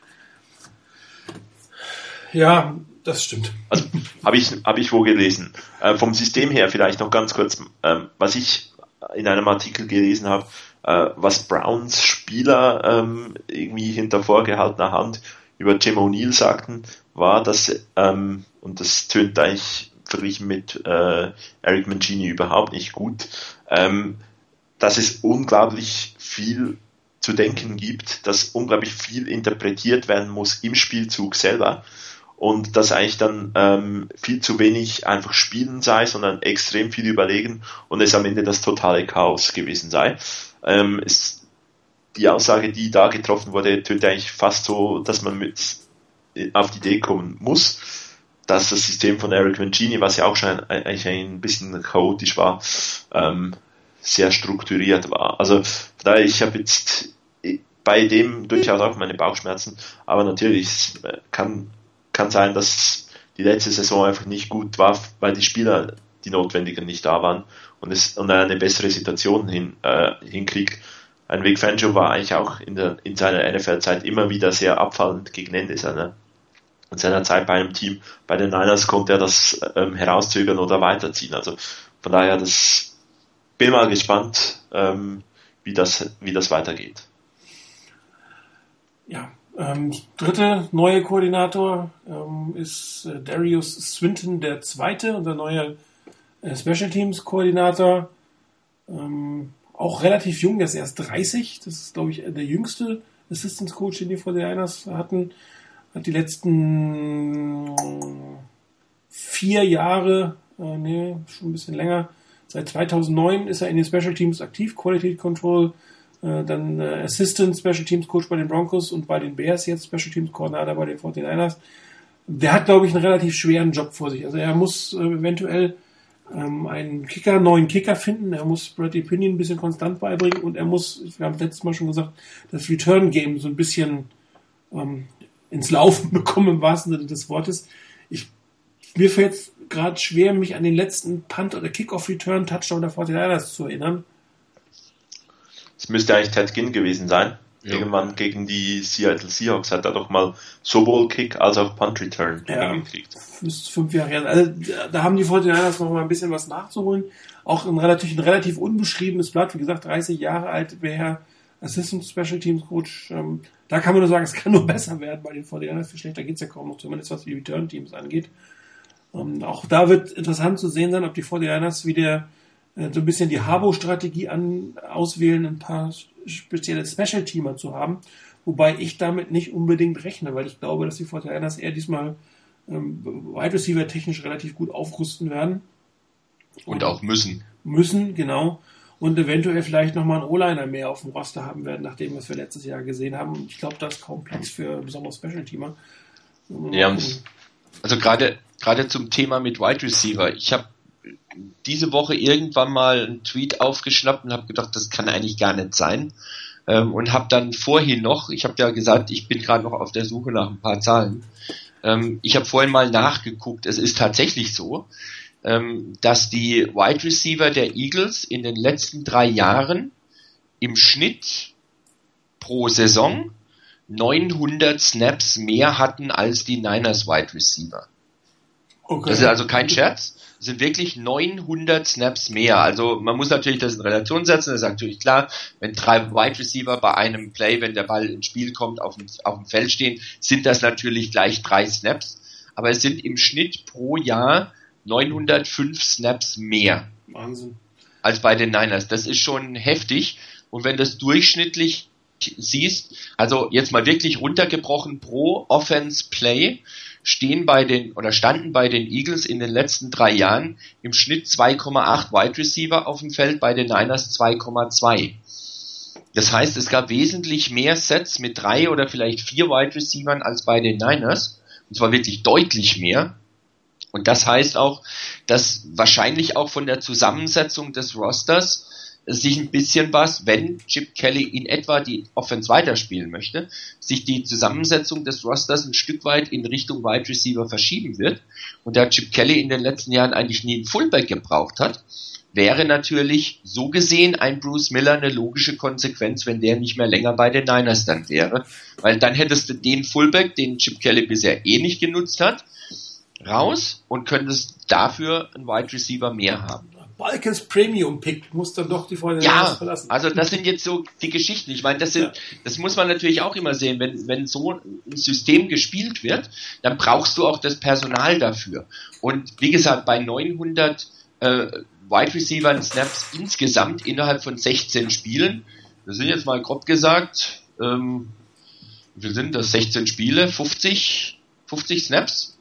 Ja, das stimmt. Also habe ich, hab ich wo gelesen. Äh, vom System her vielleicht noch ganz kurz, ähm, was ich in einem Artikel gelesen habe, äh, was Browns Spieler ähm, irgendwie hinter vorgehaltener Hand über Jim O'Neill sagten, war, dass, ähm, und das tönt eigentlich verglichen mit äh, Eric Mancini überhaupt nicht gut, ähm, dass es unglaublich viel zu denken gibt, dass unglaublich viel interpretiert werden muss im Spielzug selber und dass eigentlich dann ähm, viel zu wenig einfach spielen sei, sondern extrem viel überlegen und es am Ende das totale Chaos gewesen sei. Ähm, es, die Aussage, die da getroffen wurde, tönt eigentlich fast so, dass man mit auf die Idee kommen muss, dass das System von Eric Mancini, was ja auch schon eigentlich ein bisschen chaotisch war, ähm, sehr strukturiert war. Also da ich habe jetzt bei dem durchaus auch meine Bauchschmerzen, aber natürlich kann kann sein, dass die letzte Saison einfach nicht gut war, weil die Spieler die notwendigen nicht da waren und es und eine bessere Situation hin, äh, hinkriegt. Ein Vic Fangio war eigentlich auch in, der, in seiner NFL-Zeit immer wieder sehr abfallend gegen Ende seiner, seiner Zeit bei einem Team. Bei den Niners konnte er das ähm, herauszögern oder weiterziehen. Also von daher, das bin mal gespannt, ähm, wie, das, wie das weitergeht. Ja, ähm, dritte neue Koordinator ähm, ist äh, Darius Swinton der zweite, unser neuer äh, Special Teams Koordinator. Ähm, auch relativ jung, der ist erst 30. Das ist, glaube ich, der jüngste Assistance Coach, den die vor den Einers hatten. Die letzten vier Jahre, äh, nee, schon ein bisschen länger, seit 2009 ist er in den Special Teams aktiv, Quality Control, äh, dann äh, Assistant Special Teams Coach bei den Broncos und bei den Bears jetzt Special Teams Coordinator bei den 49ers. Der hat, glaube ich, einen relativ schweren Job vor sich. Also er muss äh, eventuell ähm, einen Kicker, neuen Kicker finden. Er muss Bradley Pinion ein bisschen konstant beibringen und er muss, wir haben letztes Mal schon gesagt, das Return Game so ein bisschen ähm, ins Laufen bekommen im wahrsten Sinne des Wortes. Ich, mir fällt es gerade schwer, mich an den letzten Punt oder Kickoff Return Touchdown der 49ers zu erinnern. Es müsste eigentlich Ted Ginn gewesen sein. Ja. Irgendwann gegen die Seattle Seahawks hat er doch mal sowohl Kick als auch Punt Return ja, gekriegt. Ist fünf Jahre her. Also da haben die 49ers noch mal ein bisschen was nachzuholen. Auch ein relativ, ein relativ unbeschriebenes Blatt. Wie gesagt, 30 Jahre alt wäre Assistant Special Teams Coach. Ähm, da kann man nur sagen, es kann nur besser werden bei den 49ers. Viel schlechter geht es ja kaum noch, zumindest was die Return Teams angeht. Ähm, auch da wird interessant zu sehen sein, ob die 49ers wieder äh, so ein bisschen die Habo-Strategie an, auswählen, ein paar spezielle Special-Teamer zu haben. Wobei ich damit nicht unbedingt rechne, weil ich glaube, dass die Fortinanders eher diesmal ähm, Wide Receiver technisch relativ gut aufrüsten werden. Und, auch müssen. Müssen, genau. Und eventuell vielleicht nochmal einen O-Liner mehr auf dem Roster haben werden, nachdem was wir letztes Jahr gesehen haben. Ich glaube, da ist kaum Platz für besondere Special-Teamer. Ja, also gerade gerade zum Thema mit Wide Receiver. Ich habe diese Woche irgendwann mal einen Tweet aufgeschnappt und habe gedacht, das kann eigentlich gar nicht sein. Ähm, und habe dann vorhin noch, ich habe ja gesagt, ich bin gerade noch auf der Suche nach ein paar Zahlen. Ähm, ich habe vorhin mal nachgeguckt, es ist tatsächlich so, ähm, dass die Wide Receiver der Eagles in den letzten drei Jahren im Schnitt pro Saison 900 Snaps mehr hatten als die Niners Wide Receiver. Okay. Das ist also kein Scherz sind wirklich 900 Snaps mehr. Also man muss natürlich das in Relation setzen. Das ist natürlich klar, wenn drei Wide Receiver bei einem Play, wenn der Ball ins Spiel kommt, auf dem, auf dem Feld stehen, sind das natürlich gleich drei Snaps. Aber es sind im Schnitt pro Jahr 905 Snaps mehr. Wahnsinn. Als bei den Niners. Das ist schon heftig. Und wenn das durchschnittlich siehst, also jetzt mal wirklich runtergebrochen pro Offense Play, stehen bei den oder standen bei den Eagles in den letzten drei Jahren im Schnitt 2,8 Wide Receiver auf dem Feld, bei den Niners 2,2. Das heißt, es gab wesentlich mehr Sets mit drei oder vielleicht vier Wide Receivern als bei den Niners. Und zwar wirklich deutlich mehr. Und das heißt auch, dass wahrscheinlich auch von der Zusammensetzung des Rosters sich ein bisschen was, wenn Chip Kelly in etwa die Offense weiterspielen möchte, sich die Zusammensetzung des Rosters ein Stück weit in Richtung Wide Receiver verschieben wird. Und da Chip Kelly in den letzten Jahren eigentlich nie einen Fullback gebraucht hat, wäre natürlich so gesehen ein Bruce Miller eine logische Konsequenz, wenn der nicht mehr länger bei den Niners dann wäre. Weil dann hättest du den Fullback, den Chip Kelly bisher eh nicht genutzt hat, raus und könntest dafür einen Wide Receiver mehr haben. Balkans Premium Pick muss dann doch die Freunde ja, verlassen. Also das sind jetzt so die Geschichten. Ich meine, das sind, ja. das muss man natürlich auch immer sehen. Wenn, wenn so ein System gespielt wird, dann brauchst du auch das Personal dafür. Und wie gesagt, bei 900 äh, Wide Receiver Snaps insgesamt innerhalb von 16 Spielen, das sind jetzt mal grob gesagt, ähm, wie viel sind das? 16 Spiele, 50, 50 Snaps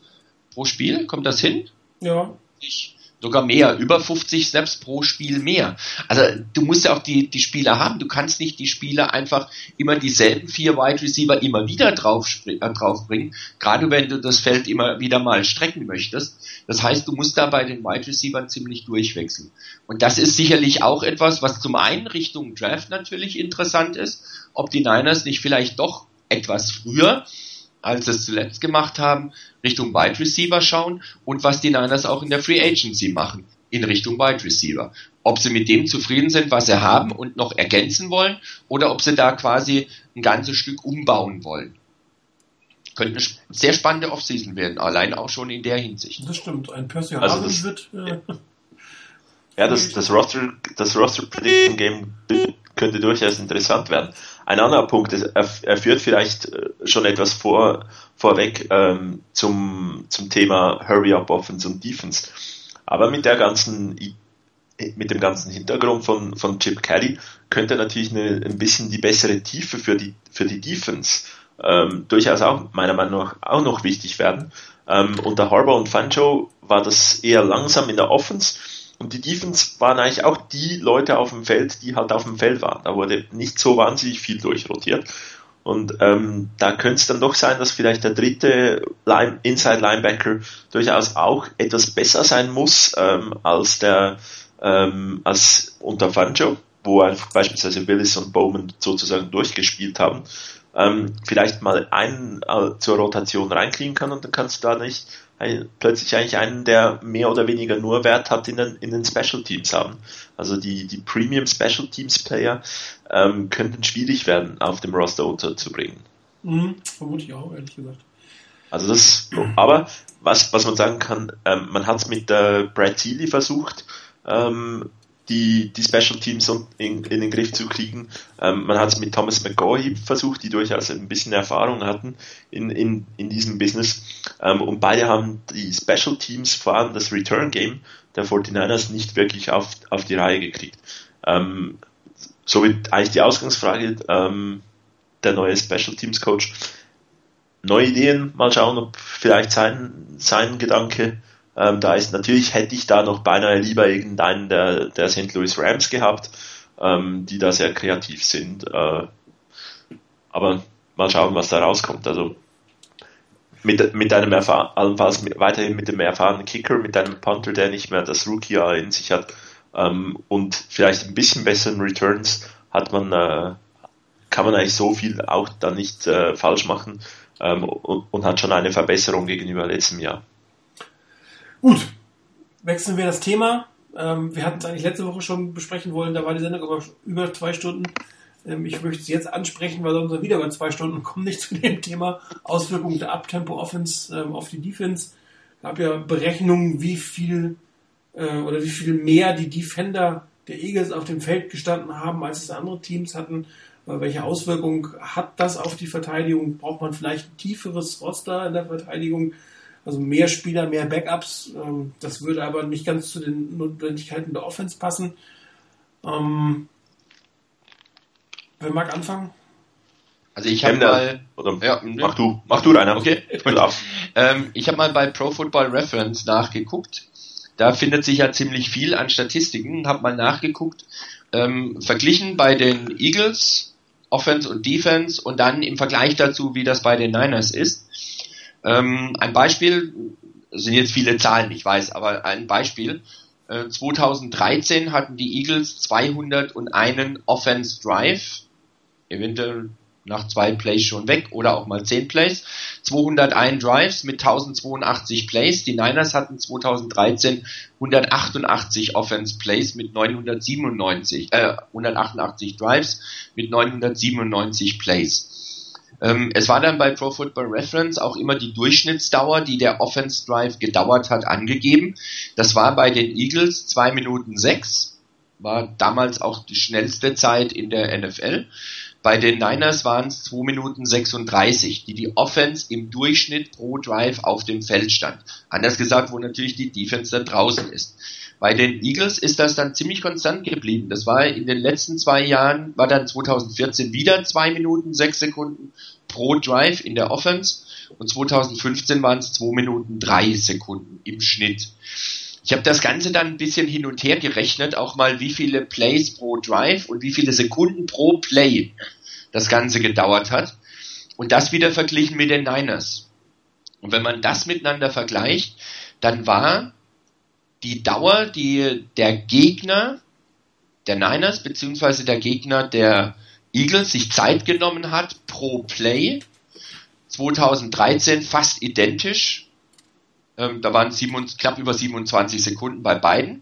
pro Spiel, kommt das hin? Ja. Ich, sogar mehr, über 50 Snaps pro Spiel mehr. Also du musst ja auch die, die Spieler haben. Du kannst nicht die Spieler einfach immer dieselben vier Wide Receiver immer wieder drauf, äh, draufbringen, gerade wenn du das Feld immer wieder mal strecken möchtest. Das heißt, du musst da bei den Wide Receivers ziemlich durchwechseln. Und das ist sicherlich auch etwas, was zum einen Richtung Draft natürlich interessant ist, ob die Niners nicht vielleicht doch etwas früher als es zuletzt gemacht haben, Richtung Wide Receiver schauen und was die Niners auch in der Free Agency machen, in Richtung Wide Receiver. Ob sie mit dem zufrieden sind, was sie haben und noch ergänzen wollen, oder ob sie da quasi ein ganzes Stück umbauen wollen. Könnte eine sehr spannende Offseason werden, allein auch schon in der Hinsicht. Das stimmt, ein Percy also das, wird. Äh, ja, das, das Roster, das Roster Prediction Game könnte durchaus interessant werden. Ein anderer Punkt, ist, er, er führt vielleicht äh, schon etwas vor, vorweg ähm, zum, zum Thema Hurry Up Offense und Defense. Aber mit der ganzen mit dem ganzen Hintergrund von, von Chip Kelly könnte natürlich eine, ein bisschen die bessere Tiefe für die, für die Defense ähm, durchaus auch meiner Meinung nach auch noch wichtig werden. Ähm, unter Harbour und Fancho war das eher langsam in der Offense und die Defense waren eigentlich auch die Leute auf dem Feld, die halt auf dem Feld waren. Da wurde nicht so wahnsinnig viel durchrotiert. Und ähm, da könnte es dann doch sein, dass vielleicht der dritte Line, Inside Linebacker durchaus auch etwas besser sein muss ähm, als der ähm, als unter Fanjo, wo einfach beispielsweise Willis und Bowman sozusagen durchgespielt haben. Ähm, vielleicht mal einen äh, zur Rotation reinkriegen kann und dann kannst du da nicht plötzlich eigentlich einen, der mehr oder weniger nur Wert hat in den, in den Special Teams haben. Also die, die Premium Special Teams Player ähm, könnten schwierig werden, auf dem Roster unterzubringen. Mhm, vermute ich auch, ehrlich gesagt. Also das, aber was, was man sagen kann, ähm, man hat es mit äh, Brad Sealy versucht, ähm, die, die Special Teams in, in den Griff zu kriegen. Ähm, man hat es mit Thomas McGaughy versucht, die durchaus ein bisschen Erfahrung hatten in, in, in diesem Business. Ähm, und beide haben die Special Teams, vor allem das Return Game der 49ers, nicht wirklich auf, auf die Reihe gekriegt. Ähm, somit eigentlich die Ausgangsfrage, ähm, der neue Special Teams Coach. Neue Ideen, mal schauen, ob vielleicht sein, sein Gedanke ähm, da ist natürlich hätte ich da noch beinahe lieber irgendeinen der, der St. Louis Rams gehabt, ähm, die da sehr kreativ sind. Äh, aber mal schauen, was da rauskommt. Also mit, mit einem allenfalls mit, weiterhin mit dem erfahrenen Kicker, mit einem Punter, der nicht mehr das Rookie-Jahr in sich hat ähm, und vielleicht ein bisschen besseren Returns hat man, äh, kann man eigentlich so viel auch dann nicht äh, falsch machen ähm, und, und hat schon eine Verbesserung gegenüber letztem Jahr. Gut, wechseln wir das Thema. Ähm, wir hatten es eigentlich letzte Woche schon besprechen wollen, da war die Sendung aber über zwei Stunden. Ähm, ich möchte es jetzt ansprechen, weil sonst wieder über zwei Stunden kommen nicht zu dem Thema Auswirkungen der Uptempo Offense ähm, auf die Defense. Es gab ja Berechnungen, wie viel äh, oder wie viel mehr die Defender der Eagles auf dem Feld gestanden haben, als es andere Teams hatten. Äh, welche Auswirkungen hat das auf die Verteidigung? Braucht man vielleicht ein tieferes Roster in der Verteidigung? Also mehr Spieler, mehr Backups. Ähm, das würde aber nicht ganz zu den Notwendigkeiten der Offense passen. Ähm, wer mag anfangen? Also ich habe mal, oder, ja, mach du, mach du Rainer. Okay, ähm, ich habe mal bei Pro Football Reference nachgeguckt. Da findet sich ja ziemlich viel an Statistiken. Habe mal nachgeguckt, ähm, verglichen bei den Eagles Offense und Defense und dann im Vergleich dazu, wie das bei den Niners ist. Ähm, ein Beispiel sind jetzt viele Zahlen, ich weiß, aber ein Beispiel. 2013 äh, hatten die Eagles 201 Offense Drive, eventuell nach zwei Plays schon weg oder auch mal zehn Plays. 201 Drives mit 1082 Plays. Die Niners hatten 2013 188 Offense Plays mit 997, äh, 188 Drives mit 997 Plays. Ähm, es war dann bei Pro Football Reference auch immer die Durchschnittsdauer, die der Offense Drive gedauert hat, angegeben. Das war bei den Eagles zwei Minuten sechs, war damals auch die schnellste Zeit in der NFL. Bei den Niners waren es 2 Minuten 36, die die Offense im Durchschnitt pro Drive auf dem Feld stand. Anders gesagt, wo natürlich die Defense dann draußen ist. Bei den Eagles ist das dann ziemlich konstant geblieben. Das war in den letzten zwei Jahren, war dann 2014 wieder 2 Minuten 6 Sekunden pro Drive in der Offense und 2015 waren es 2 Minuten 3 Sekunden im Schnitt. Ich habe das Ganze dann ein bisschen hin und her gerechnet, auch mal wie viele Plays pro Drive und wie viele Sekunden pro Play das Ganze gedauert hat. Und das wieder verglichen mit den Niners. Und wenn man das miteinander vergleicht, dann war die Dauer, die der Gegner der Niners beziehungsweise der Gegner der Eagles sich Zeit genommen hat pro Play 2013 fast identisch ähm, da waren es knapp über 27 Sekunden bei beiden.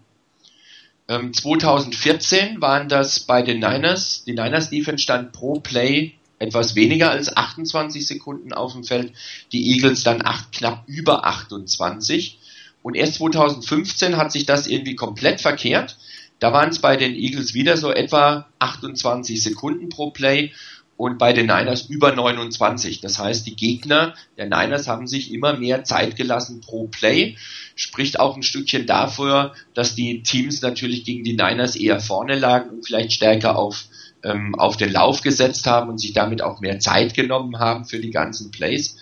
Ähm, 2014 waren das bei den Niners, die Niners Defense stand pro Play etwas weniger als 28 Sekunden auf dem Feld, die Eagles dann acht, knapp über 28. Und erst 2015 hat sich das irgendwie komplett verkehrt. Da waren es bei den Eagles wieder so etwa 28 Sekunden pro Play und bei den Niners über 29. Das heißt, die Gegner der Niners haben sich immer mehr Zeit gelassen pro Play. Spricht auch ein Stückchen dafür, dass die Teams natürlich gegen die Niners eher vorne lagen und vielleicht stärker auf, ähm, auf den Lauf gesetzt haben und sich damit auch mehr Zeit genommen haben für die ganzen Plays.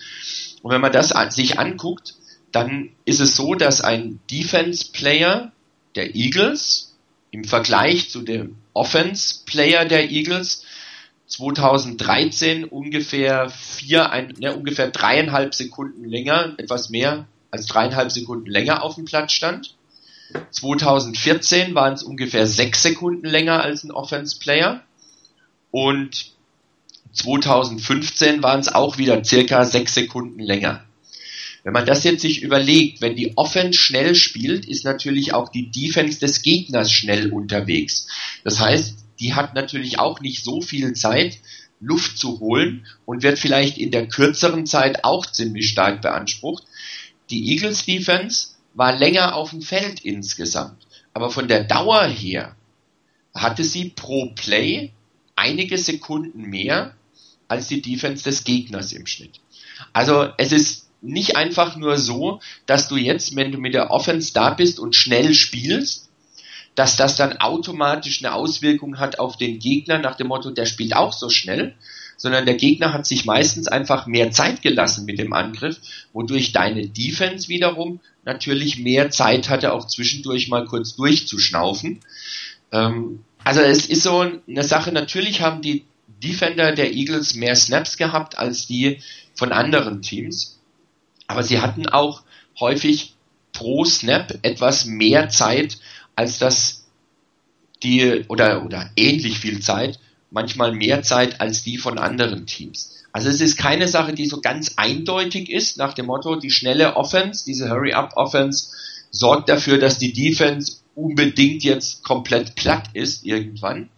Und wenn man das an, sich anguckt, dann ist es so, dass ein Defense-Player der Eagles im Vergleich zu dem Offense-Player der Eagles 2013 ungefähr vier, ein, ne, ungefähr dreieinhalb Sekunden länger, etwas mehr als dreieinhalb Sekunden länger auf dem Platz stand. 2014 waren es ungefähr sechs Sekunden länger als ein Offense-Player. Und 2015 waren es auch wieder circa sechs Sekunden länger. Wenn man das jetzt sich überlegt, wenn die Offense schnell spielt, ist natürlich auch die Defense des Gegners schnell unterwegs. Das heißt, die hat natürlich auch nicht so viel Zeit, Luft zu holen und wird vielleicht in der kürzeren Zeit auch ziemlich stark beansprucht. Die Eagles Defense war länger auf dem Feld insgesamt, aber von der Dauer her hatte sie pro Play einige Sekunden mehr als die Defense des Gegners im Schnitt. Also es ist nicht einfach nur so, dass du jetzt, wenn du mit der Offense da bist und schnell spielst, dass das dann automatisch eine Auswirkung hat auf den Gegner nach dem Motto, der spielt auch so schnell, sondern der Gegner hat sich meistens einfach mehr Zeit gelassen mit dem Angriff, wodurch deine Defense wiederum natürlich mehr Zeit hatte, auch zwischendurch mal kurz durchzuschnaufen. Ähm, also es ist so eine Sache, natürlich haben die Defender der Eagles mehr Snaps gehabt als die von anderen Teams, aber sie hatten auch häufig pro Snap etwas mehr Zeit, als dass die oder oder ähnlich viel Zeit, manchmal mehr Zeit als die von anderen Teams. Also es ist keine Sache, die so ganz eindeutig ist nach dem Motto, die schnelle Offense, diese Hurry-up-Offense sorgt dafür, dass die Defense unbedingt jetzt komplett platt ist irgendwann,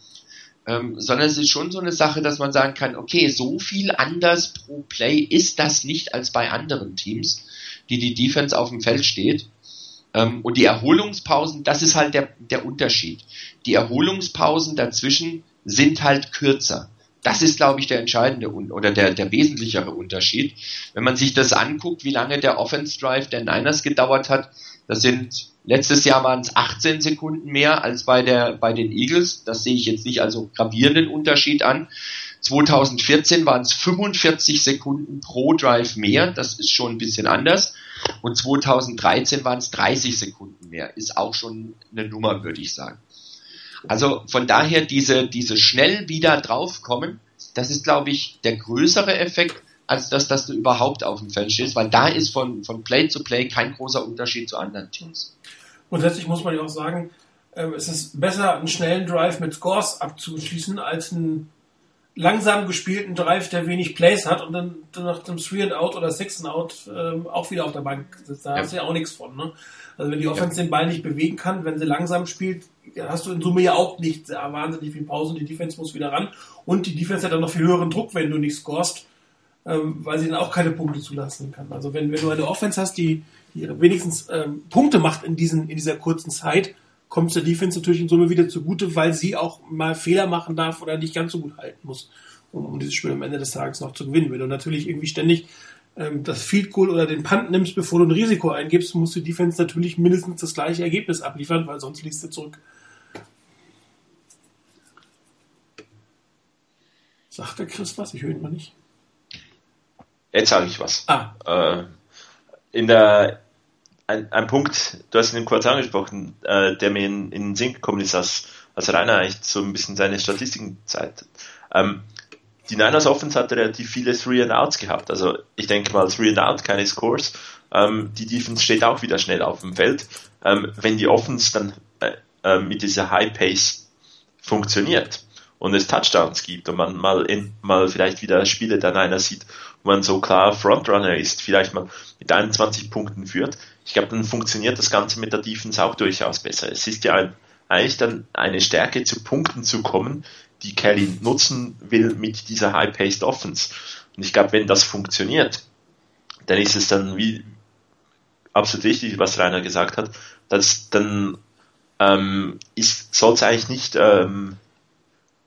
ähm, sondern es ist schon so eine Sache, dass man sagen kann, okay, so viel anders pro Play ist das nicht als bei anderen Teams, die die Defense auf dem Feld steht. Ähm, und die Erholungspausen, das ist halt der, der Unterschied. Die Erholungspausen dazwischen sind halt kürzer. Das ist, glaube ich, der entscheidende oder der, der wesentlichere Unterschied. Wenn man sich das anguckt, wie lange der Offense Drive der Niners gedauert hat, das sind letztes Jahr waren es 18 Sekunden mehr als bei der bei den Eagles. Das sehe ich jetzt nicht als gravierenden Unterschied an. 2014 waren es 45 Sekunden pro Drive mehr, das ist schon ein bisschen anders. Und 2013 waren es 30 Sekunden mehr, ist auch schon eine Nummer, würde ich sagen. Also von daher diese, diese schnell wieder draufkommen, das ist, glaube ich, der größere Effekt, als dass, dass du überhaupt auf dem Feld stehst, weil da ist von, von Play zu Play kein großer Unterschied zu anderen Teams. Und letztlich muss man ja auch sagen, äh, es ist besser, einen schnellen Drive mit Scores abzuschließen, als einen langsam gespielten Drive, der wenig Plays hat und dann nach dem Three and Out oder Six and Out ähm, auch wieder auf der Bank sitzt. Da ja. hast du ja auch nichts von. Ne? Also wenn die Offense den Ball nicht bewegen kann, wenn sie langsam spielt, hast du in Summe ja auch nicht sehr wahnsinnig viel Pause und die Defense muss wieder ran. Und die Defense hat dann noch viel höheren Druck, wenn du nicht scorest, ähm, weil sie dann auch keine Punkte zulassen kann. Also wenn, wenn du eine Offense hast, die, die wenigstens ähm, Punkte macht in, diesen, in dieser kurzen Zeit, kommt es der Defense natürlich in Summe wieder zugute, weil sie auch mal Fehler machen darf oder nicht ganz so gut halten muss, um, um dieses Spiel am Ende des Tages noch zu gewinnen. Wenn du natürlich irgendwie ständig ähm, das Field Goal oder den Punt nimmst, bevor du ein Risiko eingibst, muss die Defense natürlich mindestens das gleiche Ergebnis abliefern, weil sonst liegst du zurück. Sagt der Chris was? Ich höre ihn mal nicht. Jetzt sage ich was. Ah. Äh, in der ein, ein Punkt, du hast ihn kurz angesprochen, äh, der mir in, in den Sinn gekommen ist, als, als Rainer echt so ein bisschen seine Statistiken zeigt. Ähm, die Niners Offense hat relativ viele Three and Outs gehabt. Also ich denke mal Three and Out, keine Scores. Ähm, die Defense steht auch wieder schnell auf dem Feld. Ähm, wenn die Offense dann äh, äh, mit dieser High Pace funktioniert und es Touchdowns gibt und man mal in, mal vielleicht wieder Spiele der Niners sieht, wo man so klar Frontrunner ist, vielleicht mal mit 21 Punkten führt, ich glaube, dann funktioniert das Ganze mit der Defense auch durchaus besser. Es ist ja ein, eigentlich dann eine Stärke, zu Punkten zu kommen, die Kelly nutzen will mit dieser High-Paced Offense. Und ich glaube, wenn das funktioniert, dann ist es dann wie absolut richtig, was Rainer gesagt hat, dass dann ähm, ist, soll es eigentlich nicht ähm,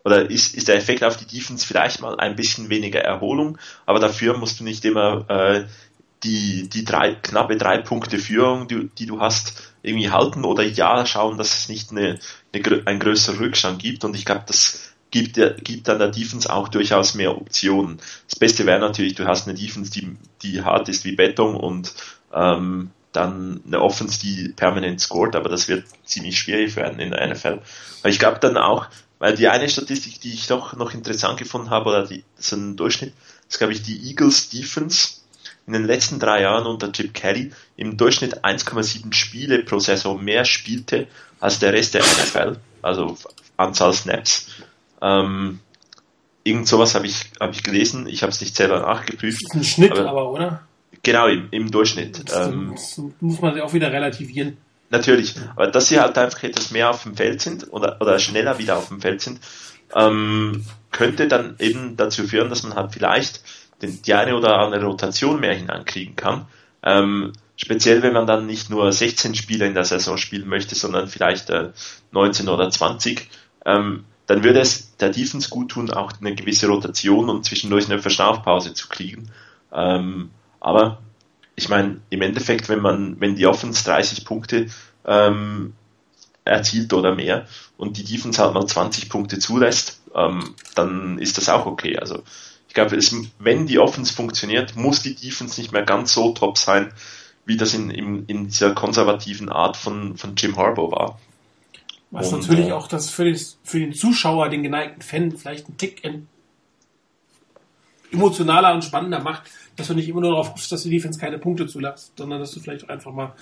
oder ist, ist der Effekt auf die Defense vielleicht mal ein bisschen weniger Erholung, aber dafür musst du nicht immer äh, die, die drei, knappe drei Punkte Führung, die, die du hast, irgendwie halten oder ja schauen, dass es nicht eine, eine, ein größerer Rückstand gibt. Und ich glaube, das gibt, gibt dann der Defense auch durchaus mehr Optionen. Das Beste wäre natürlich, du hast eine Defense, die, die hart ist wie Beton und ähm, dann eine Offense, die permanent scored, aber das wird ziemlich schwierig werden in der NFL. Aber ich glaube dann auch, weil die eine Statistik, die ich doch noch interessant gefunden habe, oder die, so ein Durchschnitt, ist glaube ich die Eagles Defense in den letzten drei Jahren unter Chip Kelly im Durchschnitt 1,7 Spiele pro Saison mehr spielte als der Rest der NFL, also Anzahl Snaps. Ähm, irgend sowas habe ich, hab ich gelesen, ich habe es nicht selber nachgeprüft. Das ist ein Schnitt aber, aber oder? Genau, im, im Durchschnitt. Das, ähm, das muss man auch wieder relativieren. Natürlich, aber dass sie halt einfach etwas mehr auf dem Feld sind oder, oder schneller wieder auf dem Feld sind, ähm, könnte dann eben dazu führen, dass man halt vielleicht den, die eine oder andere Rotation mehr hineinkriegen kann. Ähm, speziell wenn man dann nicht nur 16 Spiele in der Saison spielen möchte, sondern vielleicht äh, 19 oder 20, ähm, dann würde es der Defense gut tun, auch eine gewisse Rotation und zwischendurch eine Verschnaufpause zu kriegen. Ähm, aber ich meine, im Endeffekt, wenn man, wenn die Offense 30 Punkte ähm, erzielt oder mehr und die Defense halt mal 20 Punkte zulässt, ähm, dann ist das auch okay. Also ich glaube, wenn die Offense funktioniert, muss die Defense nicht mehr ganz so top sein, wie das in, in, in dieser konservativen Art von, von Jim Harbaugh war. Was und, natürlich äh, auch das für, den, für den Zuschauer, den geneigten Fan, vielleicht einen Tick emotionaler und spannender macht, dass du nicht immer nur darauf hoffst, dass die Defense keine Punkte zulässt, sondern dass du vielleicht auch einfach mal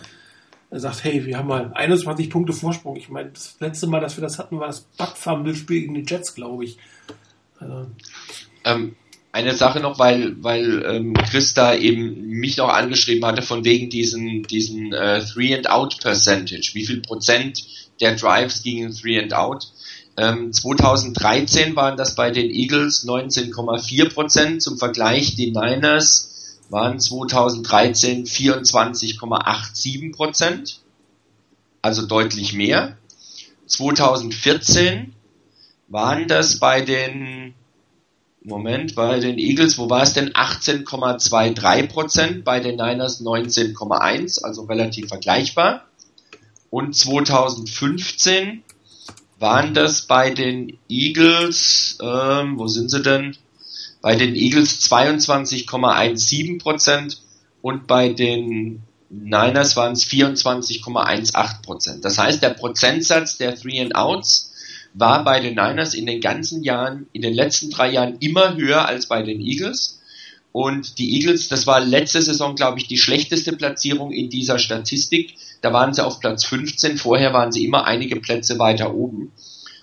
sagst, hey, wir haben mal 21 Punkte Vorsprung. Ich meine, das letzte Mal, dass wir das hatten, war das Fumble-Spiel gegen die Jets, glaube ich. Also, ähm, eine Sache noch, weil, weil ähm, Chris da eben mich noch angeschrieben hatte von wegen diesen, diesen äh, Three and Out Percentage. Wie viel Prozent der Drives gingen Three and Out? Ähm, 2013 waren das bei den Eagles 19,4 Prozent. Zum Vergleich, die Niners waren 2013 24,87 Prozent. Also deutlich mehr. 2014 waren das bei den Moment, bei den Eagles, wo war es denn? 18,23 Prozent, bei den Niners 19,1%, also relativ vergleichbar. Und 2015 waren das bei den Eagles, ähm, wo sind sie denn? bei den Eagles 22,17 Prozent und bei den Niners waren es 24,18 Prozent. Das heißt, der Prozentsatz der Three and Outs war bei den Niners in den ganzen Jahren, in den letzten drei Jahren immer höher als bei den Eagles. Und die Eagles, das war letzte Saison, glaube ich, die schlechteste Platzierung in dieser Statistik. Da waren sie auf Platz 15, vorher waren sie immer einige Plätze weiter oben.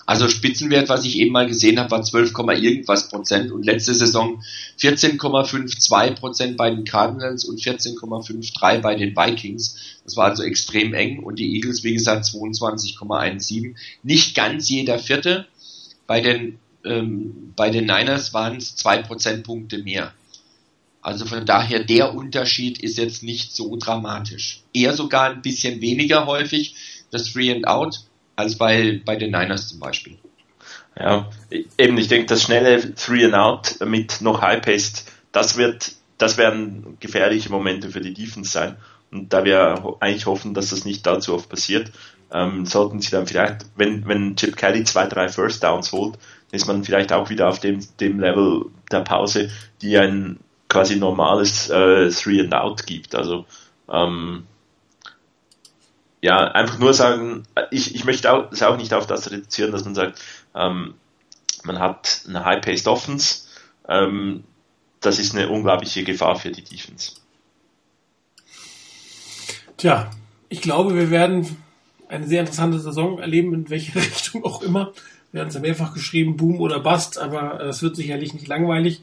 Also Spitzenwert, was ich eben mal gesehen habe, war 12, irgendwas Prozent und letzte Saison 14,52 Prozent bei den Cardinals und 14,53 bei den Vikings. Das war also extrem eng und die Eagles, wie gesagt, 22,17. Nicht ganz jeder Vierte. Bei den, ähm, bei den Niners waren es zwei Prozentpunkte mehr. Also von daher, der Unterschied ist jetzt nicht so dramatisch. Eher sogar ein bisschen weniger häufig, das Three and Out, als bei, bei den Niners zum Beispiel. Ja, eben, ich denke, das schnelle Three and Out mit noch High Pace, das wird, das werden gefährliche Momente für die Defense sein. Und da wir eigentlich hoffen, dass das nicht allzu oft passiert, ähm, sollten sie dann vielleicht, wenn, wenn Chip Kelly zwei, drei First Downs holt, ist man vielleicht auch wieder auf dem, dem Level der Pause, die ein quasi normales äh, Three and Out gibt. Also ähm, ja, einfach nur sagen, ich, ich möchte auch, es auch nicht auf das reduzieren, dass man sagt, ähm, man hat eine High-Paced Offense, ähm, das ist eine unglaubliche Gefahr für die Defense. Tja, ich glaube, wir werden eine sehr interessante Saison erleben, in welche Richtung auch immer. Wir haben es ja mehrfach geschrieben, Boom oder Bust, aber es wird sicherlich nicht langweilig.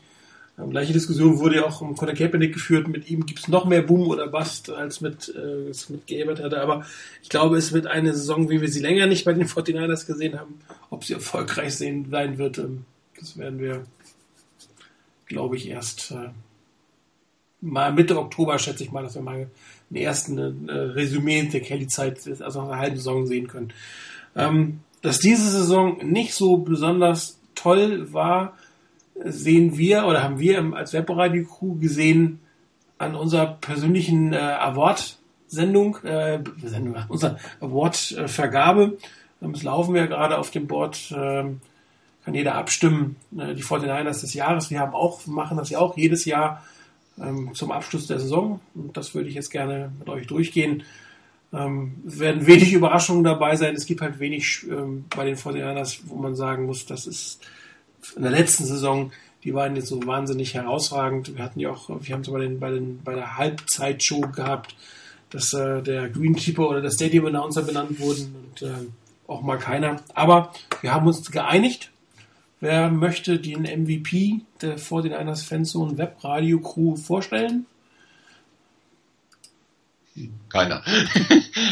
Gleiche Diskussion wurde ja auch um Conor Kaepernick geführt. Mit ihm gibt es noch mehr Boom oder Bust als mit, äh, mit Gilbert hatte. Aber ich glaube, es wird eine Saison, wie wir sie länger nicht bei den 49ers gesehen haben. Ob sie erfolgreich sein wird, ähm, das werden wir, glaube ich, erst äh, mal Mitte Oktober, schätze ich mal, dass wir mal den ersten äh, Resümee der Kelly-Zeit, also nach einer halben Saison sehen können. Ähm, dass diese Saison nicht so besonders toll war, sehen wir oder haben wir als Webradio-Crew gesehen an unserer persönlichen äh, Award-Sendung, äh, Sendung, unserer Award-Vergabe. Das laufen wir gerade auf dem Board, äh, kann jeder abstimmen, äh, die 49ers des Jahres. Wir haben auch, machen das ja auch jedes Jahr ähm, zum Abschluss der Saison und das würde ich jetzt gerne mit euch durchgehen. Ähm, werden wenig Überraschungen dabei sein. Es gibt halt wenig ähm, bei den 49ers, wo man sagen muss, das ist in der letzten Saison, die waren jetzt so wahnsinnig herausragend. Wir hatten ja auch, wir haben es bei, den, bei, den, bei der Halbzeitshow gehabt, dass äh, der Greenkeeper oder der Stadium Announcer benannt wurden und äh, auch mal keiner. Aber wir haben uns geeinigt. Wer möchte den MVP der vor den Einers Fanzone Webradio Crew vorstellen? Keiner.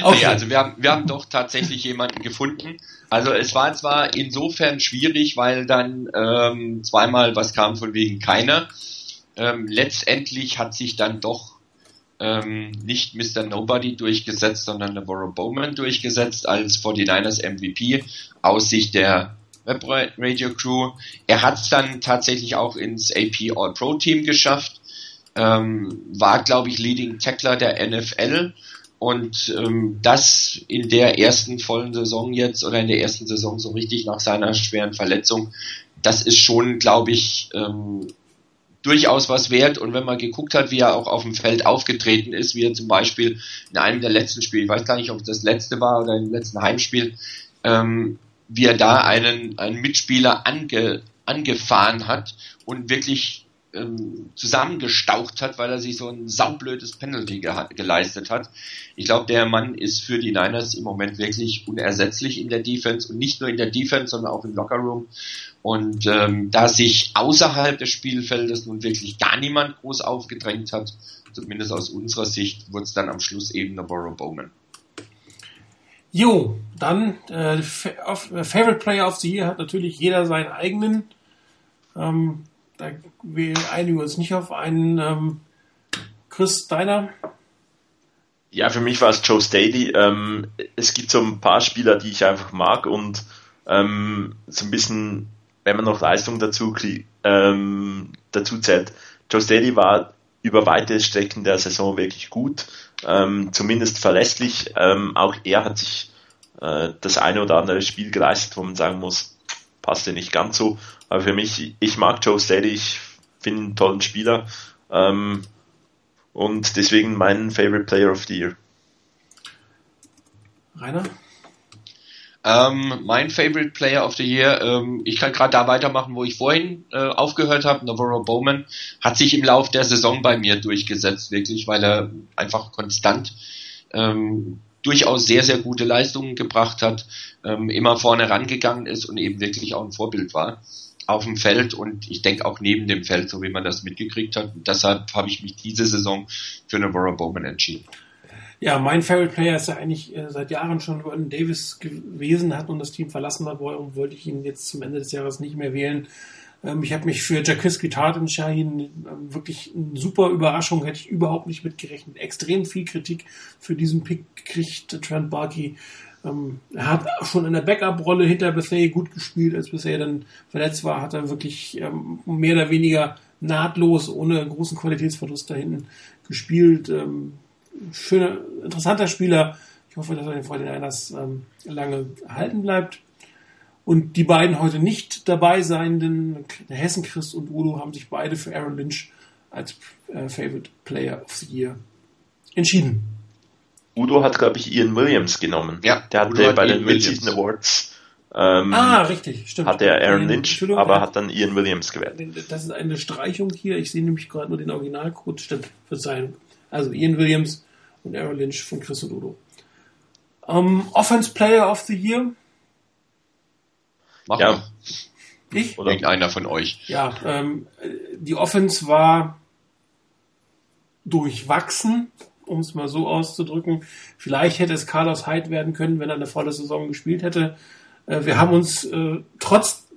Okay. nee, also wir haben, wir haben doch tatsächlich jemanden gefunden. Also es war zwar insofern schwierig, weil dann ähm, zweimal was kam von wegen keiner. Ähm, letztendlich hat sich dann doch ähm, nicht Mr. Nobody durchgesetzt, sondern Navarro Bowman durchgesetzt als 49ers MVP aus Sicht der Web Radio Crew. Er hat es dann tatsächlich auch ins AP All Pro Team geschafft ähm, war, glaube ich, Leading Tackler der NFL und ähm, das in der ersten vollen Saison jetzt oder in der ersten Saison so richtig nach seiner schweren Verletzung, das ist schon, glaube ich, ähm, durchaus was wert. Und wenn man geguckt hat, wie er auch auf dem Feld aufgetreten ist, wie er zum Beispiel in einem der letzten Spiele, ich weiß gar nicht, ob es das letzte war oder im letzten Heimspiel, ähm, wie er da einen, einen Mitspieler ange, angefahren hat und wirklich ähm, zusammengestaucht hat, weil er sich so ein saublödes Penalty ge geleistet hat. Ich glaube, der Mann ist für die Niners im Moment wirklich unersetzlich in der Defense und nicht nur in der Defense, sondern auch im Lockerroom. Und ähm, da sich außerhalb des Spielfeldes nun wirklich gar niemand groß aufgedrängt hat, zumindest aus unserer Sicht, wurde es dann am Schluss eben Navarro Bowman. Jo, dann äh, Favorite Player of the Year hat natürlich jeder seinen eigenen. Ähm, da wir einigen uns nicht auf einen. Ähm, Chris, deiner? Ja, für mich war es Joe Staley. Ähm, es gibt so ein paar Spieler, die ich einfach mag und ähm, so ein bisschen, wenn man noch Leistung dazu, ähm, dazu zählt. Joe Staley war über weite Strecken der Saison wirklich gut, ähm, zumindest verlässlich. Ähm, auch er hat sich äh, das eine oder andere Spiel geleistet, wo man sagen muss, passte nicht ganz so. Aber für mich, ich mag Joe Steady, ich finde ihn einen tollen Spieler. Ähm, und deswegen mein Favorite Player of the Year. Rainer? Ähm, mein Favorite Player of the Year, ähm, ich kann gerade da weitermachen, wo ich vorhin äh, aufgehört habe. Navarro Bowman hat sich im Lauf der Saison bei mir durchgesetzt, wirklich, weil er einfach konstant ähm, durchaus sehr, sehr gute Leistungen gebracht hat, ähm, immer vorne rangegangen ist und eben wirklich auch ein Vorbild war auf dem Feld und ich denke auch neben dem Feld, so wie man das mitgekriegt hat. Und deshalb habe ich mich diese Saison für Navarro Bowman entschieden. Ja, mein Favorite Player ist ja eigentlich äh, seit Jahren schon Vernon Davis gewesen, hat nun das Team verlassen, warum wollte ich ihn jetzt zum Ende des Jahres nicht mehr wählen. Ähm, ich habe mich für Jacques Guitart entschieden, ähm, wirklich eine super Überraschung, hätte ich überhaupt nicht mitgerechnet. Extrem viel Kritik für diesen Pick kriegt Trent Barkey. Ähm, er hat schon in der Backup-Rolle hinter Bethea gut gespielt, als Bethea dann verletzt war, hat er wirklich ähm, mehr oder weniger nahtlos, ohne großen Qualitätsverlust da hinten gespielt. Ähm, schöner, interessanter Spieler. Ich hoffe, dass er den Freundin Einers ähm, lange erhalten bleibt. Und die beiden heute nicht dabei seienden, Hessen Christ und Udo, haben sich beide für Aaron Lynch als äh, Favorite Player of the Year entschieden. Udo hat, glaube ich, Ian Williams genommen. Ja, der hatte bei den Mid-Season Awards ähm, ah, richtig, stimmt. Hat er Aaron Lynch, aber hat dann Ian Williams gewählt. Das ist eine Streichung hier. Ich sehe nämlich gerade nur den Originalcode. Stimmt, Verzeihung. Also Ian Williams und Aaron Lynch von Chris und Udo. Um, ähm, Offense Player of the Year. Mach ja. Ich? Oder irgendeiner von euch. Ja, ähm, die Offense war durchwachsen, um es mal so auszudrücken. Vielleicht hätte es Carlos Hyde werden können, wenn er eine volle Saison gespielt hätte. Äh, wir haben uns äh, trotz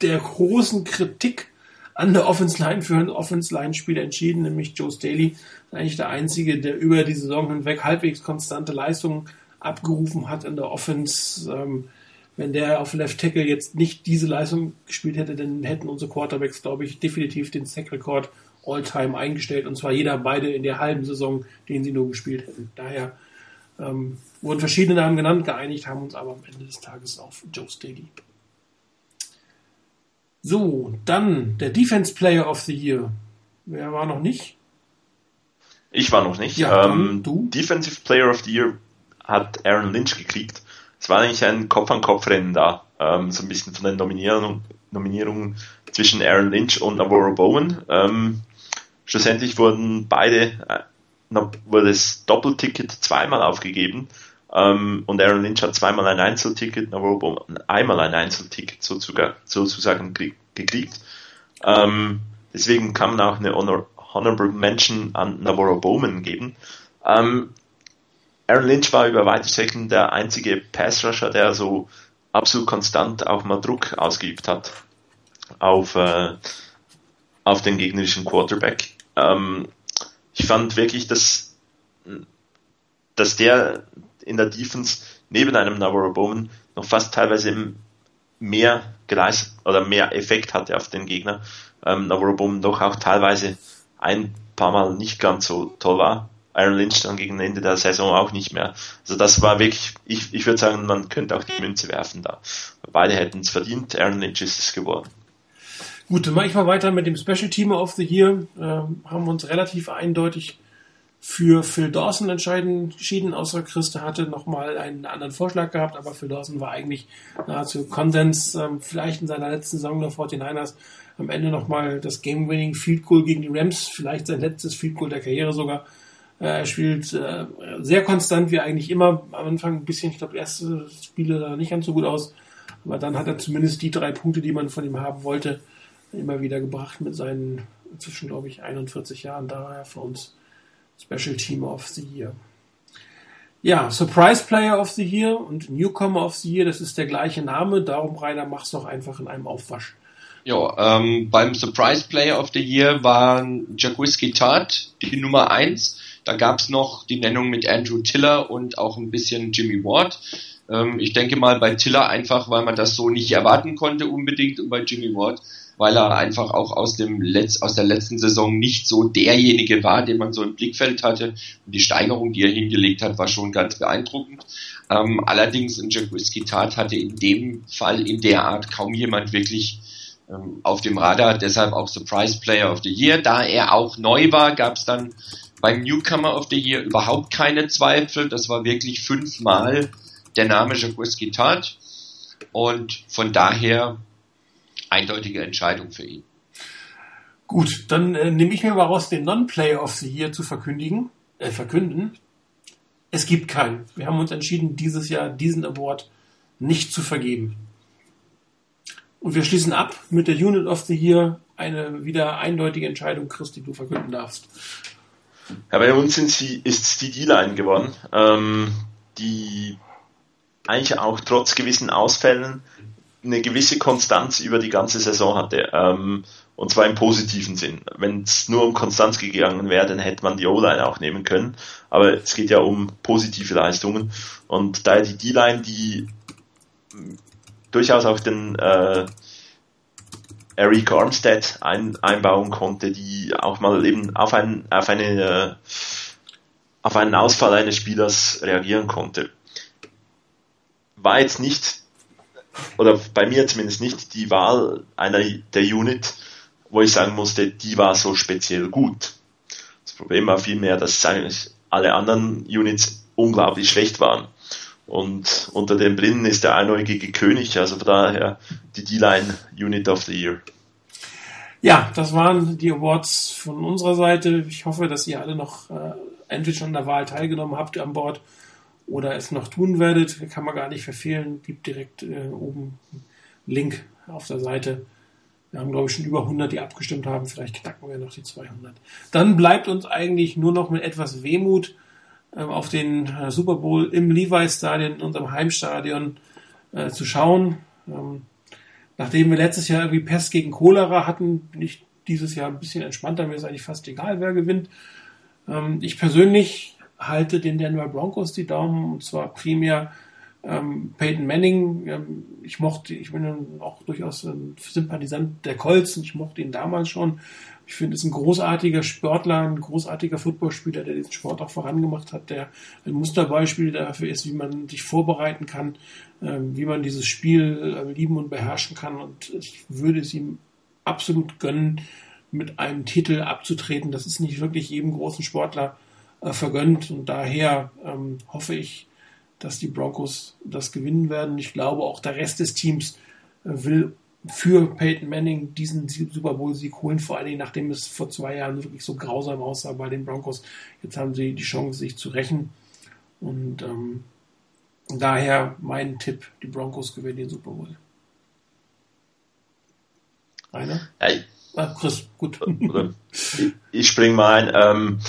der großen Kritik an der Offense Line für einen Offense Line Spieler entschieden, nämlich Joe Staley, eigentlich der einzige, der über die Saison hinweg halbwegs konstante Leistungen abgerufen hat in der Offense. Ähm, wenn der auf Left Tackle jetzt nicht diese Leistung gespielt hätte, dann hätten unsere Quarterbacks, glaube ich, definitiv den Sack-Rekord All-Time eingestellt. Und zwar jeder beide in der halben Saison, den sie nur gespielt hätten. Daher ähm, wurden verschiedene Namen genannt, geeinigt haben uns aber am Ende des Tages auf Joe Staley. So, dann der Defense Player of the Year. Wer war noch nicht? Ich war noch nicht. Ja, ähm, du? Defensive Player of the Year hat Aaron Lynch gekriegt. Es war eigentlich ein Kopf-an-Kopf-Rennen da. Ähm, so ein bisschen von den Nominierungen, Nominierungen zwischen Aaron Lynch und Navarro Bowen. Ähm, schlussendlich wurden beide, äh, wurde das Doppelticket zweimal aufgegeben. Ähm, und Aaron Lynch hat zweimal ein Einzelticket, Bowman einmal ein Einzelticket sozusagen, sozusagen gekriegt. Ähm, deswegen kann man auch eine Honor, Honorable Mention an Navarro Bowman geben. Ähm, Aaron Lynch war über weite Strecken der einzige Pass-Rusher, der so absolut konstant auch mal Druck ausgeübt hat auf, äh, auf den gegnerischen Quarterback. Ähm, ich fand wirklich, dass, dass der in der Defense neben einem Navarro Bowman noch fast teilweise mehr geleistet oder mehr Effekt hatte auf den Gegner. Ähm, Navarro Bowman doch auch teilweise ein paar Mal nicht ganz so toll war. Aaron Lynch dann gegen Ende der Saison auch nicht mehr. Also das war wirklich, ich, ich würde sagen, man könnte auch die Münze werfen da. Beide hätten es verdient, Aaron Lynch ist es geworden. Gut, dann mache ich mal weiter mit dem Special Team of the Year. Ähm, haben wir uns relativ eindeutig für Phil Dawson entschieden, außer Christa hatte nochmal einen anderen Vorschlag gehabt, aber Phil Dawson war eigentlich nahezu Konsens, ähm, vielleicht in seiner letzten Saison der 49ers am Ende nochmal das Game-Winning Field Goal gegen die Rams, vielleicht sein letztes Field Goal der Karriere sogar. Äh, er spielt äh, sehr konstant, wie eigentlich immer. Am Anfang ein bisschen, ich glaube, erste Spiele sah nicht ganz so gut aus, aber dann hat er zumindest die drei Punkte, die man von ihm haben wollte, immer wieder gebracht mit seinen zwischen, glaube ich, 41 Jahren. Daher für uns Special Team of the Year. Ja, Surprise Player of the Year und Newcomer of the Year, das ist der gleiche Name, darum Rainer mach's doch einfach in einem Aufwasch. Ja, ähm, beim Surprise Player of the Year war Jacquiski Tart die Nummer 1. Da gab's noch die Nennung mit Andrew Tiller und auch ein bisschen Jimmy Ward. Ähm, ich denke mal bei Tiller einfach, weil man das so nicht erwarten konnte unbedingt und bei Jimmy Ward weil er einfach auch aus dem Letz aus der letzten Saison nicht so derjenige war, den man so im Blickfeld hatte. Und die Steigerung, die er hingelegt hat, war schon ganz beeindruckend. Ähm, allerdings in Jack Tat hatte in dem Fall in der Art kaum jemand wirklich ähm, auf dem Radar, deshalb auch Surprise Player of the Year. Da er auch neu war, gab es dann beim Newcomer of the Year überhaupt keine Zweifel. Das war wirklich fünfmal der Name Jacques Guitart. Und von daher eindeutige Entscheidung für ihn. Gut, dann äh, nehme ich mir mal raus, den Non-Player of the Year zu verkündigen, äh, verkünden. Es gibt keinen. Wir haben uns entschieden, dieses Jahr diesen Award nicht zu vergeben. Und wir schließen ab mit der Unit of the Year. Eine wieder eindeutige Entscheidung, Chris, die du verkünden darfst. Ja, bei uns sind sie, ist es die D-Line geworden, ähm, die eigentlich auch trotz gewissen Ausfällen eine gewisse Konstanz über die ganze Saison hatte. Ähm, und zwar im positiven Sinn. Wenn es nur um Konstanz gegangen wäre, dann hätte man die O-Line auch nehmen können. Aber es geht ja um positive Leistungen. Und daher die D-Line, die durchaus auch den äh, Eric Armstead ein, einbauen konnte, die auch mal eben auf, ein, auf, eine, äh, auf einen Ausfall eines Spielers reagieren konnte. War jetzt nicht, oder bei mir zumindest nicht, die Wahl einer der Unit, wo ich sagen musste, die war so speziell gut. Das Problem war vielmehr, dass eigentlich alle anderen Units unglaublich schlecht waren. Und unter den Blinden ist der einäugige König, also von daher die D-Line Unit of the Year. Ja, das waren die Awards von unserer Seite. Ich hoffe, dass ihr alle noch äh, entweder schon an der Wahl teilgenommen habt an Bord oder es noch tun werdet. Kann man gar nicht verfehlen. Gibt direkt äh, oben einen Link auf der Seite. Wir haben, glaube ich, schon über 100, die abgestimmt haben. Vielleicht knacken wir noch die 200. Dann bleibt uns eigentlich nur noch mit etwas Wehmut ähm, auf den äh, Super Bowl im Levi Stadion, in unserem Heimstadion, äh, zu schauen. Ähm, nachdem wir letztes Jahr irgendwie Pest gegen Cholera hatten, bin ich dieses Jahr ein bisschen entspannter. Mir ist eigentlich fast egal, wer gewinnt. Ähm, ich persönlich halte den Denver Broncos die Daumen und zwar primär ähm, Peyton Manning. Ähm, ich mochte, ich bin auch durchaus ein Sympathisant der Colts und ich mochte ihn damals schon. Ich finde, es ist ein großartiger Sportler, ein großartiger Footballspieler, der diesen Sport auch vorangemacht hat, der ein Musterbeispiel dafür ist, wie man sich vorbereiten kann, ähm, wie man dieses Spiel äh, lieben und beherrschen kann. Und ich würde es ihm absolut gönnen, mit einem Titel abzutreten. Das ist nicht wirklich jedem großen Sportler äh, vergönnt. Und daher ähm, hoffe ich, dass die Broncos das gewinnen werden. Ich glaube, auch der Rest des Teams äh, will für Peyton Manning diesen Super Bowl-Sieg holen, vor allen Dingen nachdem es vor zwei Jahren wirklich so grausam aussah bei den Broncos. Jetzt haben sie die Chance, sich zu rächen. Und ähm, daher mein Tipp, die Broncos gewinnen den Super Bowl. Rainer? Ja, ah, Chris, gut. Ich spring mal ein. Ähm,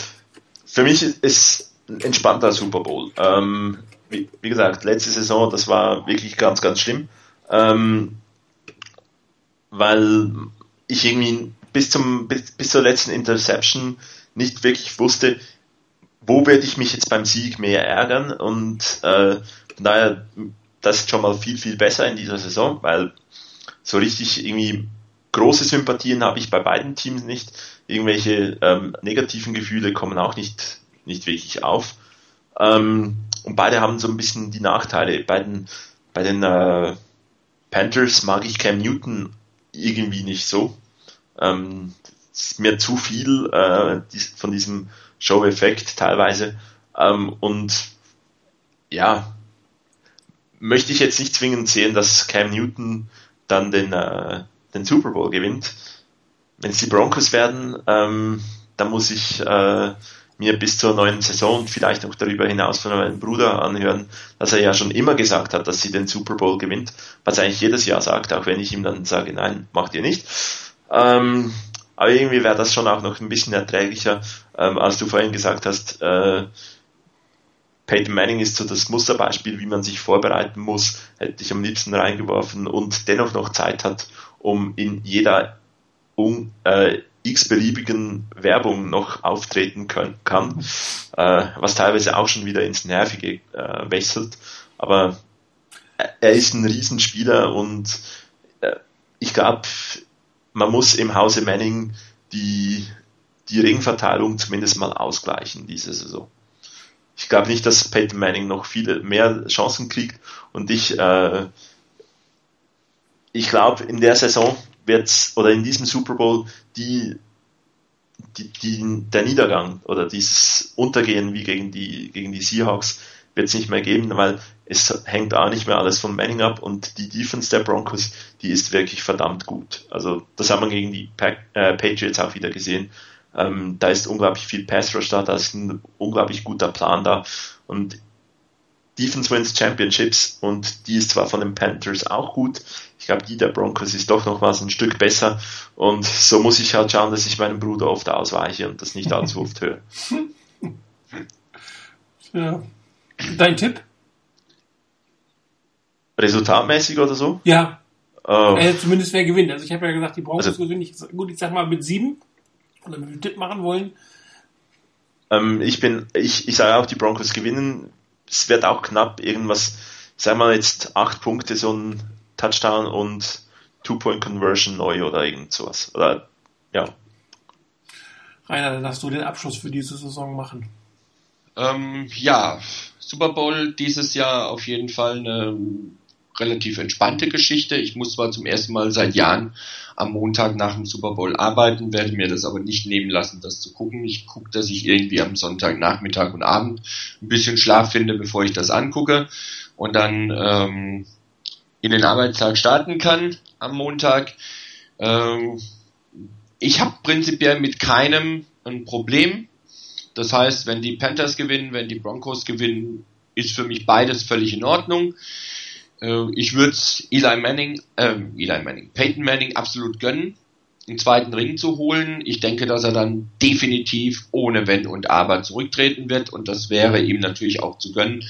für mich ist ein entspannter Super Bowl. Ähm, wie, wie, gesagt, letzte Saison, das war wirklich ganz, ganz schlimm. Ähm, weil ich irgendwie bis zum bis, bis zur letzten Interception nicht wirklich wusste, wo werde ich mich jetzt beim Sieg mehr ärgern und äh, daher das ist schon mal viel viel besser in dieser Saison, weil so richtig irgendwie große Sympathien habe ich bei beiden Teams nicht, irgendwelche ähm, negativen Gefühle kommen auch nicht nicht wirklich auf ähm, und beide haben so ein bisschen die Nachteile. Bei den bei den äh, Panthers mag ich Cam Newton irgendwie nicht so. Ähm, ist mir zu viel äh, von diesem Show-Effekt teilweise. Ähm, und ja, möchte ich jetzt nicht zwingend sehen, dass Cam Newton dann den, äh, den Super Bowl gewinnt. Wenn es die Broncos werden, ähm, dann muss ich äh, mir bis zur neuen Saison vielleicht auch darüber hinaus von meinem Bruder anhören, dass er ja schon immer gesagt hat, dass sie den Super Bowl gewinnt, was er eigentlich jedes Jahr sagt, auch wenn ich ihm dann sage, nein, macht ihr nicht. Ähm, aber irgendwie wäre das schon auch noch ein bisschen erträglicher, ähm, als du vorhin gesagt hast, äh, Peyton Manning ist so das Musterbeispiel, wie man sich vorbereiten muss, hätte ich am liebsten reingeworfen und dennoch noch Zeit hat, um in jeder un, äh, x-beliebigen Werbung noch auftreten können, kann, äh, was teilweise auch schon wieder ins Nervige äh, wechselt. Aber er ist ein Riesenspieler und äh, ich glaube, man muss im Hause Manning die, die Ringverteilung zumindest mal ausgleichen diese Saison. Ich glaube nicht, dass Peyton Manning noch viele mehr Chancen kriegt und ich, äh, ich glaube, in der Saison wird's, oder in diesem Super Bowl, die, die, die, der Niedergang oder dieses Untergehen wie gegen die, gegen die Seahawks wird es nicht mehr geben, weil es hängt auch nicht mehr alles von Manning ab und die Defense der Broncos, die ist wirklich verdammt gut. Also das haben wir gegen die pa äh, Patriots auch wieder gesehen. Ähm, da ist unglaublich viel Pass Rush da, da ist ein unglaublich guter Plan da und Defense wins Championships und die ist zwar von den Panthers auch gut, ich glaube die der Broncos ist doch noch was ein Stück besser und so muss ich halt schauen, dass ich meinem Bruder oft ausweiche und das nicht allzu oft höre. Ja. Dein Tipp? Resultatmäßig oder so? Ja. Uh, äh, zumindest wer gewinnt. Also ich habe ja gesagt, die Broncos also, gewinnen. Ich, gut, ich sag mal mit sieben. Oder mit dem Tipp machen wollen. Ähm, ich bin, ich, ich sage auch, die Broncos gewinnen. Es wird auch knapp irgendwas, sagen wir jetzt acht Punkte, so ein Touchdown und Two-Point-Conversion neu oder irgend sowas. Oder, ja. Rainer, dann darfst du den Abschluss für diese Saison machen. Ähm, ja, Super Bowl dieses Jahr auf jeden Fall eine relativ entspannte Geschichte. Ich muss zwar zum ersten Mal seit Jahren am Montag nach dem Super Bowl arbeiten, werde mir das aber nicht nehmen lassen, das zu gucken. Ich gucke, dass ich irgendwie am Sonntagnachmittag und Abend ein bisschen Schlaf finde, bevor ich das angucke und dann ähm, in den Arbeitstag starten kann am Montag. Ähm, ich habe prinzipiell mit keinem ein Problem. Das heißt, wenn die Panthers gewinnen, wenn die Broncos gewinnen, ist für mich beides völlig in Ordnung. Äh, ich würde Eli Manning, äh, Eli Manning, Peyton Manning absolut gönnen, einen zweiten Ring zu holen. Ich denke, dass er dann definitiv ohne Wenn und Aber zurücktreten wird und das wäre ihm natürlich auch zu gönnen.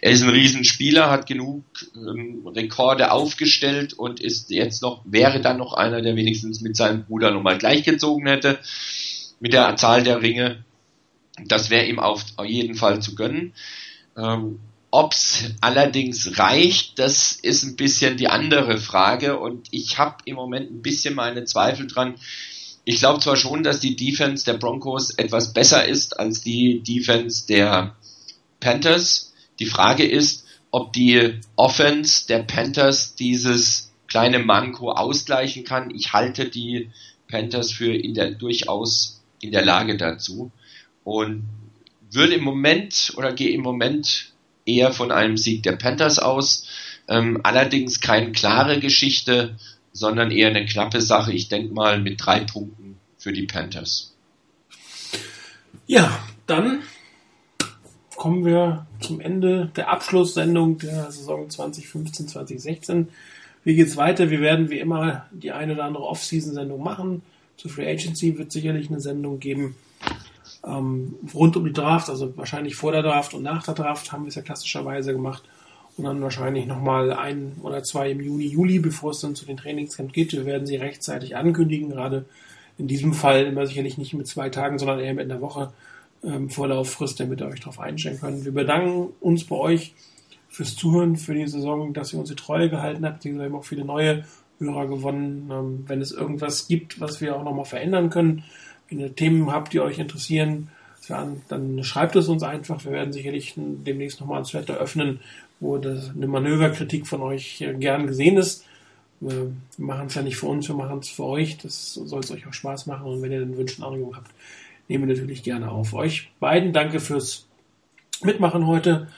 Er ist ein Riesenspieler, hat genug ähm, Rekorde aufgestellt und ist jetzt noch, wäre dann noch einer, der wenigstens mit seinem Bruder nochmal gleichgezogen hätte mit der Zahl der Ringe. Das wäre ihm auf jeden Fall zu gönnen. Ähm, Ob's allerdings reicht, das ist ein bisschen die andere Frage und ich habe im Moment ein bisschen meine Zweifel dran. Ich glaube zwar schon, dass die Defense der Broncos etwas besser ist als die Defense der Panthers. Die Frage ist, ob die Offense der Panthers dieses kleine Manko ausgleichen kann. Ich halte die Panthers für in der, durchaus in der Lage dazu und würde im Moment oder gehe im Moment eher von einem Sieg der Panthers aus. Ähm, allerdings keine klare Geschichte, sondern eher eine knappe Sache. Ich denke mal mit drei Punkten für die Panthers. Ja, dann kommen wir zum Ende der Abschlusssendung der Saison 2015-2016. Wie geht's weiter? Wir werden wie immer die eine oder andere Off-Season-Sendung machen. Zur Free Agency wird sicherlich eine Sendung geben ähm, rund um die Draft, also wahrscheinlich vor der Draft und nach der Draft haben wir es ja klassischerweise gemacht. Und dann wahrscheinlich nochmal ein oder zwei im Juni, Juli, bevor es dann zu den Trainingscamp geht. Wir werden sie rechtzeitig ankündigen, gerade in diesem Fall immer sicherlich nicht mit zwei Tagen, sondern eher mit einer Woche ähm, Vorlauffrist, damit ihr euch darauf einstellen könnt. Wir bedanken uns bei euch fürs Zuhören, für die Saison, dass ihr uns die Treue gehalten habt. Wir haben auch viele neue Hörer gewonnen. Ähm, wenn es irgendwas gibt, was wir auch nochmal verändern können, wenn ihr Themen habt, die euch interessieren, dann schreibt es uns einfach. Wir werden sicherlich demnächst nochmal ein Thread eröffnen, wo eine Manöverkritik von euch gern gesehen ist. Wir machen es ja nicht für uns, wir machen es für euch. Das soll es euch auch Spaß machen. Und wenn ihr den Wünschen Anregungen habt, nehmen wir natürlich gerne auf. Euch beiden danke fürs Mitmachen heute.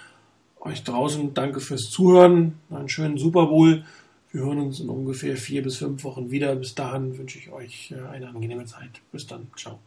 Euch draußen danke fürs Zuhören. Einen schönen Super Bowl. Wir hören uns in ungefähr vier bis fünf Wochen wieder. Bis dahin wünsche ich euch äh, eine angenehme Zeit. Bis dann. Ciao.